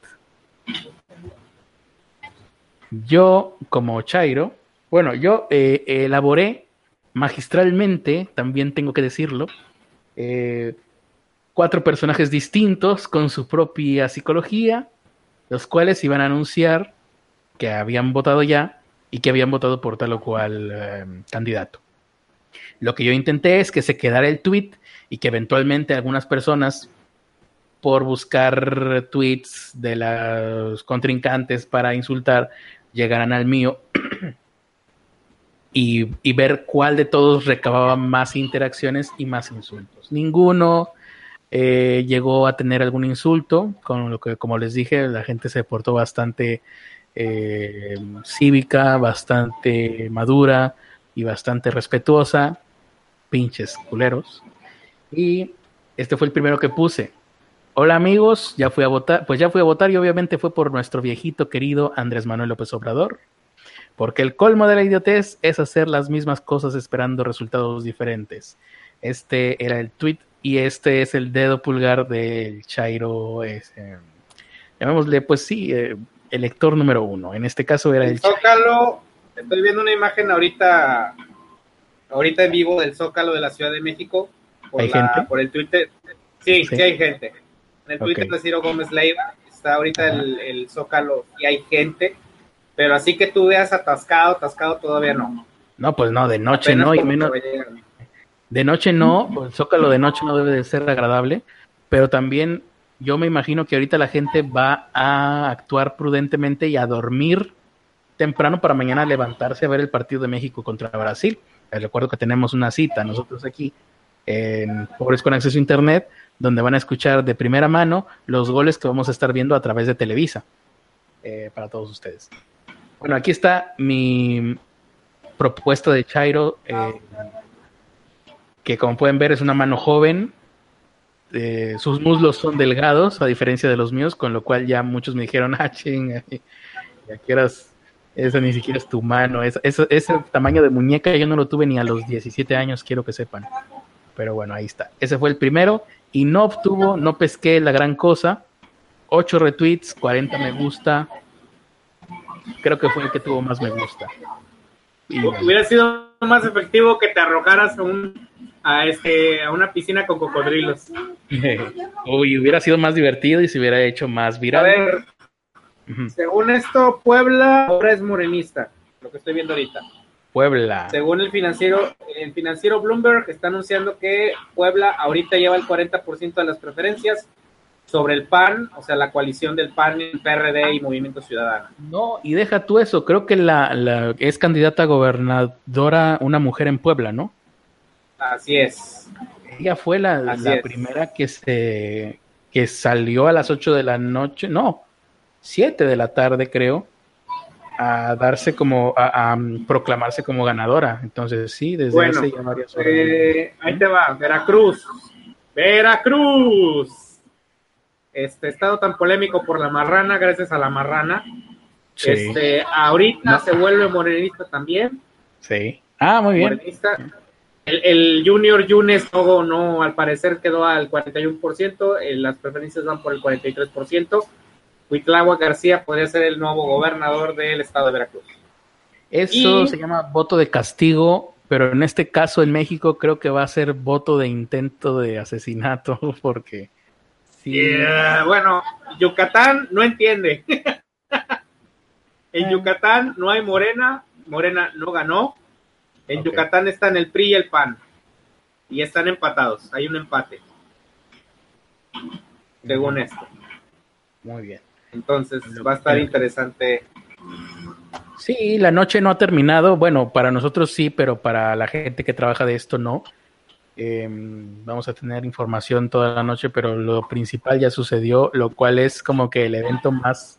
Yo, como Chairo, bueno, yo eh, elaboré magistralmente, también tengo que decirlo, eh, cuatro personajes distintos con su propia psicología, los cuales iban a anunciar que habían votado ya y que habían votado por tal o cual eh, candidato. Lo que yo intenté es que se quedara el tweet y que eventualmente algunas personas por buscar tweets de los contrincantes para insultar, llegarán al mío y, ver cuál de todos recababa más interacciones y más insultos. Ninguno eh, llegó a tener algún insulto, con lo que, como les dije, la gente se portó bastante eh, cívica, bastante madura y bastante respetuosa. Pinches culeros. Y este fue el primero que puse. Hola amigos, ya fui a votar, pues ya fui a votar y obviamente fue por nuestro viejito querido Andrés Manuel López Obrador, porque el colmo de la idiotez es hacer las mismas cosas esperando resultados diferentes. Este era el tweet y este es el dedo pulgar del Chairo, llamémosle pues sí, eh, elector número uno. En este caso era el, Zócalo. Estoy viendo una imagen ahorita, ahorita en vivo del Zócalo de la Ciudad de México por, ¿Hay gente? por el Twitter. Sí, sí, sí hay gente en el Twitter de Ciro Gómez Leiva, está ahorita el, Zócalo y hay gente, pero así que tú veas atascado, atascado todavía no. No, pues no, de noche no, y menos... De noche no, pues el Zócalo de noche no debe de ser agradable, pero también yo me imagino que ahorita la gente va a actuar prudentemente y a dormir temprano para mañana levantarse a ver el partido de México contra Brasil. Recuerdo que tenemos una cita nosotros aquí en Pobres con Acceso a Internet donde van a escuchar de primera mano los goles que vamos a estar viendo a través de Televisa eh, para todos ustedes. Bueno, aquí está mi propuesta de Chairo, eh, que como pueden ver es una mano joven, eh, sus muslos son delgados, a diferencia de los míos, con lo cual ya muchos me dijeron, ah, ching, ya quieras, esa ni siquiera es tu mano, ese tamaño de muñeca yo no lo tuve ni a los 17 años, quiero que sepan. Pero bueno, ahí está. Ese fue el primero y no obtuvo, no pesqué la gran cosa. 8 retweets, 40 me gusta. Creo que fue el que tuvo más me gusta. Y, Hubiera sido más efectivo que te arrojaras a, un, a, este, a una piscina con cocodrilos. Uy, hubiera sido más divertido y se hubiera hecho más viral. Según esto, Puebla ahora es morenista, lo que estoy viendo ahorita. Puebla. Según el financiero, el financiero Bloomberg está anunciando que Puebla ahorita lleva el 40% de las preferencias sobre el PAN, o sea, la coalición del PAN, el PRD y Movimiento Ciudadano. No, y deja tú eso, creo que la, es candidata a gobernadora una mujer en Puebla, ¿no? Así es. Ella fue la, primera que se que salió a las 8 de la noche, no, 7 de la tarde creo, a darse como, a, proclamarse como ganadora. Entonces, sí, desde hace ya varias horas. Eh, ahí te va, Veracruz. Veracruz. Este estado tan polémico por la marrana, gracias a la marrana. Este, ahorita se vuelve morenista también. Sí. Ah, muy bien. El, el, Junior Yunes no, no, al parecer quedó al 41%, eh, las preferencias van por el 43%. Huitlagua García podría ser el nuevo gobernador del estado de Veracruz. Eso se llama voto de castigo, pero en este caso en México creo que va a ser voto de intento de asesinato, porque sí. bueno, Yucatán no entiende. en. Yucatán no hay Morena, Morena no ganó. En Yucatán están el PRI y el PAN. Y están empatados, hay un empate. Según esto. Muy bien. Entonces va a estar interesante. Sí, la noche no ha terminado. Bueno, para nosotros sí, pero para la gente que trabaja de esto no. Em, vamos a tener información toda la noche, pero lo principal ya sucedió, lo cual es como que el evento más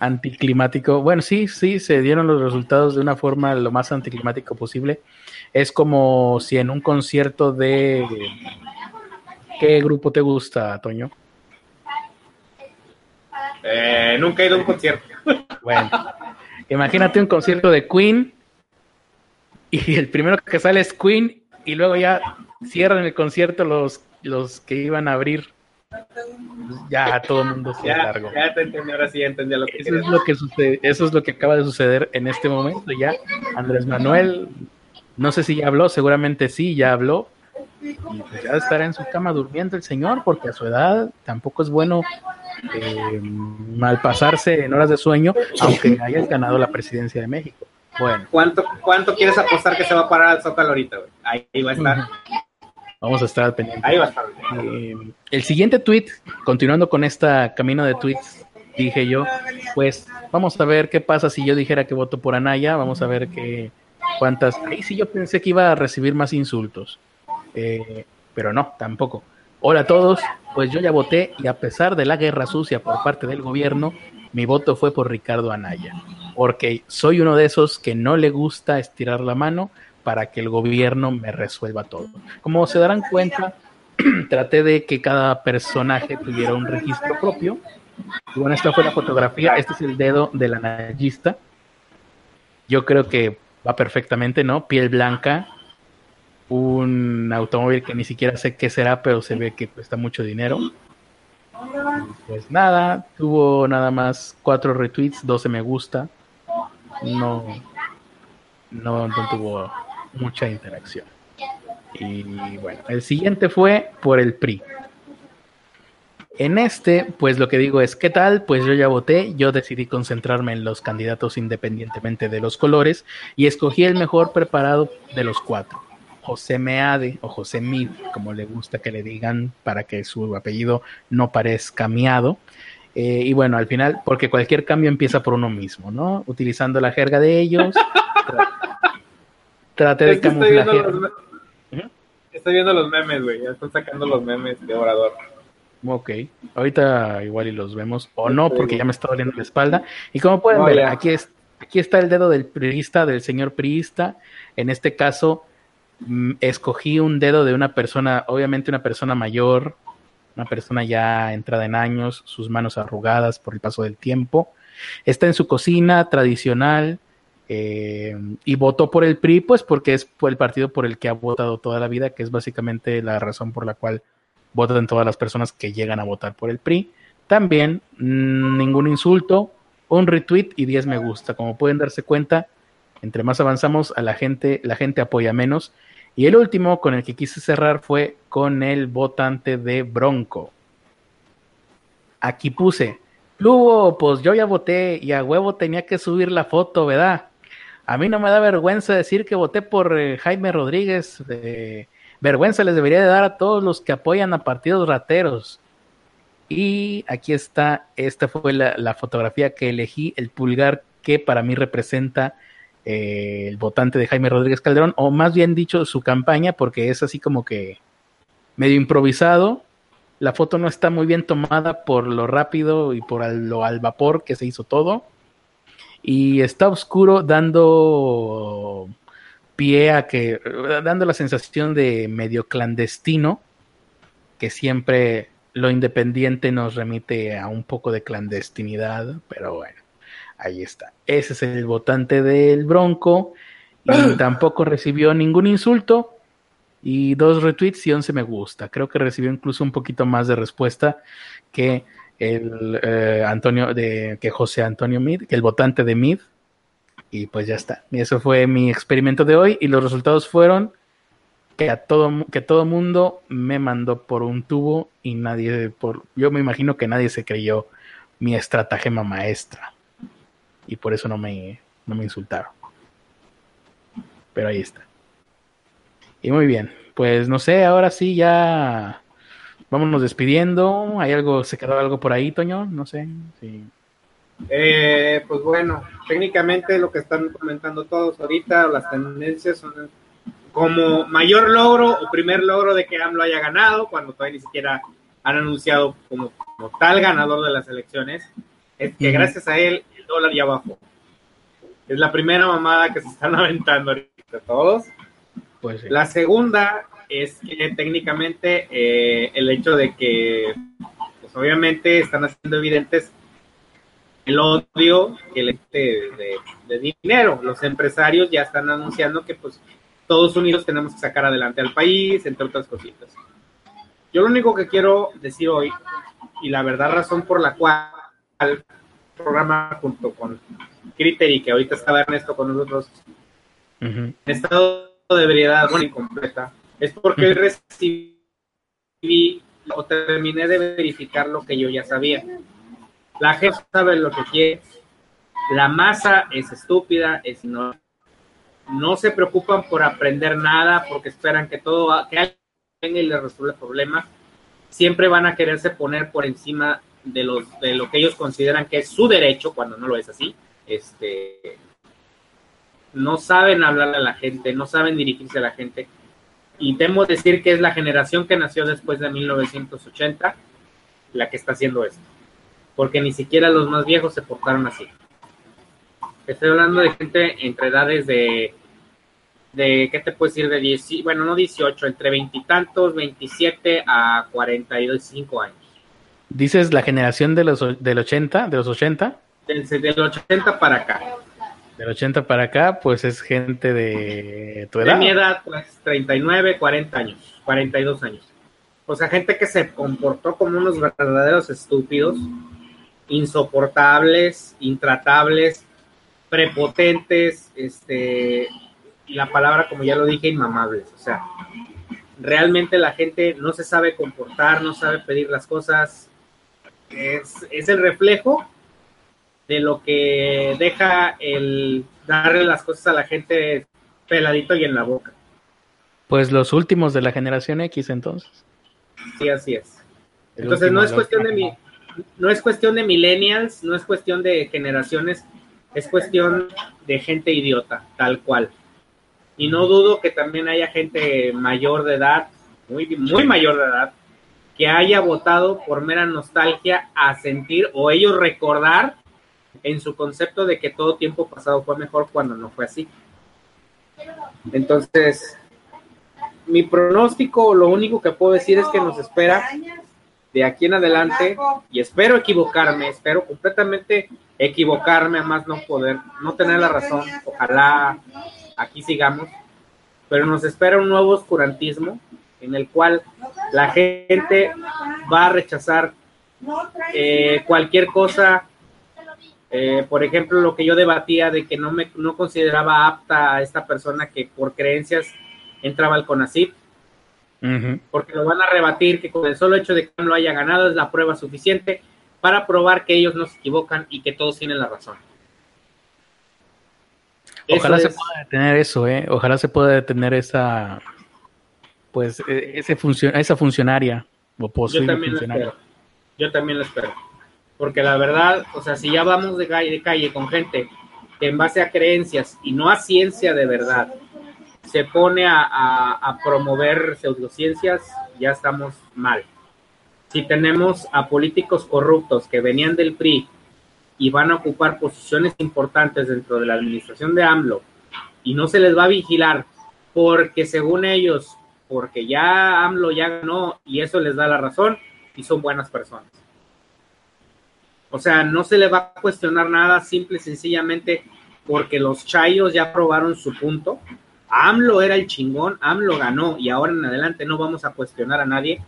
anticlimático. Bueno, sí, sí, se dieron los resultados de una forma lo más anticlimático posible. Es como si en un concierto de... ¿Qué grupo te gusta, Toño? Eh, nunca he ido a un concierto. Bueno, imagínate un concierto de Queen y el primero que sale es Queen y luego ya cierran el concierto los, los que iban a abrir. Ya todo el mundo se largo. Ya te entendí, ahora sí entendí lo que eso es lo que sucede, Eso es lo que acaba de suceder en este momento. Ya Andrés Manuel, no sé si ya habló, seguramente sí, ya habló. Y pues ya estará en su cama durmiendo el señor, porque a su edad tampoco es bueno eh, malpasarse en horas de sueño, aunque hayas ganado la presidencia de México. Bueno. ¿Cuánto, cuánto quieres apostar que se va a parar al Zócalo ahorita? Ahí, va a estar. Vamos a estar pendiente. Ahí va a estar. Eh, el siguiente tweet, continuando con esta camino de tweets, dije yo, pues vamos a ver qué pasa si yo dijera que voto por Anaya, vamos a ver qué cuántas. Ahí sí yo pensé que iba a recibir más insultos, eh, pero no, tampoco. Hola a todos, pues yo ya voté y a pesar de la guerra sucia por parte del gobierno, mi voto fue por Ricardo Anaya, porque soy uno de esos que no le gusta estirar la mano para que el gobierno me resuelva todo. Como se darán cuenta, traté de que cada personaje tuviera un registro propio. Y bueno, esta fue la fotografía, este es el dedo del anayista. Yo creo que va perfectamente, ¿no? Piel blanca, un automóvil que ni siquiera sé qué será, pero se ve que cuesta mucho dinero. Pues nada, tuvo nada más cuatro retweets, 12 me gusta. No, no, tuvo mucha interacción. Y bueno, el siguiente fue por el PRI. En este, pues lo que digo es, ¿qué tal? Pues yo ya voté, yo decidí concentrarme en los candidatos independientemente de los colores y escogí el mejor preparado de los cuatro. José Meade o José Mid, como le gusta que le digan para que su apellido no parezca miado. Eh, y bueno, al final, porque cualquier cambio empieza por uno mismo, ¿no? Utilizando la jerga de ellos. trate de camuflajear. Estoy, viendo los memes, güey. Ya están sacando los memes de Obrador. Ok, ahorita igual y los vemos, o no, porque ya me está doliendo la espalda. Y como pueden ver, aquí, es, aquí está el dedo del priista, del señor priista. En este caso, escogí un dedo de una persona, obviamente una persona mayor, una persona ya entrada en años, sus manos arrugadas por el paso del tiempo. Está en su cocina tradicional eh, y votó por el PRI, pues porque es el partido por el que ha votado toda la vida, que es básicamente la razón por la cual votan todas las personas que llegan a votar por el PRI. También mm, ningún insulto, un retweet y 10 me gusta. Como pueden darse cuenta, entre más avanzamos a la gente, la gente apoya menos y el último con el que quise cerrar fue con el votante de Bronco. Aquí puse, Lugo, pues yo ya voté y a huevo tenía que subir la foto, ¿verdad? A mí no me da vergüenza decir que voté por eh, Jaime Rodríguez. vergüenza les debería de dar a todos los que apoyan a partidos rateros. Y aquí está, esta fue la, fotografía que elegí, el pulgar que para mí representa eh, el votante de Jaime Rodríguez Calderón, o más bien dicho, su campaña, porque es así como que medio improvisado. La foto no está muy bien tomada por lo rápido y por lo al vapor que se hizo todo y está oscuro dando pie a que, dando la sensación de medio clandestino, que siempre lo independiente nos remite a un poco de clandestinidad, pero bueno, ahí está. Ese es el votante del Bronco y tampoco recibió ningún insulto y dos retweets y once me gusta. Creo que recibió incluso un poquito más de respuesta que el eh, Antonio de que José Antonio Mid, que el votante de Mid. Y pues ya está. Y eso fue mi experimento de hoy. Y los resultados fueron que a todo que todo mundo me mandó por un tubo y nadie por yo me imagino que nadie se creyó mi estratagema maestra. Y por eso no me, no me insultaron. Pero ahí está. Y muy bien. Pues no sé, ahora sí ya vámonos despidiendo. ¿Hay algo, se quedó algo por ahí, Toño? No sé. Sí. Eh, pues bueno, técnicamente lo que están comentando todos ahorita, las tendencias son como mayor logro o primer logro de que AMLO haya ganado, cuando todavía ni siquiera han anunciado como, tal ganador de las elecciones, es que gracias a él dólar ya bajó. Es la primera mamada que se están aventando ahorita todos. Pues La segunda es que técnicamente eh, el hecho de que, pues obviamente están haciendo evidentes el odio que de, de, dinero. Los empresarios ya están anunciando que pues todos unidos tenemos que sacar adelante al país, entre otras cositas. Yo lo único que quiero decir hoy, y la verdad razón por la cual el programa junto con Criteri, que ahorita estaba Ernesto con nosotros, en estado de ebriedad, bueno, incompleta, es porque recibí o terminé de verificar lo que yo ya sabía. La gente sabe lo que quiere. La masa es estúpida, es no, no se preocupan por aprender nada porque esperan que todo que alguien venga y les resuelva el problema. Siempre van a quererse poner por encima de los de lo que ellos consideran que es su derecho cuando no lo es así. Este no saben hablarle a la gente, no saben dirigirse a la gente y temo decir que es la generación que nació después de 1980 la que está haciendo esto, porque ni siquiera los más viejos se portaron así. Estoy hablando de gente entre edades de, de ¿qué te puedo decir? De 10, bueno, no 18, entre veintitantos, 27 a 45 años. ¿Dices la generación de los, del 80, de los 80? Del, del 80 para acá. Del 80 para acá, pues es gente de tu edad. De mi edad, pues 39, 40 años, 42 años. O sea, gente que se comportó como unos verdaderos estúpidos, insoportables, intratables, prepotentes, este, y la palabra, como ya lo dije, inmamables. O sea, realmente la gente no se sabe comportar, no sabe pedir las cosas. Es, es el reflejo de lo que deja el darle las cosas a la gente peladito y en la boca. Pues los últimos de la generación X entonces. Sí, así es. entonces no es cuestión de mi, no es cuestión de millennials, no es cuestión de generaciones, es cuestión de gente idiota, tal cual. Y no dudo que también haya gente mayor de edad, muy, muy mayor de edad, que haya votado por mera nostalgia a sentir o ellos recordar en su concepto de que todo tiempo pasado fue mejor cuando no fue así. Entonces, mi pronóstico, lo único que puedo decir es que nos espera de aquí en adelante, y espero equivocarme, espero completamente equivocarme, a más no poder, no tener la razón, ojalá aquí sigamos, pero nos espera un nuevo oscurantismo en el cual la gente va a rechazar eh, cualquier cosa eh, por ejemplo, lo que yo debatía de que no me no consideraba apta a esta persona que por creencias entraba al CONACIP, porque lo van a rebatir que con el solo hecho de que no lo haya ganado es la prueba suficiente para probar que ellos no se equivocan y que todos tienen la razón. Ojalá se pueda detener eso, ¿eh? Ojalá se pueda detener esa, pues, e, ese esa funcionaria o posible Yo también funcionaria. Lo espero. Yo también lo espero. Porque la verdad, o sea, si ya vamos de calle, de calle con gente que en base a creencias y no a ciencia de verdad se pone a, a promover pseudociencias, ya estamos mal. Si tenemos a políticos corruptos que venían del PRI y van a ocupar posiciones importantes dentro de la administración de AMLO y no se les va a vigilar porque según ellos, porque ya AMLO ya ganó y eso les da la razón y son buenas personas. O sea, no se le va a cuestionar nada simple y sencillamente porque los chayos ya probaron su punto. AMLO era el chingón, AMLO ganó y ahora en adelante no vamos a cuestionar a nadie.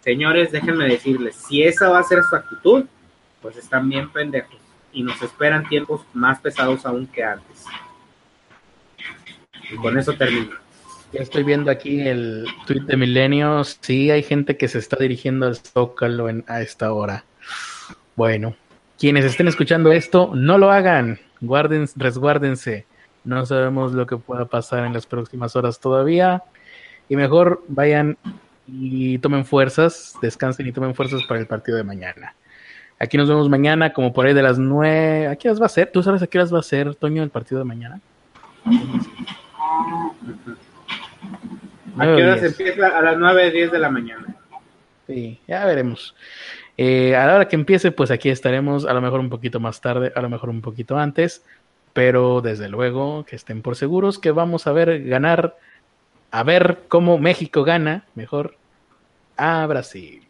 Señores, déjenme decirles, si esa va a ser su actitud, pues están bien pendejos y nos esperan tiempos más pesados aún que antes. Y con eso termino. Ya estoy viendo aquí el tweet de Milenio. Sí, hay gente que se está dirigiendo al Zócalo a esta hora. Bueno, quienes estén escuchando esto, no lo hagan. Guarden, resguárdense. No sabemos lo que pueda pasar en las próximas horas todavía. Y mejor vayan y tomen fuerzas, descansen y tomen fuerzas para el partido de mañana. Aquí nos vemos mañana, como por ahí de las nueve. ¿A qué horas va a ser? ¿Tú sabes a qué horas va a ser, Toño, el partido de mañana? ¿A qué horas empieza? A las nueve, diez de la mañana. Sí, ya veremos. Eh, a la hora que empiece, pues aquí estaremos, a lo mejor un poquito más tarde, a lo mejor un poquito antes, pero desde luego que estén por seguros que vamos a ver ganar, a ver cómo México gana, mejor, a Brasil.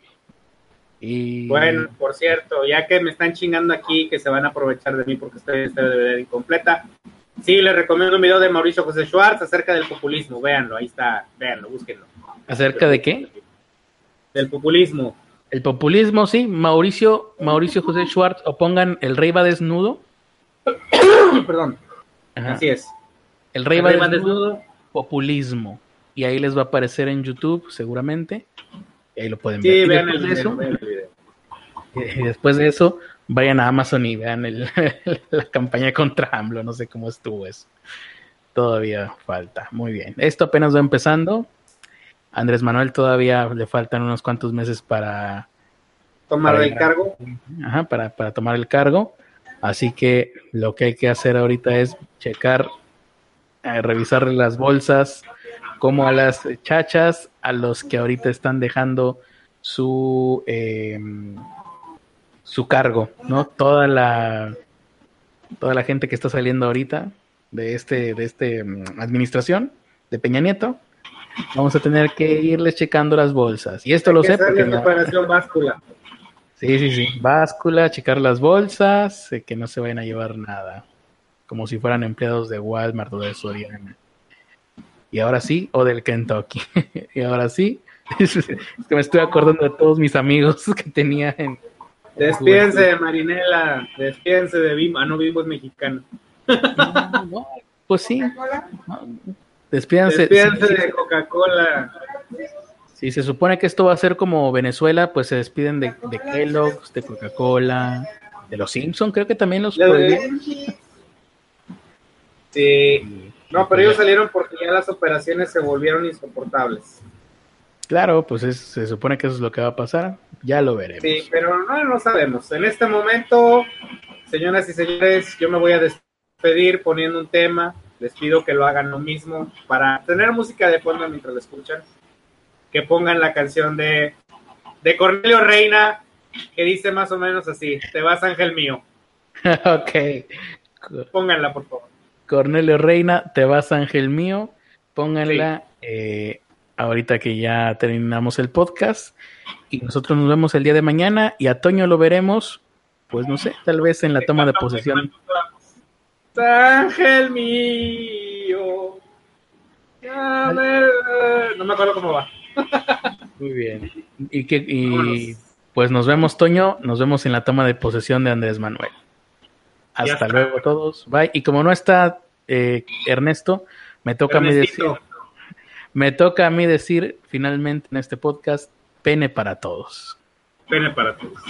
Bueno, por cierto, ya que me están chingando aquí, que se van a aprovechar de mí porque estoy en DVD incompleta, sí, les recomiendo un video de Mauricio José Schwartz acerca del populismo. Véanlo, ahí está, véanlo, búsquenlo. ¿Acerca de qué? Del populismo. El populismo, sí, Mauricio, Mauricio José Schwartz, o pongan El Rey va desnudo. Perdón. Así es. El Rey, va, desnudo, populismo. Y ahí les va a aparecer en YouTube, seguramente. Y ahí lo pueden ver. Vean el, video, Y después de eso, vayan a Amazon y vean la campaña contra AMLO. No sé cómo estuvo eso. Todavía falta. Muy bien. Esto apenas va empezando. Andrés Manuel todavía le faltan unos cuantos meses para tomar el cargo. Ajá, para, para tomar el cargo. Así que lo que hay que hacer ahorita es checar, eh, revisar las bolsas, como a las chachas, a los que ahorita están dejando su em, su cargo, ¿no? Toda la toda la gente que está saliendo ahorita de este de este em, administración de Peña Nieto, vamos a tener que irles checando las bolsas. Y esto lo sé porque la operación báscula. Sí, sí, sí, báscula, checar las bolsas, que no se vayan a llevar nada, como si fueran empleados de Walmart o de Soriana y ahora sí, o del Kentucky. y ahora sí, es que me estoy acordando de todos mis amigos que tenía en... Despídense de Marinela, despídense de Bimbo, ah, no, Bimbo es mexicano. pues sí. Despídense, despídense de Coca-Cola. Si se supone que esto va a ser como Venezuela, pues se despiden de, de Kellogg's, de Coca-Cola, de los Simpsons, creo que también los Sí. No, pero ellos salieron porque ya las operaciones se volvieron insoportables. Claro, pues se supone que eso es lo que va a pasar. Ya lo veremos. Sí, pero no lo sabemos. En este momento, señoras y señores, yo me voy a despedir poniendo un tema. Les pido que lo hagan lo mismo para tener música de fondo mientras lo escuchan. Que pongan la canción de, de Cornelio Reina, que dice más o menos así: Te vas, ángel mío. ok. Pónganla, por favor. Cornelio Reina, te vas Ángel mío, pónganla eh, ahorita que ya terminamos el podcast y nosotros nos vemos el día de mañana y a Toño lo veremos, pues no sé, tal vez en la toma de posesión. Ángel mío. No me acuerdo cómo va. Muy bien. Y que y pues nos vemos Toño, nos vemos en la toma de posesión de Andrés Manuel. Hasta luego todos. Bye. Y como no está eh, Ernesto, me toca a mí decir, me toca a mí decir finalmente en este podcast, pene para todos. Pene para todos.